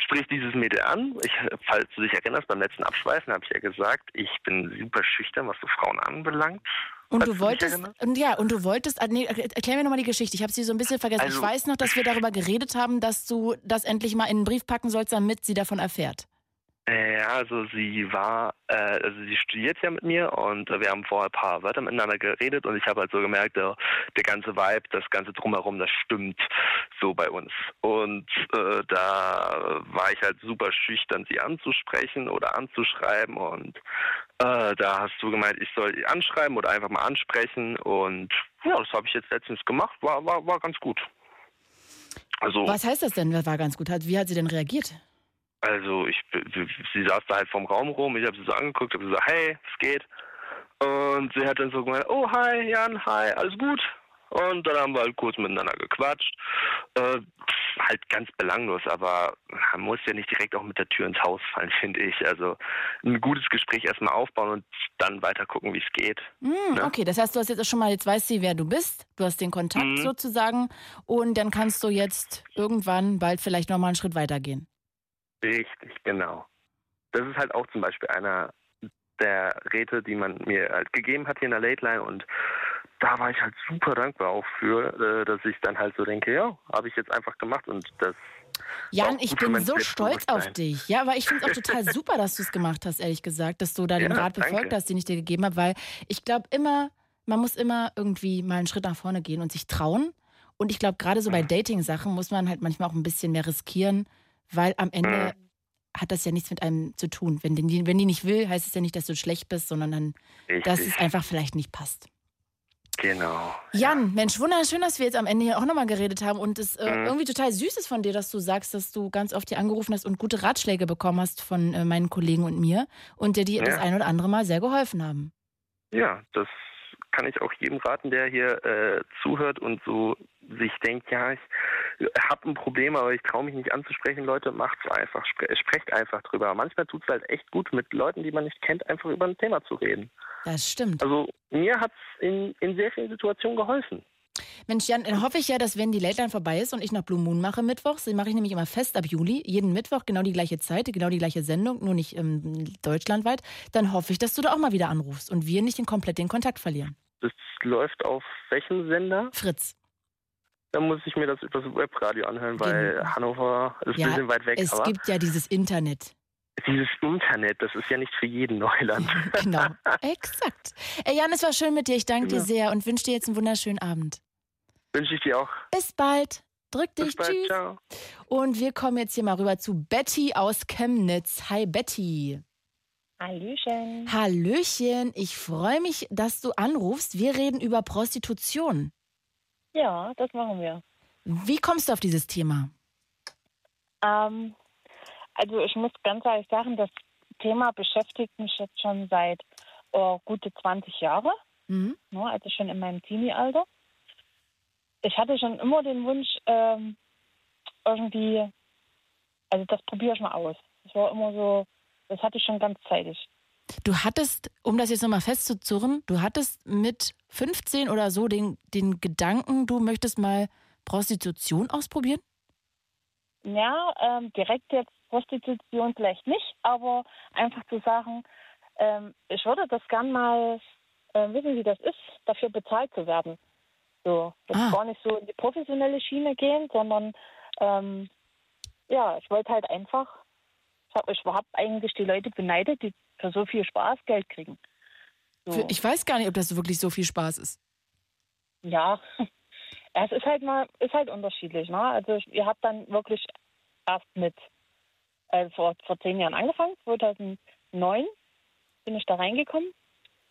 sprich dieses Mädel an. Ich, falls du dich erinnerst, beim letzten Abschweifen habe ich ja gesagt, ich bin super schüchtern, was so Frauen anbelangt. Und du dich wolltest, und ja, und du wolltest, ah, nee, erklär mir nochmal die Geschichte. Ich habe sie so ein bisschen vergessen. Also- ich weiß noch, dass wir darüber geredet haben, dass du das endlich mal in einen Brief packen sollst, damit sie davon erfährt. Äh, Ja, also sie war, äh, also sie studiert ja mit mir und äh, wir haben vorher ein paar Wörter miteinander geredet und ich habe halt so gemerkt, der, der ganze Vibe, das ganze Drumherum, das stimmt so bei uns. Und äh, da war ich halt super schüchtern, sie anzusprechen oder anzuschreiben und äh, da hast du gemeint, ich soll sie anschreiben oder einfach mal ansprechen und ja, das habe ich jetzt letztens gemacht, war, war, war ganz gut. Also, Was heißt das denn? War ganz gut? Wie hat sie denn reagiert? Also ich, sie saß da halt vom Raum rum, ich habe sie so angeguckt, habe gesagt, hey, es geht. Und sie hat dann so gemeint, oh hi Jan, hi, alles gut. Und dann haben wir halt kurz miteinander gequatscht. Äh, halt ganz belanglos, aber man muss ja nicht direkt auch mit der Tür ins Haus fallen, finde ich. Also ein gutes Gespräch erstmal aufbauen und dann weiter gucken, wie es geht. Hm, Ne? Okay, das heißt, du hast jetzt schon mal, jetzt weiß sie, wer du bist. Du hast den Kontakt Mhm. sozusagen. Und dann kannst du jetzt irgendwann bald vielleicht nochmal einen Schritt weitergehen. Richtig, genau. Das ist halt auch zum Beispiel einer der Räte, die man mir halt gegeben hat hier in der Late Line und da war ich halt super dankbar auch für, äh, dass ich dann halt so denke, ja, habe ich jetzt einfach gemacht und das Jan, ich bin so stolz auf dich. Ja, aber ich finde es auch total super, dass du es gemacht hast, ehrlich gesagt, dass du da den Ja, Rat befolgt danke. hast, den ich dir gegeben habe, weil ich glaube immer, man muss immer irgendwie mal einen Schritt nach vorne gehen und sich trauen. Und ich glaube, gerade so bei Dating-Sachen muss man halt manchmal auch ein bisschen mehr riskieren, weil am Ende hat das ja nichts mit einem zu tun. Wenn die, wenn die nicht will, heißt es ja nicht, dass du schlecht bist, sondern dann, dass es einfach vielleicht nicht passt. Genau. Jan, Mensch, wunderschön, dass wir jetzt am Ende hier auch nochmal geredet haben und es äh, Mhm. irgendwie total süß ist von dir, dass du sagst, dass du ganz oft hier angerufen hast und gute Ratschläge bekommen hast von äh, meinen Kollegen und mir und dir die Ja. das ein oder andere Mal sehr geholfen haben. Ja, das kann ich auch jedem raten, der hier äh, zuhört und so sich denkt, ja, ich habe ein Problem, aber ich traue mich nicht anzusprechen. Leute, macht's einfach, spre sprecht einfach drüber. Manchmal tut's halt echt gut, mit Leuten, die man nicht kennt, einfach über ein Thema zu reden. Das stimmt. Also mir hat's in, in sehr vielen Situationen geholfen. Mensch, Jan, dann hoffe ich ja, dass wenn die Late Line vorbei ist und ich noch Blue Moon mache mittwochs, den mache ich nämlich immer fest ab Juli, jeden Mittwoch genau die gleiche Zeit, genau die gleiche Sendung, nur nicht ähm, deutschlandweit, dann hoffe ich, dass du da auch mal wieder anrufst und wir nicht den komplett den Kontakt verlieren. Das läuft auf welchem Sender? Fritz. Dann muss ich mir das über das Webradio anhören, weil Genau. Hannover ist Ja, ein bisschen weit weg. es aber gibt ja dieses Internet. dieses Internet, das ist ja nicht für jeden Neuland. Genau, exakt. Ey, Jan, es war schön mit dir. Ich danke dir Ja. sehr und wünsche dir jetzt einen wunderschönen Abend. Wünsche ich dir auch. Bis bald. Drück dich. Bis bald. Tschüss. Ciao. Und wir kommen jetzt hier mal rüber zu Betty aus Chemnitz. Hi, Betty. Hallöchen. Hallöchen. Ich freue mich, dass du anrufst. Wir reden über Prostitution. Ja, das machen wir. Wie kommst du auf dieses Thema? Ähm, also ich muss ganz ehrlich sagen, das Thema beschäftigt mich jetzt schon seit oh, gute 20 Jahre, Mhm. ne, also schon in meinem Teenie-Alter. Ich hatte schon immer den Wunsch, ähm, irgendwie, also das probiere ich mal aus. Das war immer so, das hatte ich schon ganz zeitig. Du hattest, um das jetzt nochmal festzuzurren, du hattest mit 15 oder so den, den Gedanken, du möchtest mal Prostitution ausprobieren? Ja, ähm, direkt jetzt Prostitution vielleicht nicht, aber einfach zu sagen, ähm, ich würde das gern mal äh, wissen, wie das ist, dafür bezahlt zu werden. So, jetzt Ah. gar nicht so in die professionelle Schiene gehen, sondern ähm, ja, ich wollte halt einfach, ich habe hab eigentlich die Leute beneidet, die für so viel Spaß Geld kriegen. So. Ich weiß gar nicht, ob das wirklich so viel Spaß ist. Ja, es ist halt mal, ist halt unterschiedlich. Ne? Also ihr habt dann wirklich erst mit äh, vor, vor zehn Jahren angefangen, 2009 bin ich da reingekommen.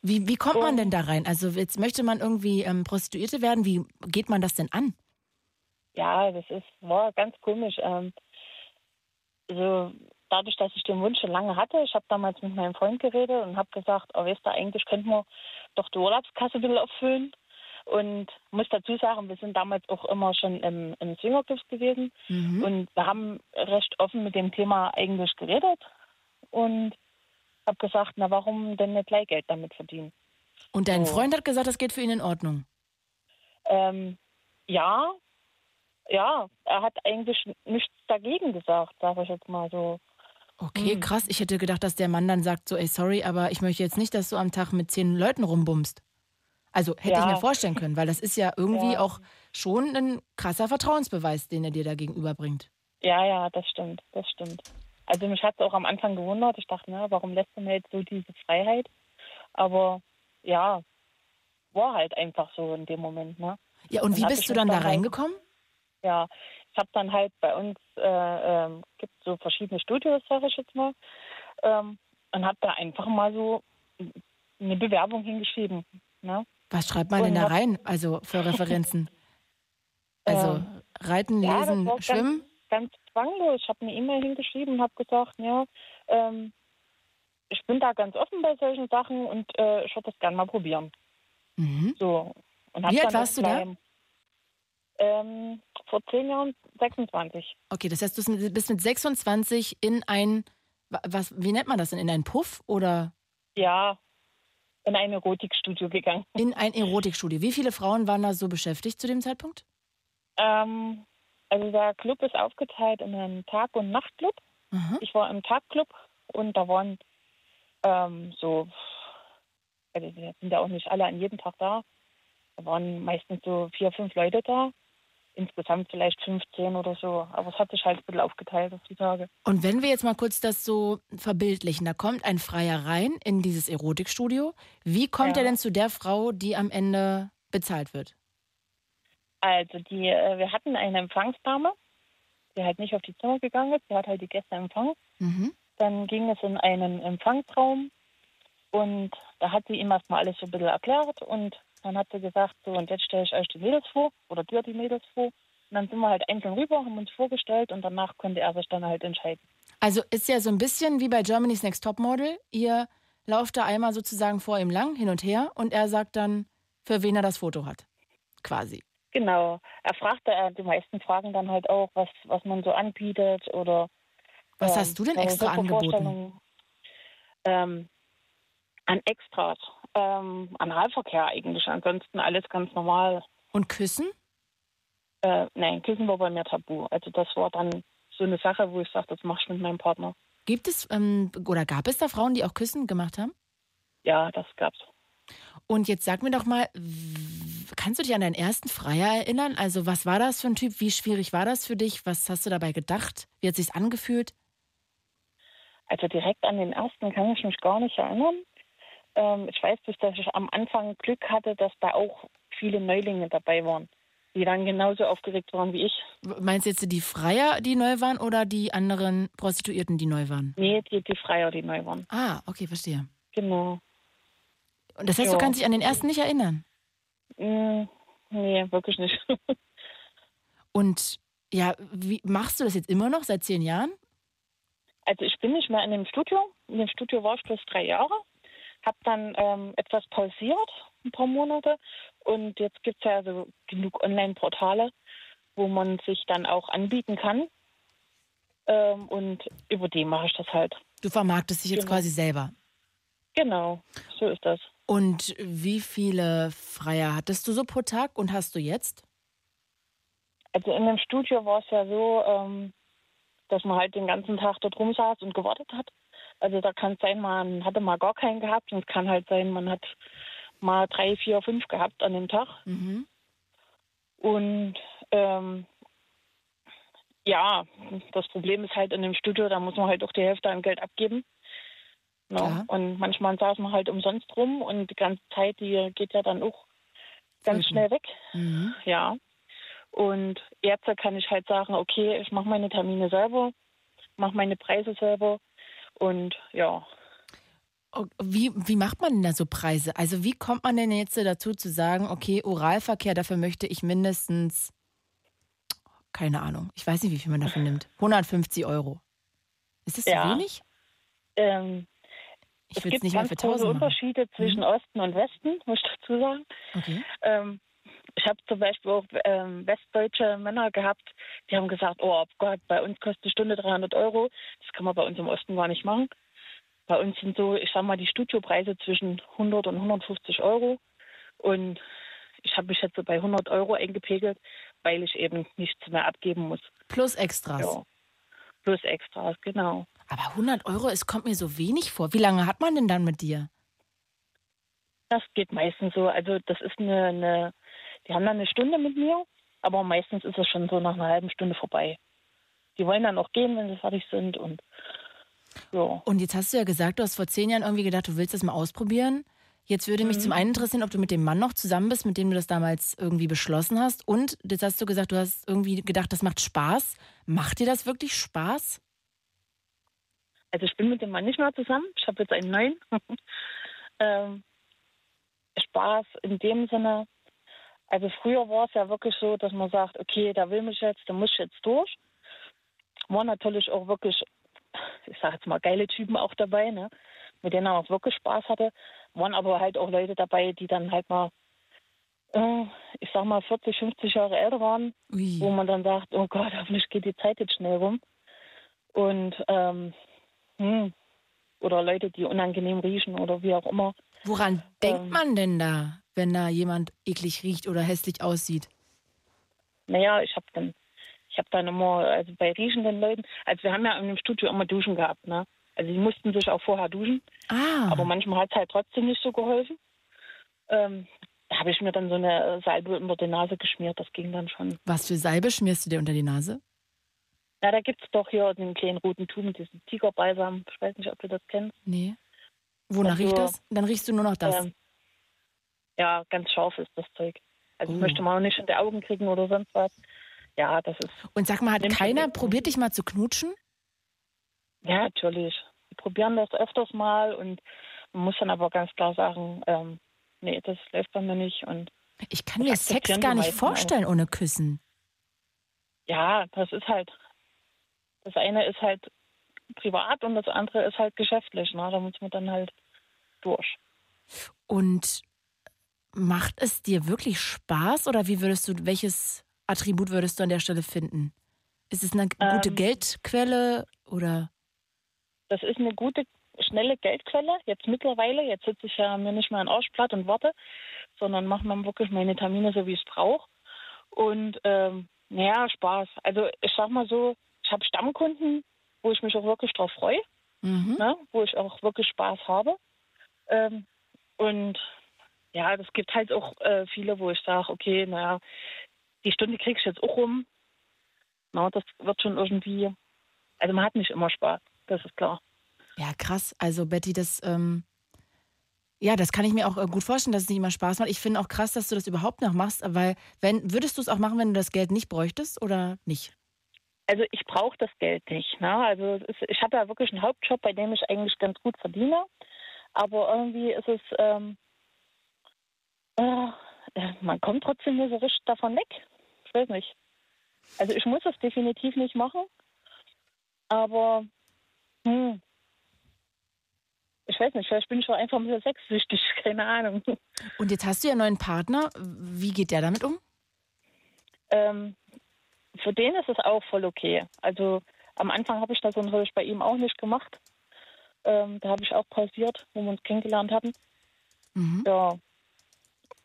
Wie, wie kommt man denn da rein? Also jetzt möchte man irgendwie ähm, Prostituierte werden. Wie geht man das denn an? Ja, das ist war ganz komisch. Ähm, also dadurch, dass ich den Wunsch schon lange hatte, ich habe damals mit meinem Freund geredet und habe gesagt, oh, weißt du, eigentlich könnten wir doch die Urlaubskasse ein bisschen auffüllen. Und muss dazu sagen, wir sind damals auch immer schon im, im Swingerclubs gewesen. Mhm. Und wir haben recht offen mit dem Thema eigentlich geredet und habe gesagt, na warum denn nicht Leihgeld damit verdienen? Und dein So. Freund hat gesagt, das geht für ihn in Ordnung. Ähm, ja, ja, er hat eigentlich nichts dagegen gesagt, sage ich jetzt mal so. Okay, Hm. krass. Ich hätte gedacht, dass der Mann dann sagt so, ey, sorry, aber ich möchte jetzt nicht, dass du am Tag mit zehn Leuten rumbummst. Also hätte ich Ja. mir vorstellen können, weil das ist ja irgendwie Ja. auch schon ein krasser Vertrauensbeweis, den er dir da gegenüberbringt. Ja, ja, das stimmt, das stimmt. Also mich hat es auch am Anfang gewundert. Ich dachte, na, warum lässt er mir jetzt so diese Freiheit? Aber ja, war halt einfach so in dem Moment. Ne? Ja, und Dann wie bist ich du dann da halt- reingekommen? Ja, ich habe dann halt bei uns, äh, ähm, gibt so verschiedene Studios, sage ich jetzt mal, ähm, und habe da einfach mal so eine Bewerbung hingeschrieben. Ne? Was schreibt man denn Und da hab- rein? Also für Referenzen? Also Ähm, reiten, ja, lesen, war schwimmen? Ganz, ganz zwanglos. Ich habe eine E-Mail hingeschrieben und habe gesagt, ja, ähm, ich bin da ganz offen bei solchen Sachen und äh, ich würde das gerne mal probieren. Mhm. So. Und Wie alt warst du da? Ähm, vor zehn Jahren 26. Okay, das heißt, du bist mit 26 in ein, wa- was, wie nennt man das denn, in einen Puff oder Ja, in ein Erotikstudio gegangen. in ein Erotikstudio? Wie viele Frauen waren da so beschäftigt zu dem Zeitpunkt? Ähm, also der Club ist aufgeteilt in einen Tag- und Nachtclub. Mhm. Ich war im Tagclub und da waren ähm, so, also wir sind ja auch nicht alle an jedem Tag da. Da waren meistens so vier, fünf Leute da. Insgesamt vielleicht 15 oder so. Aber es hat sich halt ein bisschen aufgeteilt auf die Tage. Und wenn wir jetzt mal kurz das so verbildlichen, da kommt ein Freier rein in dieses Erotikstudio. Wie kommt Ja. er denn zu der Frau, die am Ende bezahlt wird? Also die, äh, wir hatten eine Empfangsdame, die halt nicht auf die Zimmer gegangen ist. Die hat halt die Gäste empfangen. Mhm. Dann ging es in einen Empfangsraum und da hat sie ihm erstmal alles so ein bisschen erklärt und dann hat sie gesagt, so und jetzt stelle ich euch die Mädels vor oder dir die Mädels vor. Und dann sind wir halt einzeln rüber, haben uns vorgestellt und danach konnte er sich dann halt entscheiden. Also ist ja so ein bisschen wie bei Germany's Next Topmodel. Ihr lauft da einmal sozusagen vor ihm lang, hin und her, und er sagt dann, für wen er das Foto hat. Quasi. Genau. Er fragte äh, die meisten Fragen dann halt auch, was, was man so anbietet oder Was ähm, hast du denn seine extra angeboten? Ähm, an Extras, ähm, Analverkehr eigentlich. Ansonsten alles ganz normal. Und Küssen? Äh, nein, Küssen war bei mir tabu. Also das war dann so eine Sache, wo ich sage, das mach ich mit meinem Partner. Gibt es ähm, oder gab es da Frauen, die auch Küssen gemacht haben? Ja, das gab's. Und jetzt sag mir doch mal, kannst du dich an deinen ersten Freier erinnern? Also was war das für ein Typ? Wie schwierig war das für dich? Was hast du dabei gedacht? Wie hat sich's angefühlt? Also direkt an den ersten kann ich mich gar nicht erinnern. Ähm, ich weiß bloß, dass ich am Anfang Glück hatte, dass da auch viele Neulinge dabei waren, die dann genauso aufgeregt waren wie ich. Meinst du jetzt die Freier, die neu waren oder die anderen Prostituierten, die neu waren? Nee, die, die Freier, die neu waren. Ah, okay, verstehe. Genau. Und das heißt, Ja. du kannst dich an den ersten nicht erinnern? Mm, nee, wirklich nicht. Und ja, wie machst du das jetzt immer noch seit zehn Jahren? Also ich bin nicht mehr in dem Studio. In dem Studio war ich bloß drei Jahre. Habe dann ähm, etwas pausiert, ein paar Monate. Und jetzt gibt es ja so genug Online-Portale, wo man sich dann auch anbieten kann. Ähm, und über die mache ich das halt. Du vermarktest dich jetzt Genau. quasi selber. Genau, so ist das. Und wie viele Freier hattest du so pro Tag und hast du jetzt? Also in dem Studio war es ja so, ähm, dass man halt den ganzen Tag dort rumsaß und gewartet hat. Also da kann es sein, man hatte mal gar keinen gehabt und es kann halt sein, man hat mal drei, vier, fünf gehabt an dem Tag. Mhm. Und ähm, ja, das Problem ist halt in dem Studio, da muss man halt auch die Hälfte an Geld abgeben. No. Klar. Und manchmal saß man halt umsonst rum und die ganze Zeit, die geht ja dann auch ganz schnell weg. Mhm. Ja. Und jetzt kann ich halt sagen, okay, ich mache meine Termine selber, mache meine Preise selber und ja. Oh, Wie, wie macht man denn da so Preise? Also wie kommt man denn jetzt dazu zu sagen, okay, Oralverkehr, dafür möchte ich mindestens, keine Ahnung, ich weiß nicht, wie viel man dafür nimmt, 150 Euro. Ist das Ja. zu wenig? Ähm, Ich es gibt nicht mal ganz für große 1000 machen. Unterschiede zwischen Osten und Westen, muss ich dazu sagen. Okay. Ähm, ich habe zum Beispiel auch ähm, westdeutsche Männer gehabt, die haben gesagt, oh Gott, bei uns kostet eine Stunde 300 Euro. Das kann man bei uns im Osten gar nicht machen. Bei uns sind so, ich sag mal, die Studiopreise zwischen 100 und 150 Euro. Und ich habe mich jetzt so bei 100 Euro eingepegelt, weil ich eben nichts mehr abgeben muss. Plus Extras. Ja. Plus Extras, genau. Aber 100 Euro, es kommt mir so wenig vor. Wie lange hat man denn dann mit dir? Das geht meistens so. Also das ist eine, eine die haben dann eine Stunde mit mir, aber meistens ist es schon so nach einer halben Stunde vorbei. Die wollen dann auch gehen, wenn sie fertig sind und ja. Und jetzt hast du ja gesagt, du hast vor zehn Jahren irgendwie gedacht, du willst das mal ausprobieren. Jetzt würde mich Mhm. zum einen interessieren, ob du mit dem Mann noch zusammen bist, mit dem du das damals irgendwie beschlossen hast. Und jetzt hast du gesagt, du hast irgendwie gedacht, das macht Spaß. Macht dir das wirklich Spaß? Also ich bin mit dem Mann nicht mehr zusammen. Ich habe jetzt einen neuen. ähm, Spaß in dem Sinne. Also früher war es ja wirklich so, dass man sagt, okay, da will mich jetzt, da muss ich jetzt durch. War natürlich auch wirklich, ich sage jetzt mal, geile Typen auch dabei, ne? mit denen man auch wirklich Spaß hatte. Waren aber halt auch Leute dabei, die dann halt mal, äh, ich sag mal, 40, 50 Jahre älter waren, Ui. wo man dann sagt, oh Gott, hoffentlich geht die Zeit jetzt schnell rum. Und ähm, hm, oder Leute, die unangenehm riechen oder wie auch immer. Woran denkt Ähm. man denn da, wenn da jemand eklig riecht oder hässlich aussieht? Naja, ich habe dann, ich habe dann immer, also bei riechenden Leuten, also wir haben ja in dem Studio immer Duschen gehabt, ne? Also die mussten sich auch vorher duschen. Ah. Aber manchmal hat es halt trotzdem nicht so geholfen. Ähm, da habe ich mir dann so eine Salbe unter die Nase geschmiert, das ging dann schon. Was für Salbe schmierst du dir unter die Nase? Na, da gibt es doch hier den kleinen roten Tube, diesen Tigerbalsam. Ich weiß nicht, ob du das kennst. Nee. Wonach Also, riecht das? Dann riechst du nur noch das. Ähm, ja, ganz scharf ist das Zeug. Also Oh. möchte man auch nicht in die Augen kriegen oder sonst was. Ja, das ist. Und sag mal, hat keiner probiert, dich mal zu knutschen? Ja, natürlich. Wir probieren das öfters mal und man muss dann aber ganz klar sagen, ähm, nee, das läuft bei mir nicht. Und Ich kann mir Sex gar nicht vorstellen ohne Küssen. ja, das ist halt. Das eine ist halt privat und das andere ist halt geschäftlich. Ne? Da muss man dann halt durch. Und macht es dir wirklich Spaß oder wie würdest du, welches Attribut würdest du an der Stelle finden? Ist es eine gute Ähm, Geldquelle oder? Das ist eine gute, schnelle Geldquelle. Jetzt mittlerweile, jetzt sitze ich ja mir nicht mehr ein Arschblatt und warte, sondern mache dann wirklich meine Termine so, wie ich es brauche. Und ähm, naja, Spaß. Also ich sag mal so, ich habe Stammkunden, wo ich mich auch wirklich drauf freue, Mhm. ne? wo ich auch wirklich Spaß habe. Ähm, und ja, das gibt halt auch äh, viele, wo ich sage, okay, naja, die Stunde kriegst du jetzt auch rum. Na, das wird schon irgendwie, also man hat nicht immer Spaß, das ist klar. Ja, krass. Also Betty, das, ähm, ja, das kann ich mir auch äh, gut vorstellen, dass es nicht immer Spaß macht. Ich finde auch krass, dass du das überhaupt noch machst, weil, wenn, würdest du es auch machen, wenn du das Geld nicht bräuchtest oder nicht? Also ich brauche das Geld nicht. Ne? Also es ist, ich habe ja wirklich einen Hauptjob, bei dem ich eigentlich ganz gut verdiene. Aber irgendwie ist es, ähm, äh, man kommt trotzdem nicht so richtig davon weg. Ich weiß nicht. Also ich muss das definitiv nicht machen. Aber hm, ich weiß nicht, vielleicht bin ich auch einfach ein bisschen sexsüchtig, keine Ahnung. Und jetzt hast du ja einen neuen Partner. Wie geht der damit um? Ähm, für den ist es auch voll okay. Also am Anfang habe ich das natürlich bei ihm auch nicht gemacht. Ähm, da habe ich auch pausiert, wo wir uns kennengelernt hatten. Mhm. Ja.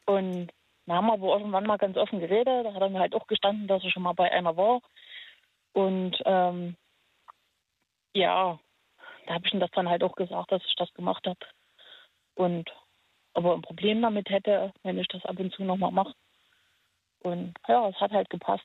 Und da haben wir aber irgendwann mal ganz offen geredet. Da hat er mir halt auch gestanden, dass er schon mal bei einer war. Und ähm, ja, da habe ich ihm das dann halt auch gesagt, dass ich das gemacht habe. Und aber ein Problem damit hätte, wenn ich das ab und zu nochmal mache. Und ja, es hat halt gepasst.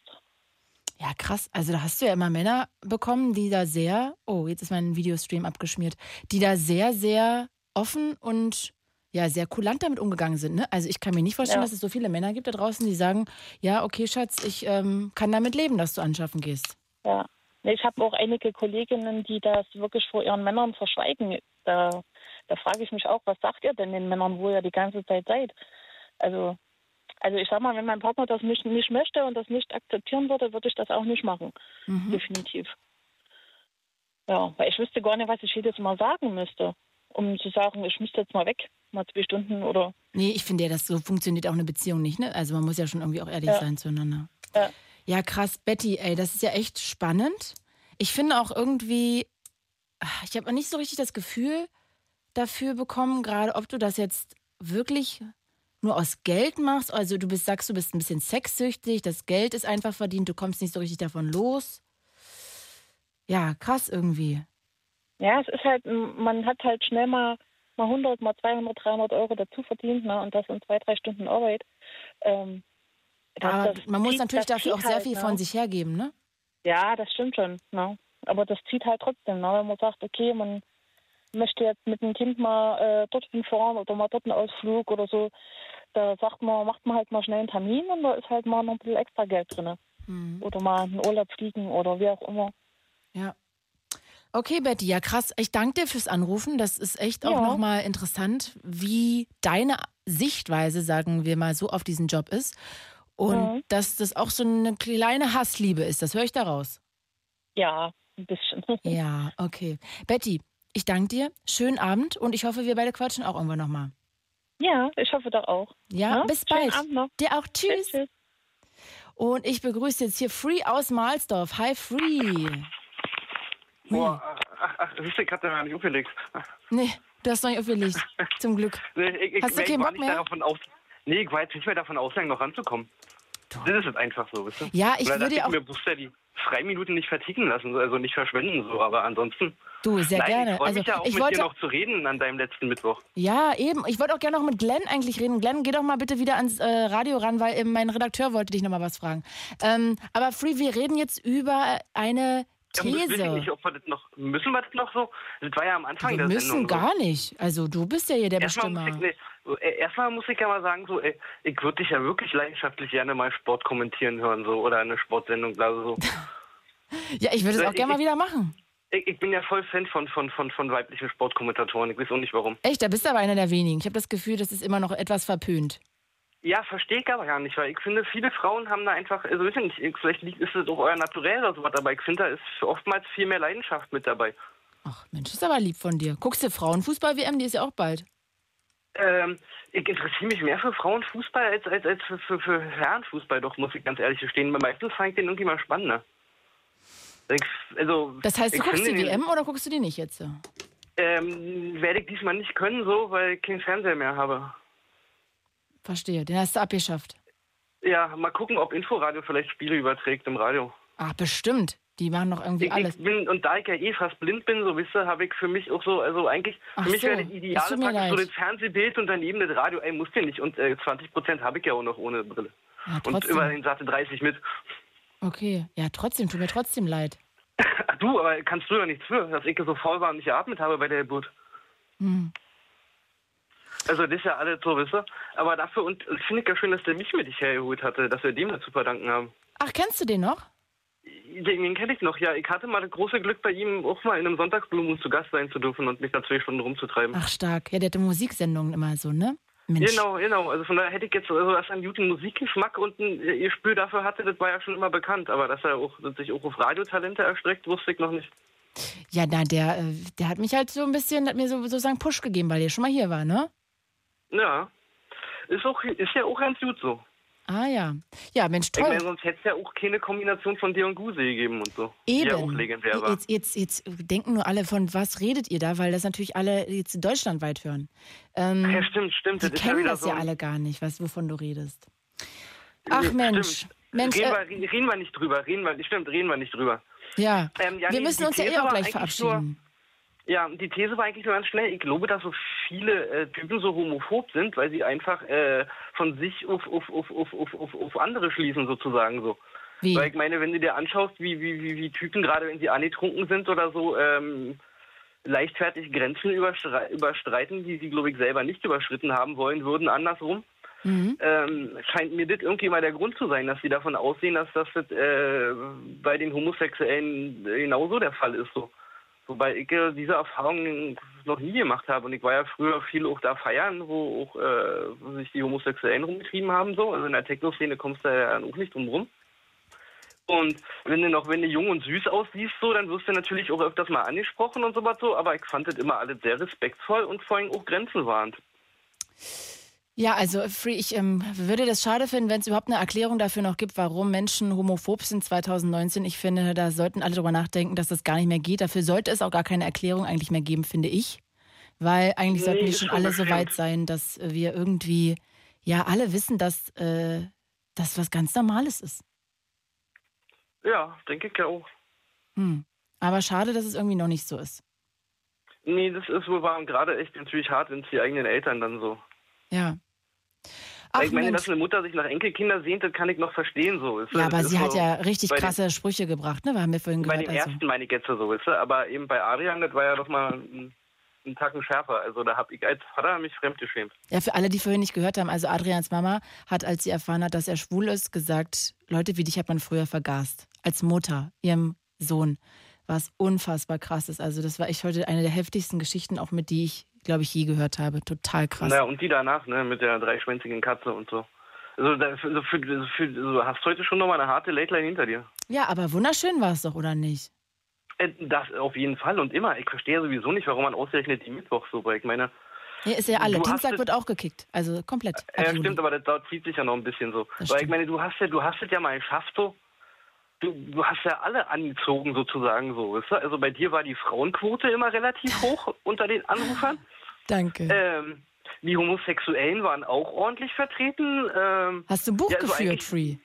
Ja, krass. Also da hast du ja immer Männer bekommen, die da sehr, oh, jetzt ist mein Videostream abgeschmiert, die da sehr, sehr offen und ja, sehr kulant damit umgegangen sind. Ne? Also ich kann mir nicht vorstellen, Ja. dass es so viele Männer gibt da draußen, die sagen, ja, okay, Schatz, ich ähm, kann damit leben, dass du anschaffen gehst. Ja. Ich habe auch einige Kolleginnen, die das wirklich vor ihren Männern verschweigen. Da, da frage ich mich auch, was sagt ihr denn den Männern, wo ihr die ganze Zeit seid? Also, also ich sag mal, wenn mein Partner das nicht, nicht möchte und das nicht akzeptieren würde, würde ich das auch nicht machen. Mhm. Definitiv. Ja, weil ich wüsste gar nicht, was ich jedes Mal sagen müsste, um zu sagen, ich müsste jetzt mal weg, mal zwei Stunden oder. Nee, ich finde ja, das so funktioniert auch eine Beziehung nicht, ne? Also man muss ja schon irgendwie auch ehrlich Ja. sein zueinander. Ja. Ja, krass, Betty, ey, das ist ja echt spannend. Ich finde auch irgendwie, ah, ich habe nicht so richtig das Gefühl dafür bekommen, gerade ob du das jetzt wirklich nur aus Geld machst. Also du bist, sagst, du bist ein bisschen sexsüchtig, das Geld ist einfach verdient, du kommst nicht so richtig davon los. Ja, krass irgendwie. Ja, es ist halt, man hat halt schnell mal, mal 100, mal 200, 300 Euro dazu verdient, ne? Und das in zwei, drei Stunden Arbeit. Ähm, das- Aber das man muss zieht- natürlich dafür auch sehr halt, viel ne? von sich hergeben, ne? Ja, das stimmt schon. Ne? Aber das zieht halt trotzdem, ne? wenn man sagt, okay, man möchte jetzt mit dem Kind mal äh, dorthin fahren oder mal dort einen Ausflug oder so. Da sagt man, macht man halt mal schnell einen Termin und da ist halt mal noch ein bisschen extra Geld drin. Oder mal in den Urlaub fliegen oder wie auch immer. Ja. Okay, Betty, ja krass. Ich danke dir fürs Anrufen. Das ist echt auch Ja. nochmal interessant, wie deine Sichtweise, sagen wir mal so, auf diesen Job ist. Und Mhm. dass das auch so eine kleine Hassliebe ist. Das höre ich daraus. Ja, ein bisschen. Ja, okay. Betty, ich danke dir. Schönen Abend und ich hoffe, wir beide quatschen auch irgendwann nochmal. Ja, ich hoffe doch auch. Ja, Ja, bis schönen bald. Abend noch. Dir auch. Tschüss. Und ich begrüße jetzt hier Free aus Mahlsdorf. Hi, Free. Boah, ach, ach, ich hab da gar nicht aufgelegt. Nee, du hast noch nicht aufgelegt. Zum Glück. Nee, ich, ich, Hast du keinen Bock mehr? Aus, nee, ich war jetzt nicht mehr davon ausgegangen, noch ranzukommen. Das ist es einfach so, weißt du? Ja, ich Oder würde dass auch- mir Booster die Freiminuten nicht verticken lassen, also nicht verschwenden, so, aber ansonsten. Du, sehr Nein, gerne. Ich freue Also, mich ja auch ich mit wollte- dir noch zu reden an deinem letzten Mittwoch. Ja, eben. Ich wollte auch gerne noch mit Glenn eigentlich reden. Glenn, geh doch mal bitte wieder ans äh, Radio ran, weil ähm, mein Redakteur wollte dich noch mal was fragen. Ähm, aber Free, wir reden jetzt über eine Ja, muss- weiß ich These. nicht, ob wir das noch, müssen wir das noch so? Das war ja am Anfang Wir der müssen Sendung. gar nicht. Also du bist ja hier der Erstmal muss, Bestimmer. ich, nee, so, äh, erstmal muss ich ja mal sagen, so, ey, ich würde dich ja wirklich leidenschaftlich gerne mal Sport kommentieren hören, so, oder eine Sportsendung, also so. Ja, ich würde es Äh, auch gerne mal ich- wieder machen. Ich, ich bin ja voll Fan von, von, von, von weiblichen Sportkommentatoren. Ich weiß auch nicht warum. Echt, da bist du aber einer der wenigen. Ich habe das Gefühl, das ist immer noch etwas verpönt. Ja, verstehe ich aber gar nicht, weil ich finde, viele Frauen haben da einfach, also ich nicht, ich- vielleicht liegt- ist es auch euer Naturell oder sowas, aber ich finde, da ist oftmals viel mehr Leidenschaft mit dabei. Mensch, ist aber lieb von dir. Guckst du Frauenfußball-WM? Die ist ja auch bald. Ähm, ich interessiere mich mehr für Frauenfußball als, als, als für, für, für Herrenfußball, doch, muss ich ganz ehrlich gestehen. Weil meistens fand ich den irgendwie mal spannender. Ich, also, Das heißt, du guckst die WM oder guckst du die nicht jetzt? Ähm, werde ich diesmal nicht können, so, weil ich keinen Fernseher mehr habe. Verstehe, den hast du abgeschafft. Ja, mal gucken, ob Inforadio vielleicht Spiele überträgt im Radio. Ah, bestimmt. Die machen doch irgendwie ich, alles. Ich bin, und da ich ja eh fast blind bin, so wisst ihr, habe ich für mich auch so, also eigentlich, Ach für mich so, wäre das Ideale praktisch so das Fernsehbild und daneben das Radio, ey, musst du nicht. Und äh, 20 Prozent habe ich ja auch noch ohne Brille. Ja, und trotzdem. immerhin sagte 30 mit. Okay, ja, trotzdem, tut mir trotzdem leid. Ach du, aber kannst du ja nichts für, dass ich so faul war und nicht geatmet habe bei der Geburt. Hm. Also das ist ja alles so, wisst ihr. Aber dafür, und das finde ich ja schön, dass der mich mit dich hergeholt hatte, dass wir dem dazu verdanken haben. Ach, kennst du den noch? Den, den kenne ich noch, ja. Ich hatte mal das große Glück, bei ihm auch mal in einem Sonntagsblumen zu Gast sein zu dürfen und mich da zwei Stunden rumzutreiben. Ach, stark. Ja, der hatte Musiksendungen immer so, ne? Mensch. Genau, genau. Also von daher hätte ich jetzt, also dass er einen guten Musikgeschmack und ein ihr Gespür dafür hatte, das war ja schon immer bekannt. Aber dass er auch, dass sich auch auf Radiotalente erstreckt, wusste ich noch nicht. Ja, na, der, äh, der hat mich halt so ein bisschen, hat mir so, sozusagen Push gegeben, weil der schon mal hier war, ne? Ja. Ist, auch, ist ja auch ganz gut so. Ah ja. Ja, Mensch, Ich toll. meine, sonst hätte es ja auch keine Kombination von dir und Guse gegeben und so. Die ja auch Eben. legendär war. Jetzt, jetzt, jetzt denken nur alle, von was redet ihr da, weil das natürlich alle jetzt deutschlandweit hören. Ähm, Ja, stimmt, stimmt. Die Das ja kennen das so ja alle gar nicht, was, wovon du redest. Ach Nee, Mensch. stimmt. Mensch, reden, äh, wir, reden wir nicht drüber, reden wir, stimmt, reden wir nicht drüber. ja. Ähm, ja, Wir nee, müssen uns ja eh auch gleich verabschieden. Ja, die These war eigentlich nur ganz schnell. Ich glaube, dass so viele äh, Typen so homophob sind, weil sie einfach äh, von sich auf, auf, auf, auf, auf, auf, andere schließen, sozusagen so. Wie? Weil ich meine, wenn du dir anschaust, wie, wie, wie, wie Typen, gerade wenn sie angetrunken sind oder so, ähm, leichtfertig Grenzen überstre überstreiten, die sie, glaube ich, selber nicht überschritten haben wollen würden, andersrum. Mhm. Ähm, scheint mir das irgendwie mal der Grund zu sein, dass sie davon aussehen, dass das äh, bei den Homosexuellen genauso der Fall ist. So. Wobei ich äh, diese Erfahrung noch nie gemacht habe. Und ich war ja früher viel auch da feiern, wo auch äh, wo sich die Homosexuellen rumgetrieben haben. So. Also in der Techno-Szene kommst du ja auch nicht drum rum. Und wenn du noch, wenn du jung und süß aussiehst, so, dann wirst du natürlich auch öfters mal angesprochen und sowas so. Aber ich fand das immer alles sehr respektvoll und vor allem auch grenzenwahrend. Ja, also Free, ich ähm, würde das schade finden, wenn es überhaupt eine Erklärung dafür noch gibt, warum Menschen homophob sind 2019. Ich finde, da sollten alle drüber nachdenken, dass das gar nicht mehr geht. Dafür sollte es auch gar keine Erklärung eigentlich mehr geben, finde ich. Weil eigentlich Nee, sollten wir schon alle so weit sein, dass wir irgendwie, ja, alle wissen, dass äh, das was ganz Normales ist. Ja, denke ich ja auch. Hm. Aber schade, dass es irgendwie noch nicht so ist. Nee, das ist wohl und gerade echt natürlich hart, wenn es die eigenen Eltern dann so. Ja. Ach, ich meine, Mensch. dass eine Mutter sich nach Enkelkinder sehnt, das kann ich noch verstehen so. Ist, Ja, aber ist sie so hat ja richtig bei den- krasse Sprüche gebracht, ne? Wir haben wir vorhin Bei gehört. den Also. ersten meine ich jetzt so, ist aber eben bei Adrian, das war ja doch mal ein, ein Tacken schärfer. Also da habe ich als Vater mich fremdgeschämt. Ja, für alle, die vorhin nicht gehört haben, also Adrians Mama hat, als sie erfahren hat, dass er schwul ist, gesagt, Leute wie dich hat man früher vergast. Als Mutter, ihrem Sohn, was unfassbar krass ist. Also das war echt heute eine der heftigsten Geschichten, auch mit die ich, glaube ich, je gehört habe. Total krass. Naja, und die danach, ne, mit der dreischwänzigen Katze und so. Also da, für, für, für, du hast heute schon nochmal eine harte Late Line hinter dir. Ja, aber wunderschön war es doch, oder nicht? Äh, Das auf jeden Fall und immer. Ich verstehe sowieso nicht, warum man ausgerechnet die Mittwoch so, weil ich meine, Ja, ist ja alle. Dienstag wird auch gekickt. Also komplett. Ja, stimmt, aber das, das zieht sich ja noch ein bisschen so. Weil ich meine, du hast ja, du hast es ja mal geschafft so. Du, du hast ja alle angezogen sozusagen so, weißt du? Also bei dir war die Frauenquote immer relativ hoch unter den Anrufern. Danke. Ähm, die Homosexuellen waren auch ordentlich vertreten. Ähm, Hast du ein Buch ja, also geführt, Free?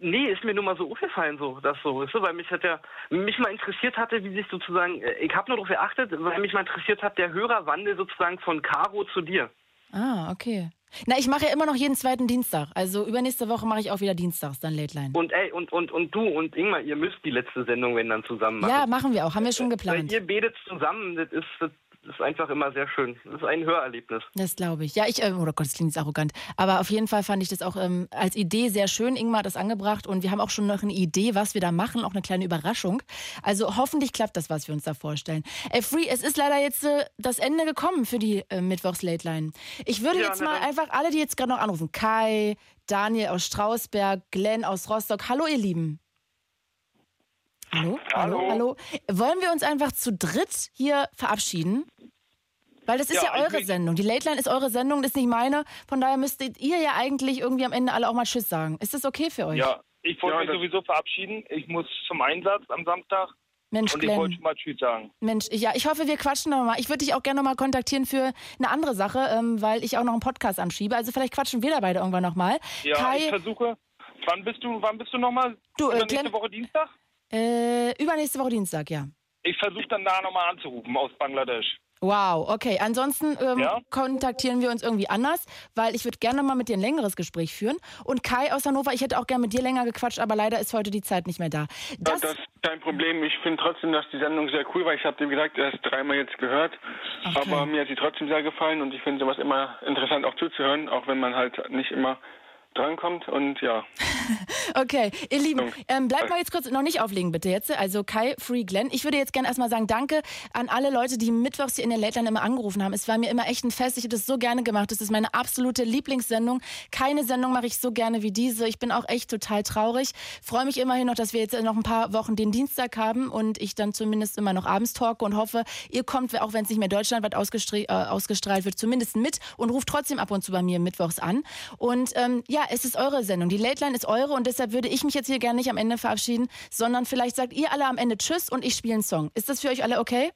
Nee, ist mir nur mal so aufgefallen, so, das so, weißt du, weil mich hat ja, mich mal interessiert hatte, wie sich sozusagen, äh, ich habe nur darauf geachtet, weil mich mal interessiert hat, der Hörerwandel sozusagen von Caro zu dir. Ah, okay. Na, ich mache ja immer noch jeden zweiten Dienstag. Also übernächste Woche mache ich auch wieder dienstags, dann Late Line. Und ey, und, und, und du und Ingmar, ihr müsst die letzte Sendung, wenn dann zusammen machen. Ja, machen wir auch. Haben wir schon Weil geplant. ihr betet zusammen, das ist, das ist einfach immer sehr schön. Das ist ein Hörerlebnis. Das glaube ich. Ja, ich, äh, oh Gott, das klingt jetzt arrogant. Aber auf jeden Fall fand ich das auch ähm, als Idee sehr schön. Ingmar hat das angebracht und wir haben auch schon noch eine Idee, was wir da machen, auch eine kleine Überraschung. Also hoffentlich klappt das, was wir uns da vorstellen. Ey, Free, es ist leider jetzt äh, das Ende gekommen für die äh, Mittwochs-Late-Line. Ich würde Ja, jetzt mal dann. einfach alle, die jetzt gerade noch anrufen, Kai, Daniel aus Strausberg, Glenn aus Rostock, hallo ihr Lieben. Hallo? Hallo? Hallo? Wollen wir uns einfach zu dritt hier verabschieden? Weil das ist ja, Ja, ich eure Sendung. Die Late Line ist eure Sendung, das ist nicht meine. Von daher müsstet ihr ja eigentlich irgendwie am Ende alle auch mal Tschüss sagen. Ist das okay für euch? Ja, ich wollte Ja, mich sowieso verabschieden. Ich muss zum Einsatz am Samstag. Mensch, und ich Glenn. wollte schon mal Tschüss sagen. Mensch, ich- ja, ich hoffe, wir quatschen noch mal. Ich würde dich auch gerne noch mal kontaktieren für eine andere Sache, ähm, weil ich auch noch einen Podcast anschiebe. Also vielleicht quatschen wir da beide irgendwann noch mal. Ja, ich Kai, versuche. Wann bist du, wann bist du nochmal? Du, äh, nächste Woche Dienstag? Äh, übernächste Woche Dienstag, ja. Ich versuche dann da nochmal anzurufen aus Bangladesch. Wow, okay. Ansonsten ähm, Ja? kontaktieren wir uns irgendwie anders, weil ich würde gerne mal mit dir ein längeres Gespräch führen. Und Kai aus Hannover, ich hätte auch gerne mit dir länger gequatscht, aber leider ist heute die Zeit nicht mehr da. Das, das ist kein Problem. Ich finde trotzdem, dass die Sendung sehr cool war. Ich habe, wie gesagt, erst dreimal jetzt gehört. Aber mir hat sie trotzdem sehr gefallen und ich finde sowas immer interessant auch zuzuhören, auch wenn man halt nicht immer drankommt. Und ja. Okay, ihr Lieben, ähm, bleibt mal jetzt kurz noch nicht auflegen, bitte jetzt. Also Kai, Free Glenn. Ich würde jetzt gerne erstmal sagen, danke an alle Leute, die mittwochs hier in der Late Line immer angerufen haben. Es war mir immer echt ein Fest. Ich habe das so gerne gemacht. Das ist meine absolute Lieblingssendung. Keine Sendung mache ich so gerne wie diese. Ich bin auch echt total traurig. Freue mich immerhin noch, dass wir jetzt noch ein paar Wochen den Dienstag haben und ich dann zumindest immer noch abends talke und hoffe, ihr kommt, auch wenn es nicht mehr deutschlandweit äh, ausgestrahlt wird, zumindest mit und ruft trotzdem ab und zu bei mir mittwochs an. Und ähm, ja, es ist eure Sendung. Die Late Line ist eure und deshalb würde ich mich jetzt hier gerne nicht am Ende verabschieden, sondern vielleicht sagt ihr alle am Ende Tschüss und ich spiele einen Song. Ist das für euch alle okay?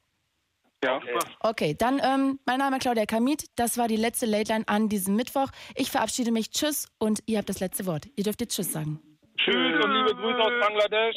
Ja. Okay, dann ähm, mein Name ist Claudia Kamit. Das war die letzte Late Line an diesem Mittwoch. Ich verabschiede mich. Tschüss und ihr habt das letzte Wort. Ihr dürft jetzt Tschüss sagen. Tschüss und liebe Grüße aus Bangladesch.